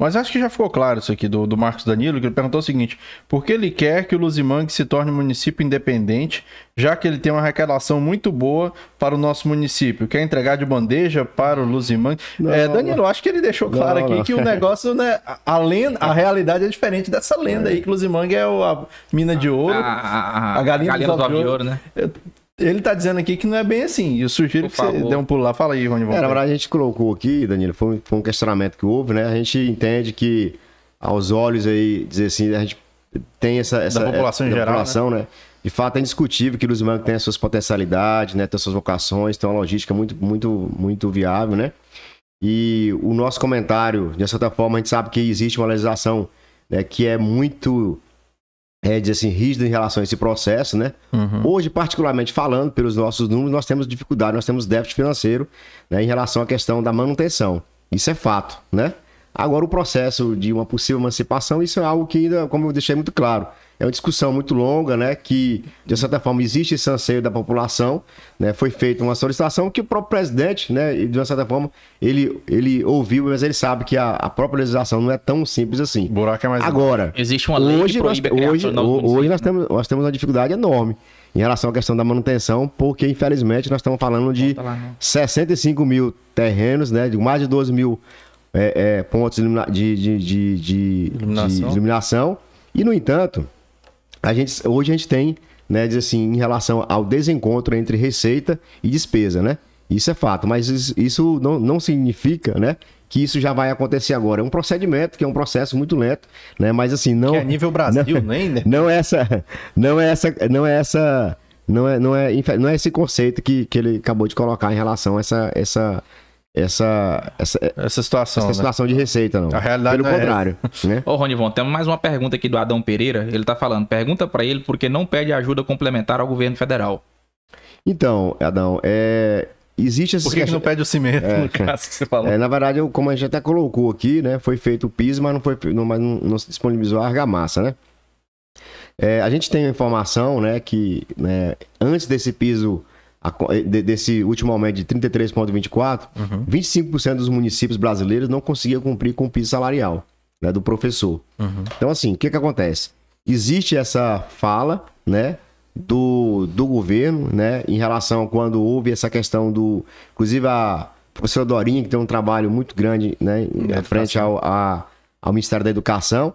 S2: Mas acho que já ficou claro isso aqui, do, do Marcos Danilo, que ele perguntou o seguinte: por que ele quer que o Luzimangue se torne um município independente, já que ele tem uma arrecadação muito boa para o nosso município? Quer entregar de bandeja para o Luzimangue?
S3: Não,
S2: é, Danilo, acho que ele deixou claro
S3: Não,
S2: aqui
S3: não.
S2: que o negócio, né? A, a lenda, a realidade é diferente dessa lenda aí, que o Luzimangue é o- a mina de ouro.
S1: A, a-
S2: A galinha dos ovos de
S1: ovos de
S2: ouro.
S1: ouro, né?
S2: Ele tá dizendo aqui que não é bem assim. E eu sugiro
S1: Por
S2: que você
S1: favor.
S2: dê um pulo lá. Fala aí, Rony.
S3: É, na
S2: ver.
S3: verdade, a gente colocou aqui, Danilo, foi, um- foi um questionamento que houve, né? A gente entende que, aos olhos aí, dizer assim, a gente tem essa... essa
S2: população em
S3: da
S2: geral,
S3: população, né? De fato, é indiscutível que o Luz Manco tem as suas potencialidades, né? Tem as suas vocações, tem uma logística muito, muito, muito viável, né? E o nosso comentário, de certa forma, a gente sabe que existe uma legislação né, que é muito, é, dizer assim, rígida em relação a esse processo, né?
S2: Uhum.
S3: Hoje, particularmente falando, pelos nossos números, nós temos dificuldade, nós temos déficit financeiro né, em relação à questão da manutenção. Isso é fato, né? Agora, o processo de uma possível emancipação, isso é algo que ainda, como eu deixei muito claro, é uma discussão muito longa, né? Que, de certa forma, existe esse anseio da população, né? Foi feita uma solicitação que o próprio presidente, né? e, De uma certa forma, ele, ele ouviu, mas ele sabe que a, a própria legislação não é tão simples assim.
S2: O buraco é mais.
S3: Agora,
S1: Existe uma lei
S3: hoje
S1: que
S3: nós, hoje, hoje nós, temos, nós temos uma dificuldade enorme em relação à questão da manutenção, porque infelizmente nós estamos falando de
S1: lá, não.
S3: 65 mil terrenos, né, de mais de 12 mil é, é, pontos de, de, de, de, de-
S2: Iluminação.
S3: de iluminação. E, no entanto, a gente, hoje a gente tem, né, diz assim, em relação ao desencontro entre receita e despesa, né? Isso é fato, mas isso, não, não significa, né, que isso já vai acontecer agora. É um procedimento que é um processo muito lento, né? Mas assim, não
S2: Que é nível Brasil,
S3: não,
S2: nem, né?
S3: não é essa, não é essa, não é essa, não é, não é, não é esse conceito que, que ele acabou de colocar em relação a essa, essa, essa, essa,
S2: Essa situação.
S3: essa
S2: né?
S3: situação de receita, não.
S2: A realidade
S3: Pelo
S2: não é
S3: contrário, né?
S1: Ô, Ronivon, temos mais uma pergunta aqui do Adão Pereira. Ele tá falando, pergunta pra ele por que não pede ajuda complementar ao governo federal.
S3: Então, Adão, é, existe essa
S2: Por que, que não pede o cimento, no caso que você falou?
S3: É, na verdade, como a gente até colocou aqui, né? Foi feito o piso, mas não, foi, não, mas não, não se disponibilizou a argamassa, né? É, a gente tem a informação, né, que né, antes desse piso, a eh, de- desse último aumento de 33,24, 25% dos municípios brasileiros não conseguiam cumprir com o piso salarial né, do professor. Então, assim, o que que acontece? Existe essa fala, né, do, do governo, né, em relação a quando houve essa questão do... Inclusive, a professora Dorinha, que tem um trabalho muito grande, né, em frente ao, a- ao Ministério da Educação,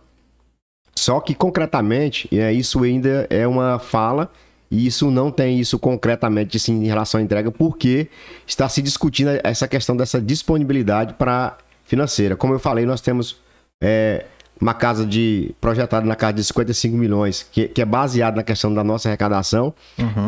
S3: só que concretamente, é, isso ainda é uma fala e isso não tem isso concretamente assim, em relação à entrega, porque está se discutindo essa questão dessa disponibilidade para financeira. Como eu falei, nós temos é, uma casa de projetada na casa de 55 milhões, que, que é baseada na questão da nossa arrecadação.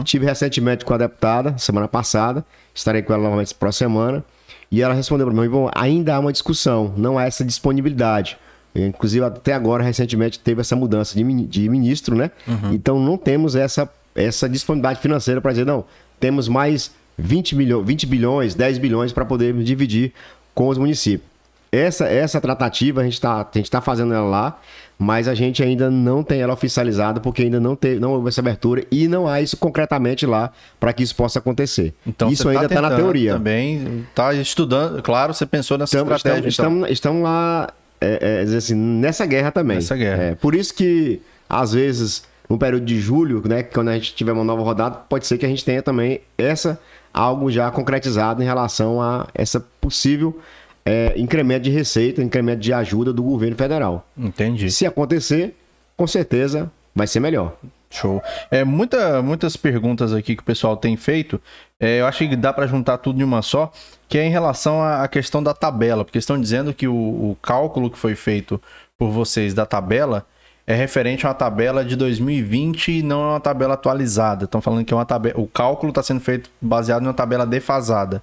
S3: Tive recentemente com a deputada, semana passada, estarei com ela novamente para semana, e ela respondeu para mim, Ivon, ainda há uma discussão, não há essa disponibilidade. Inclusive, até agora, recentemente, teve essa mudança de, de ministro, né? Então, não temos essa, essa disponibilidade financeira para dizer, não, temos mais 20, milho, 20 bilhões, 10 bilhões para poder dividir com os municípios. essa, essa tratativa a gente está tá fazendo ela lá, mas a gente ainda não tem ela oficializada porque ainda não, teve, não houve essa abertura e não há isso concretamente lá para que isso possa acontecer.
S2: Então,
S3: isso
S2: você
S3: ainda está na teoria.
S2: Também está estudando, claro, você pensou nessa
S3: Estamos,
S2: estratégia.
S3: estamos,
S2: então.
S3: estamos, lá, é, é, assim, nessa guerra também.
S2: Nessa guerra.
S3: É, por isso que, às vezes, no período de julho, né, quando a gente tiver uma nova rodada, pode ser que a gente tenha também essa algo já concretizado em relação a essa possível é, incremento de receita, incremento de ajuda do governo federal.
S2: Entendi.
S3: Se acontecer, com certeza vai ser melhor.
S2: Show. É, muita, muitas perguntas aqui que o pessoal tem feito. É, eu acho que dá para juntar tudo em uma só, que é em relação à questão da tabela, porque estão dizendo que o, o cálculo que foi feito por vocês da tabela é referente a uma tabela de 2020 e não é uma tabela atualizada. Estão falando que é uma tabela, o cálculo está sendo feito baseado em uma tabela defasada.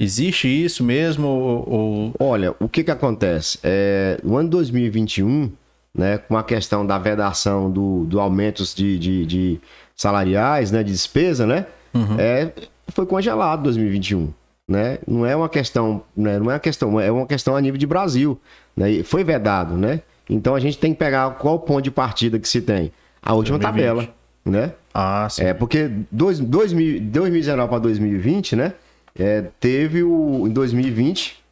S2: Existe isso mesmo? Ou,
S3: Olha, o que que acontece? É, no ano 2021, né, com a questão da vedação do, do aumentos de, de, de salariais, né, de despesa, né, é, foi congelado 2021, né? Não é uma questão, né, não é uma questão, é uma questão a nível de Brasil, né? Foi vedado, né? Então a gente tem que pegar qual ponto de partida que se tem, a última
S2: 2020.
S3: tabela, né?
S2: Ah, sim.
S3: É, porque dois, 2000, 2019 para 2020, né? É, teve o. Em 2020.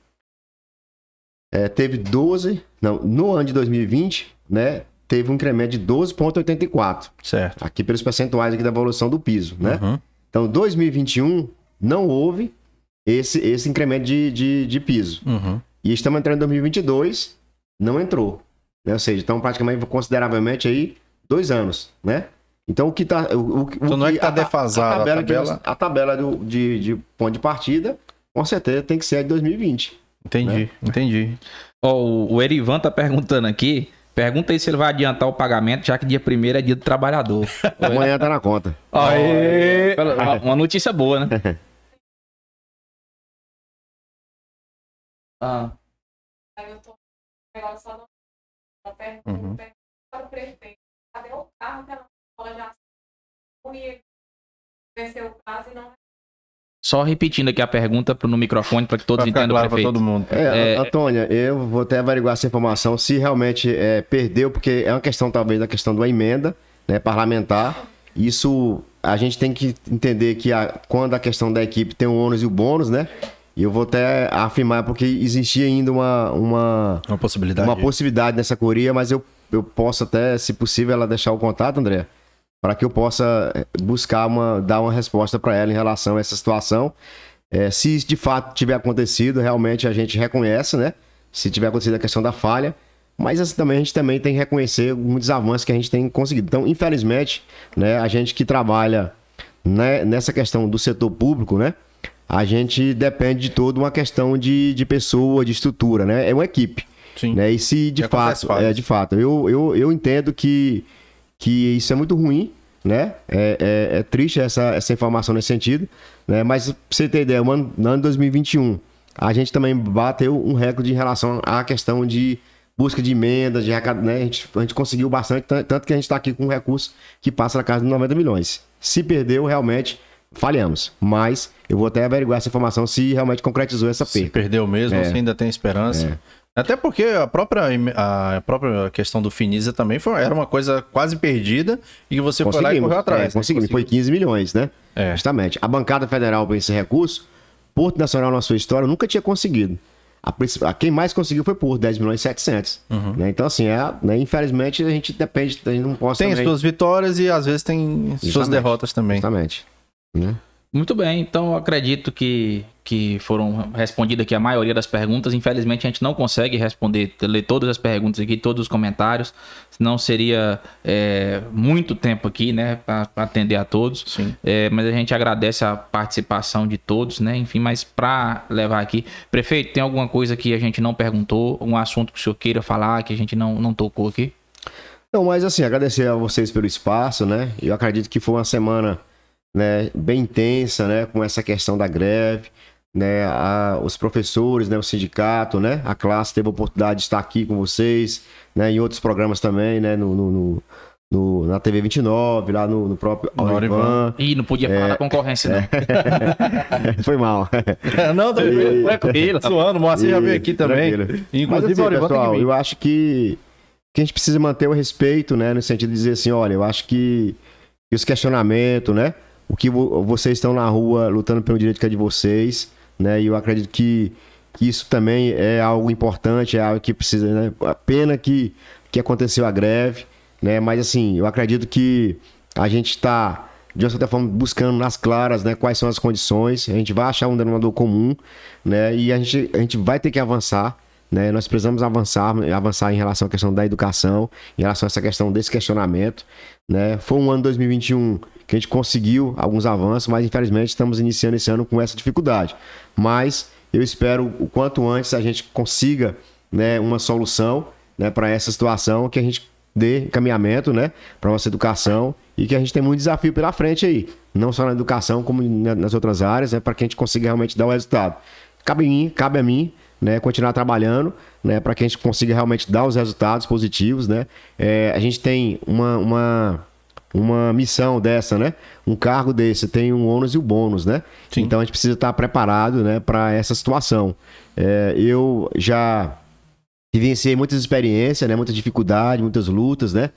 S3: É, teve 12. Não, no ano de 2020, né? Teve um incremento de 12,84.
S2: Certo.
S3: Aqui pelos percentuais aqui da evolução do piso, né?
S2: Uhum.
S3: Então, 2021 não houve esse, esse incremento de, de, de piso.
S2: Uhum.
S3: E estamos entrando em 2022, não entrou. Né? Ou seja, então praticamente consideravelmente aí dois anos, né? Então o que tá. O, o,
S2: Então não é que tá
S3: a
S2: defasado a
S3: tabela, que
S2: tabela?
S3: nós- a tabela do, de, de ponto de partida, com certeza tem que ser a de 2020.
S2: Entendi, entendi.
S1: Ó, o, o Erivan tá perguntando aqui. Pergunta aí se ele vai adiantar o pagamento, já que dia 1 é dia do trabalhador.
S3: Amanhã tá na conta.
S1: Aê! Uma- Uma notícia boa, né? Ah,
S5: Aí eu tô pergunta
S2: Uhum.
S5: pergunta para o prefeito, cadê o carro que a escola já e ele venceu o prazo e não
S1: só repetindo aqui a pergunta no microfone para que todos entendam,
S2: claro
S1: prefeito.
S2: todo mundo.
S3: É,
S1: É,
S3: Antônia, eu vou até averiguar essa informação se realmente é, perdeu, porque é uma questão talvez da questão da emenda né, parlamentar. Isso a gente tem que entender que a- quando a questão da equipe tem o ônus e o bônus, né? E eu vou até afirmar porque existia ainda uma, uma,
S2: Uma possibilidade.
S3: uma possibilidade nessa coria, mas eu, eu posso até, se possível, ela deixar o contato, André, para que eu possa eh, buscar uma, dar uma resposta para ela em relação a essa situação. Eh, se isso de fato tiver acontecido, realmente a gente reconhece, né? Se tiver acontecido a questão da falha, mas assim, também a gente também tem que reconhecer muitos avanços que a gente tem conseguido. Então, infelizmente, né, a gente que trabalha né, nessa questão do setor público, né? A gente depende de toda uma questão de, de pessoa, de estrutura, né? É uma equipe.
S2: Sim.
S3: Né? E se de
S2: E
S3: fato, é, de fato, eu, eu, eu entendo que, que isso é muito ruim, né? É, é, é triste essa, essa informação nesse sentido, né? Mas pra você ter ideia, no ano, no ano 2021, a gente também bateu um recorde em relação à questão de busca de emendas, de arrecad- né? A gente, a gente conseguiu bastante, tan- tanto que a gente está aqui com um recurso que passa na casa de 90 milhões. Se perdeu, realmente falhamos. Mas eu vou até averiguar essa informação se realmente concretizou essa
S2: Se
S3: perda.
S2: perdeu mesmo,
S3: É.
S2: você ainda tem esperança. Até porque a própria, a própria questão do Finisa também foi, era uma coisa quase perdida e que você foi lá e correu atrás.
S3: é,
S2: né?
S3: conseguimos. Foi 15 milhões, né?
S2: É.
S3: Justamente. A bancada federal para esse recurso, Porto Nacional na sua história nunca tinha conseguido. A, a- quem mais conseguiu foi Porto, 10 milhões e 700. né? Então, assim, é, né, infelizmente a gente depende, a gente não pode
S2: Tem as
S3: também...
S2: suas vitórias e às vezes tem suas
S3: Justamente.
S2: derrotas também.
S3: Justamente. Né?
S1: Muito bem, então eu acredito que, que foram respondidas aqui a maioria das perguntas. Infelizmente a gente não consegue responder, ler todas as perguntas aqui, todos os comentários, senão seria é, muito tempo aqui, né, para atender a todos.
S2: Sim.
S1: É, mas a gente agradece a participação de todos, né? Enfim, mas para levar aqui, prefeito, tem alguma coisa que a gente não perguntou, um assunto que o senhor queira falar que a gente não, não tocou aqui?
S3: Não, mas assim, agradecer a vocês pelo espaço, né? Eu acredito que foi uma semana né, bem intensa, né? Com essa questão da greve, né? A- os professores, né? O sindicato, né? A classe teve a oportunidade de estar aqui com vocês, né? Em outros programas também, né? No, no, no- no, na TV 29, lá no, no próprio
S2: No
S3: Aurivan.
S1: Ih, não podia falar da concorrência, não.
S3: Foi mal.
S2: não,
S3: E-
S2: tranquilo. Suando, o Moacir já veio aqui também.
S3: tranquilo.
S2: Inclusive,
S3: Mas assim, pessoal, eu acho que, que a gente precisa manter o respeito, né? No sentido de dizer assim, olha, eu acho que, que os questionamentos, né? O que vo- vocês estão na rua lutando pelo direito que é de vocês, né? E eu acredito que, que isso também é algo importante, é algo que precisa, né? A pena que, que aconteceu a greve, né? Mas assim, eu acredito que a gente está de uma certa forma buscando nas claras, né, quais são as condições, a gente vai achar um denominador comum, né, e a gente, a gente vai ter que avançar, né, nós precisamos avançar, avançar em relação à questão da educação, em relação a essa questão desse questionamento, né, foi um ano 2021 que a gente conseguiu alguns avanços, mas infelizmente estamos iniciando esse ano com essa dificuldade, mas eu espero o quanto antes a gente consiga, né, uma solução, né, para essa situação, que a gente dê encaminhamento, né, para nossa educação e que a gente tem muito desafio pela frente aí, não só na educação como na- nas outras áreas, né, para que a gente consiga realmente dar o resultado. Cabe a mim, cabe a mim, né, continuar trabalhando, né, para que a gente consiga realmente dar os resultados positivos, né. É, a gente tem uma, uma uma missão dessa, né? Um cargo desse tem um ônus e o bônus, né?
S2: Sim.
S3: Então a gente precisa estar preparado, né, para essa situação. É, eu já vivenciei muitas experiências, né? Muita dificuldade, muitas lutas, né?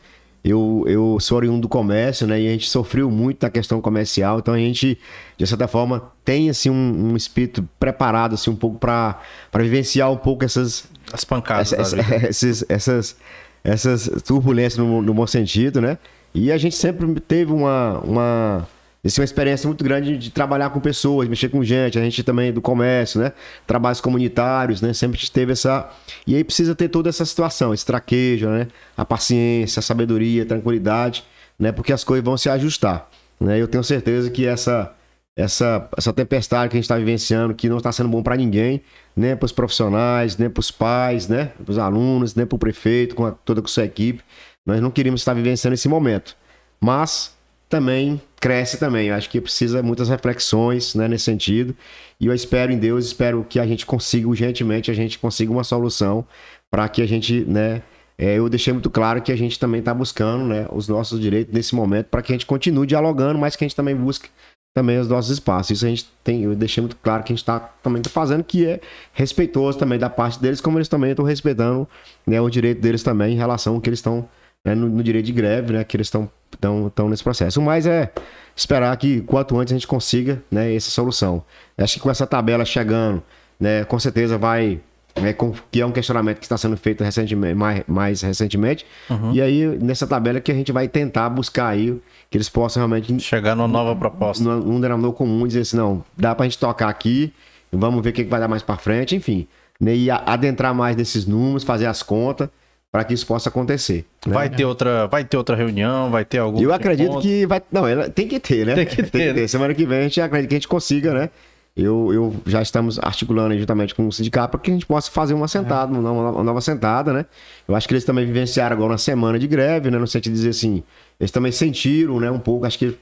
S3: Eu, eu sou oriundo do comércio, né? E a gente sofreu muito na questão comercial, então a gente, de certa forma, tem assim um, um espírito preparado assim um pouco para vivenciar um pouco essas
S2: As pancadas
S3: essa- essa- esses- essas, essas turbulências no, no bom sentido, né? E a gente sempre teve uma, uma, assim, uma experiência muito grande de trabalhar com pessoas, mexer com gente, a gente também do comércio, né? Trabalhos comunitários, né? Sempre teve essa. E aí precisa ter toda essa situação, esse traquejo, né? A paciência, a sabedoria, a tranquilidade, né? Porque as coisas vão se ajustar. Né? Eu tenho certeza que essa, essa, essa tempestade que a gente está vivenciando, que não está sendo bom para ninguém, nem para os profissionais, nem para os pais, né? para os alunos, nem para o prefeito, com a- toda a sua equipe. Nós não queríamos estar vivenciando esse momento. Mas também cresce também. Eu acho que precisa muitas reflexões né, nesse sentido. E eu espero em Deus, espero que a gente consiga, urgentemente, a gente consiga uma solução para que a gente, né? é, eu deixei muito claro que a gente também está buscando né, os nossos direitos nesse momento para que a gente continue dialogando, mas que a gente também busque também os nossos espaços. Isso a gente tem, eu deixei muito claro que a gente está também tá fazendo, que é respeitoso também da parte deles, como eles também estão respeitando né, o direito deles também em relação ao que eles estão né, no, no direito de greve, né, que eles estão tão, tão nesse processo. Mas é esperar que quanto antes a gente consiga né, essa solução. Acho que com essa tabela chegando, né, com certeza vai. né, com- que é um questionamento que está sendo feito recentemente, mais, mais recentemente. E aí, nessa tabela que a gente vai tentar buscar aí que eles possam realmente
S2: Chegar numa nova proposta.
S3: num num denominador comum, dizer assim, não, dá pra gente tocar aqui, vamos ver o que, que vai dar mais pra frente, enfim. Né? E a- adentrar mais nesses números, fazer as contas, para que isso possa acontecer. né?
S2: Vai ter outra, vai ter outra reunião, vai ter algum.
S3: Eu acredito
S2: encontro.
S3: que vai. Não, ela tem que ter, né?
S2: Tem que ter, né?
S3: Semana que vem a gente acredita que a gente consiga, né? Eu, eu já estamos articulando juntamente com o sindicato para que a gente possa fazer uma sentada, uma, nova, uma nova sentada, né? Eu acho que eles também vivenciaram agora uma semana de greve, né? No sentido de dizer assim, eles também sentiram, né? Um pouco, acho que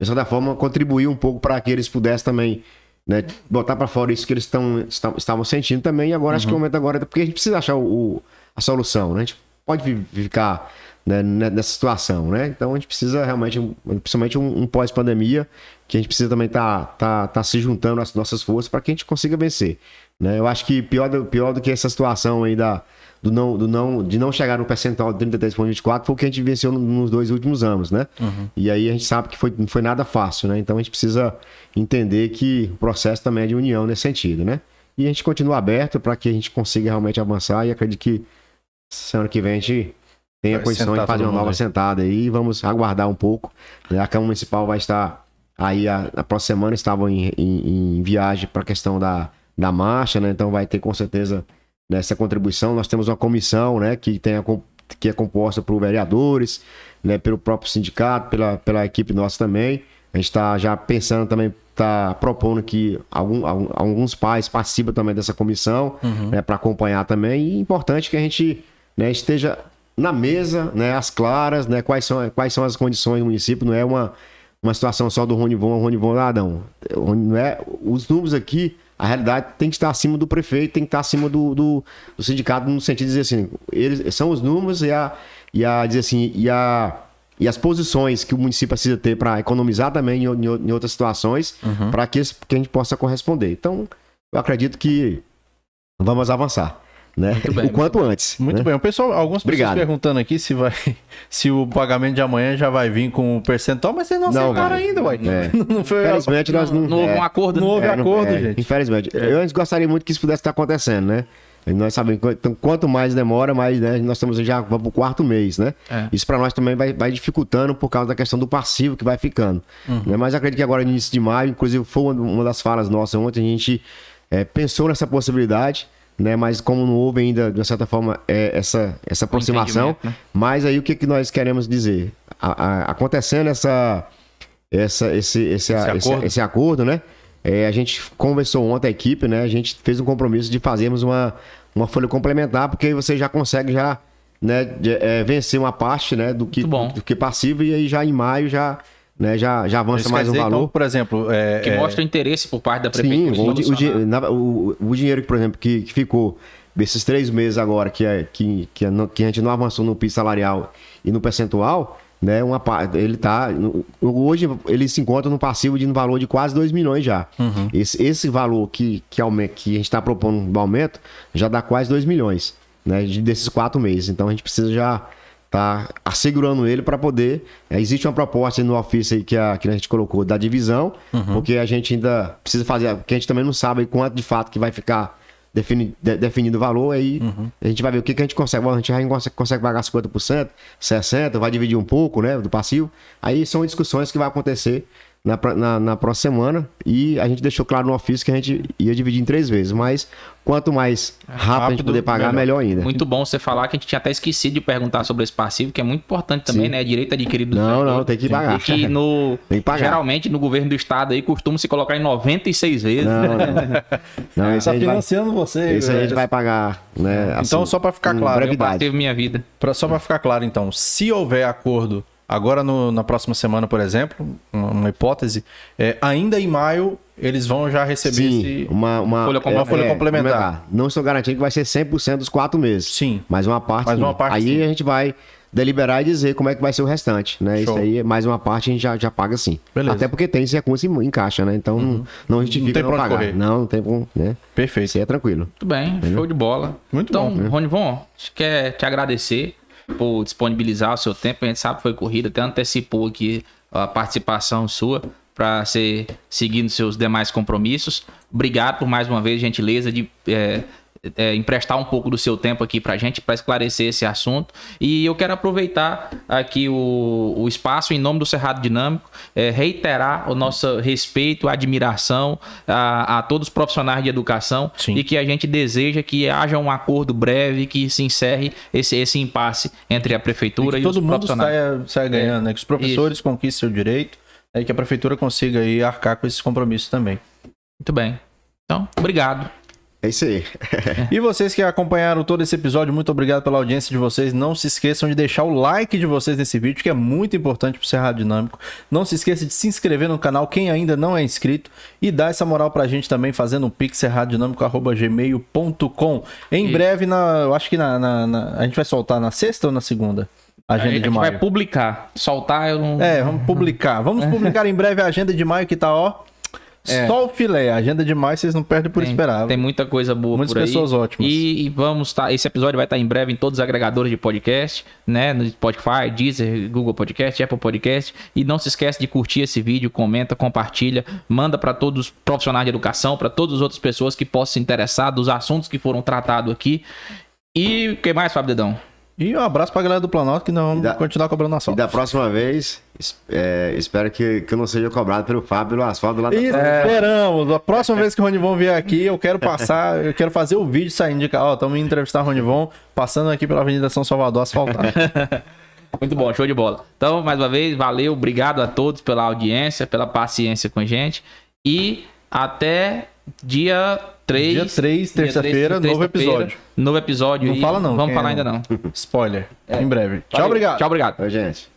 S3: de certa forma contribuiu um pouco para que eles pudessem também né, botar para fora isso que eles tão, esta- estavam sentindo também. E agora acho que o momento agora é porque a gente precisa achar o, o- a solução, né? A gente pode ficar né, ne- nessa situação, né? Então a gente precisa realmente, principalmente um, um pós-pandemia, que a gente precisa também estar tá, tá, tá se juntando as nossas forças para que a gente consiga vencer. Né? Eu acho que pior do, pior do que essa situação aí da, do não, do não, de não chegar no percentual de 33,24 foi o que a gente venceu no- nos dois últimos anos, né? E aí a gente sabe que foi, não foi nada fácil, né? Então a gente precisa entender que o processo também é de união nesse sentido, né? E a gente continua aberto para que a gente consiga realmente avançar e acredito que semana que vem a gente tenha
S2: Vai
S3: condição de fazer uma nova
S2: aí.
S3: sentada aí e vamos aguardar um pouco. A Câmara Municipal vai estar aí a, na próxima semana, estavam em, em- em viagem para a questão da, da marcha, né? Então vai ter com certeza nessa contribuição. Nós temos uma comissão, né, que tem a que é composta por vereadores, né, pelo próprio sindicato, pela, pela equipe nossa também. A gente está já pensando também, está propondo que algum, alguns pais participem também dessa comissão, né, para acompanhar também. E é importante que a gente né, esteja na mesa, né, às claras, né, quais são, quais são as condições do município. Não é uma, uma situação só do Ronivon, Ronivon, ah, não. Não é, os números aqui, a realidade tem que estar acima do prefeito, tem que estar acima do, do, do sindicato, no sentido de dizer assim, eles são os números e a, e a dizer assim, e a e as posições que o município precisa ter para economizar também em, em, outras situações,
S2: Uhum.
S3: para que, que a gente possa corresponder. Então, eu acredito que vamos avançar, né?
S1: bem,
S3: o quanto antes.
S2: Muito
S3: né?
S2: bem. O pessoal, algumas pessoas
S3: Obrigado.
S2: perguntando aqui se vai, se o pagamento de amanhã já vai vir com o percentual, mas vocês não
S3: Não
S2: aceitaram ainda, uai.
S3: É.
S2: Não foi
S3: Infelizmente, nós não.
S1: Não houve
S3: é,
S1: um acordo,
S2: não
S1: né?
S2: houve
S3: é, não-
S2: acordo,
S3: é,
S2: gente.
S3: Infelizmente. Eu antes gostaria muito que isso pudesse estar acontecendo, né? Nós sabemos então, quanto mais demora, mais né, nós estamos já vamos pro quarto mês, né?
S1: É.
S3: Isso para nós também vai, vai dificultando por causa da questão do passivo que vai ficando.
S2: Uhum.
S3: né? Mas acredito que agora, no início de maio, inclusive foi uma, uma das falas nossas ontem, a gente é, pensou nessa possibilidade, né? Mas como não houve ainda, de uma certa forma, é, essa, essa aproximação,
S1: né?
S3: mas aí o que, que nós queremos dizer? A- a- acontecendo essa, essa, esse, esse, esse,
S2: acordo.
S3: esse acordo, né? É, a gente conversou ontem a equipe, né? A gente fez um compromisso de fazermos uma, uma folha complementar, porque aí você já consegue já, né, de- é, vencer uma parte, né, do que,
S1: bom.
S3: do que passivo e aí já em maio já, né, já, já avança
S2: Isso
S3: mais
S2: quer
S3: um
S2: dizer,
S3: valor.
S2: então, por exemplo, é,
S1: Que
S2: é,
S1: mostra interesse por parte da
S3: Sim,
S1: prefeitura.
S3: o, di- o,
S1: solucionar.
S3: di- na- o- o dinheiro, por exemplo, que, que ficou desses três meses agora, que, é, que, que, é no- que a gente não avançou no piso salarial e no percentual, né? Uma, pa- ele tá. no- Hoje ele se encontra no passivo de um valor de quase 2 milhões já. Esse, esse valor que, que, aume- que a gente está propondo de aumento já dá quase 2 milhões, né? de- desses quatro meses. Então a gente precisa já tá assegurando ele para poder. é, existe uma proposta no ofício aí que a, que a gente colocou da divisão, porque a gente ainda precisa fazer, porque a gente também não sabe quanto de fato que vai ficar defini, de- definido o valor, aí a gente vai ver o que, que a gente consegue. Bom, A gente consegue, consegue pagar 50%, 60%, vai dividir um pouco, né, do passivo. Aí são discussões que vai acontecer na, na, na próxima semana e a gente deixou claro no ofício que a gente ia dividir em três vezes, mas quanto mais rápido, a gente
S2: Rápido,
S3: poder pagar,
S2: melhor.
S3: melhor, ainda.
S1: Muito bom você falar que a gente tinha até esquecido de perguntar sobre esse passivo, que é muito importante também,
S3: Sim.
S1: né? Direito adquirido do
S3: Não,
S1: servidor.
S3: não, tem que pagar.
S1: E que no,
S3: Tem que pagar.
S1: geralmente no governo do estado aí costuma se colocar em 96 vezes.
S3: Não, não. Não, esse
S2: tá
S3: gente vai,
S2: financiando você.
S3: aí a gente vai pagar, né?
S2: Então,
S3: assim,
S2: só para ficar claro,
S3: brevidade.
S1: Teve minha vida.
S2: Pra, só para ficar claro, então, se houver acordo agora no- na próxima semana, por exemplo, uma, uma hipótese, é, ainda em maio eles vão já receber
S3: Sim,
S2: esse.
S3: uma, uma,
S1: Folha
S2: uma folha complementar.
S3: Não estou garantindo que vai ser 100% dos quatro meses.
S2: Sim.
S3: Mas uma parte.
S2: Mas
S3: sim.
S2: uma parte,
S3: Aí
S2: sim.
S3: a gente vai deliberar e dizer como é que vai ser o restante, né?
S2: Show.
S3: Isso aí, mais uma parte a gente já, já paga sim.
S2: Beleza. Uhum.
S3: Até porque tem esse recurso em, em caixa, né? Então não, não justifica
S2: Não tem
S3: não,
S2: pra
S3: pagar.
S2: correr.
S3: Não, não tem como, né?
S2: Perfeito.
S3: Isso aí é tranquilo.
S1: Muito bem, show de bola.
S2: Muito
S1: então,
S2: bom?
S1: Rony Von, a gente quer te agradecer por disponibilizar o seu tempo. A gente sabe que foi corrida, até antecipou aqui a participação sua para ser seguindo seus demais compromissos. Obrigado por mais uma vez, gentileza de é, é, emprestar um pouco do seu tempo aqui para a gente para esclarecer esse assunto. E eu quero aproveitar aqui o, o espaço em nome do Cerrado Dinâmico, é, reiterar o nosso respeito, admiração a, a todos os profissionais de educação
S2: Sim.
S1: e que a gente deseja que haja um acordo breve que se encerre esse, esse impasse entre a prefeitura
S2: E
S1: e,
S2: que
S1: os
S2: todo mundo
S1: profissionais.
S2: saia, saia ganhando, né? Que os professores conquistem seu direito né? e que a prefeitura consiga aí arcar com esses compromissos também.
S1: Muito bem. Então, obrigado.
S3: É isso aí.
S2: E vocês que acompanharam todo esse episódio, muito obrigado pela audiência de vocês. Não se esqueçam de deixar o like de vocês nesse vídeo, que é muito importante pro Cerrado Dinâmico. Não se esqueça de se inscrever no canal, quem ainda não é inscrito, e dar essa moral pra gente também, fazendo um pix. Em
S1: Isso.
S2: breve, na, eu acho que na, na- na- a gente vai soltar na sexta ou na segunda? A
S1: a
S2: agenda
S1: gente
S2: de maio.
S1: vai publicar. Soltar, eu não.
S2: É, vamos publicar. Vamos publicar em breve a agenda de maio que tá, ó.
S1: É.
S2: Só o filé. A agenda de maio vocês não perdem por
S1: tem,
S2: esperar.
S1: tem muita coisa boa
S2: Muitas
S1: por aí.
S2: pessoas ótimas.
S1: E, e vamos estar. esse episódio vai estar em breve em todos os agregadores de podcast, né? No Spotify, Deezer, Google Podcast, Apple Podcast. E não se esquece de curtir esse vídeo, comenta, compartilha, manda para todos os profissionais de educação, para todas as outras pessoas que possam se interessar dos assuntos que foram tratados aqui. E o que mais, Fábio Dedão?
S2: E um abraço pra galera do Planalto que nós vamos
S3: E da-
S2: continuar cobrando
S3: E
S2: assalto.
S3: da próxima vez, é, espero que, que eu não seja cobrado pelo Fábio pelo asfalto lá da
S2: Isso, esperamos. A próxima vez que o Ronivon vier aqui, eu quero passar, eu quero fazer o vídeo saindo de cá. Ó, estamos indo entrevistar o Ronivon, passando aqui pela Avenida São Salvador asfaltada.
S1: Muito bom, show de bola. Então, mais uma vez, valeu, obrigado a todos pela audiência, pela paciência com a gente. E até dia 3.
S2: Dia 3, terça-feira, novo episódio.
S1: Novo episódio.
S2: Não
S1: e
S2: fala não,
S1: Vamos
S2: quem
S1: falar
S2: é
S1: ainda não.
S2: Spoiler. Em breve. Tchau,
S1: Valeu.
S2: obrigado.
S1: Tchau, obrigado.
S3: Oi, gente.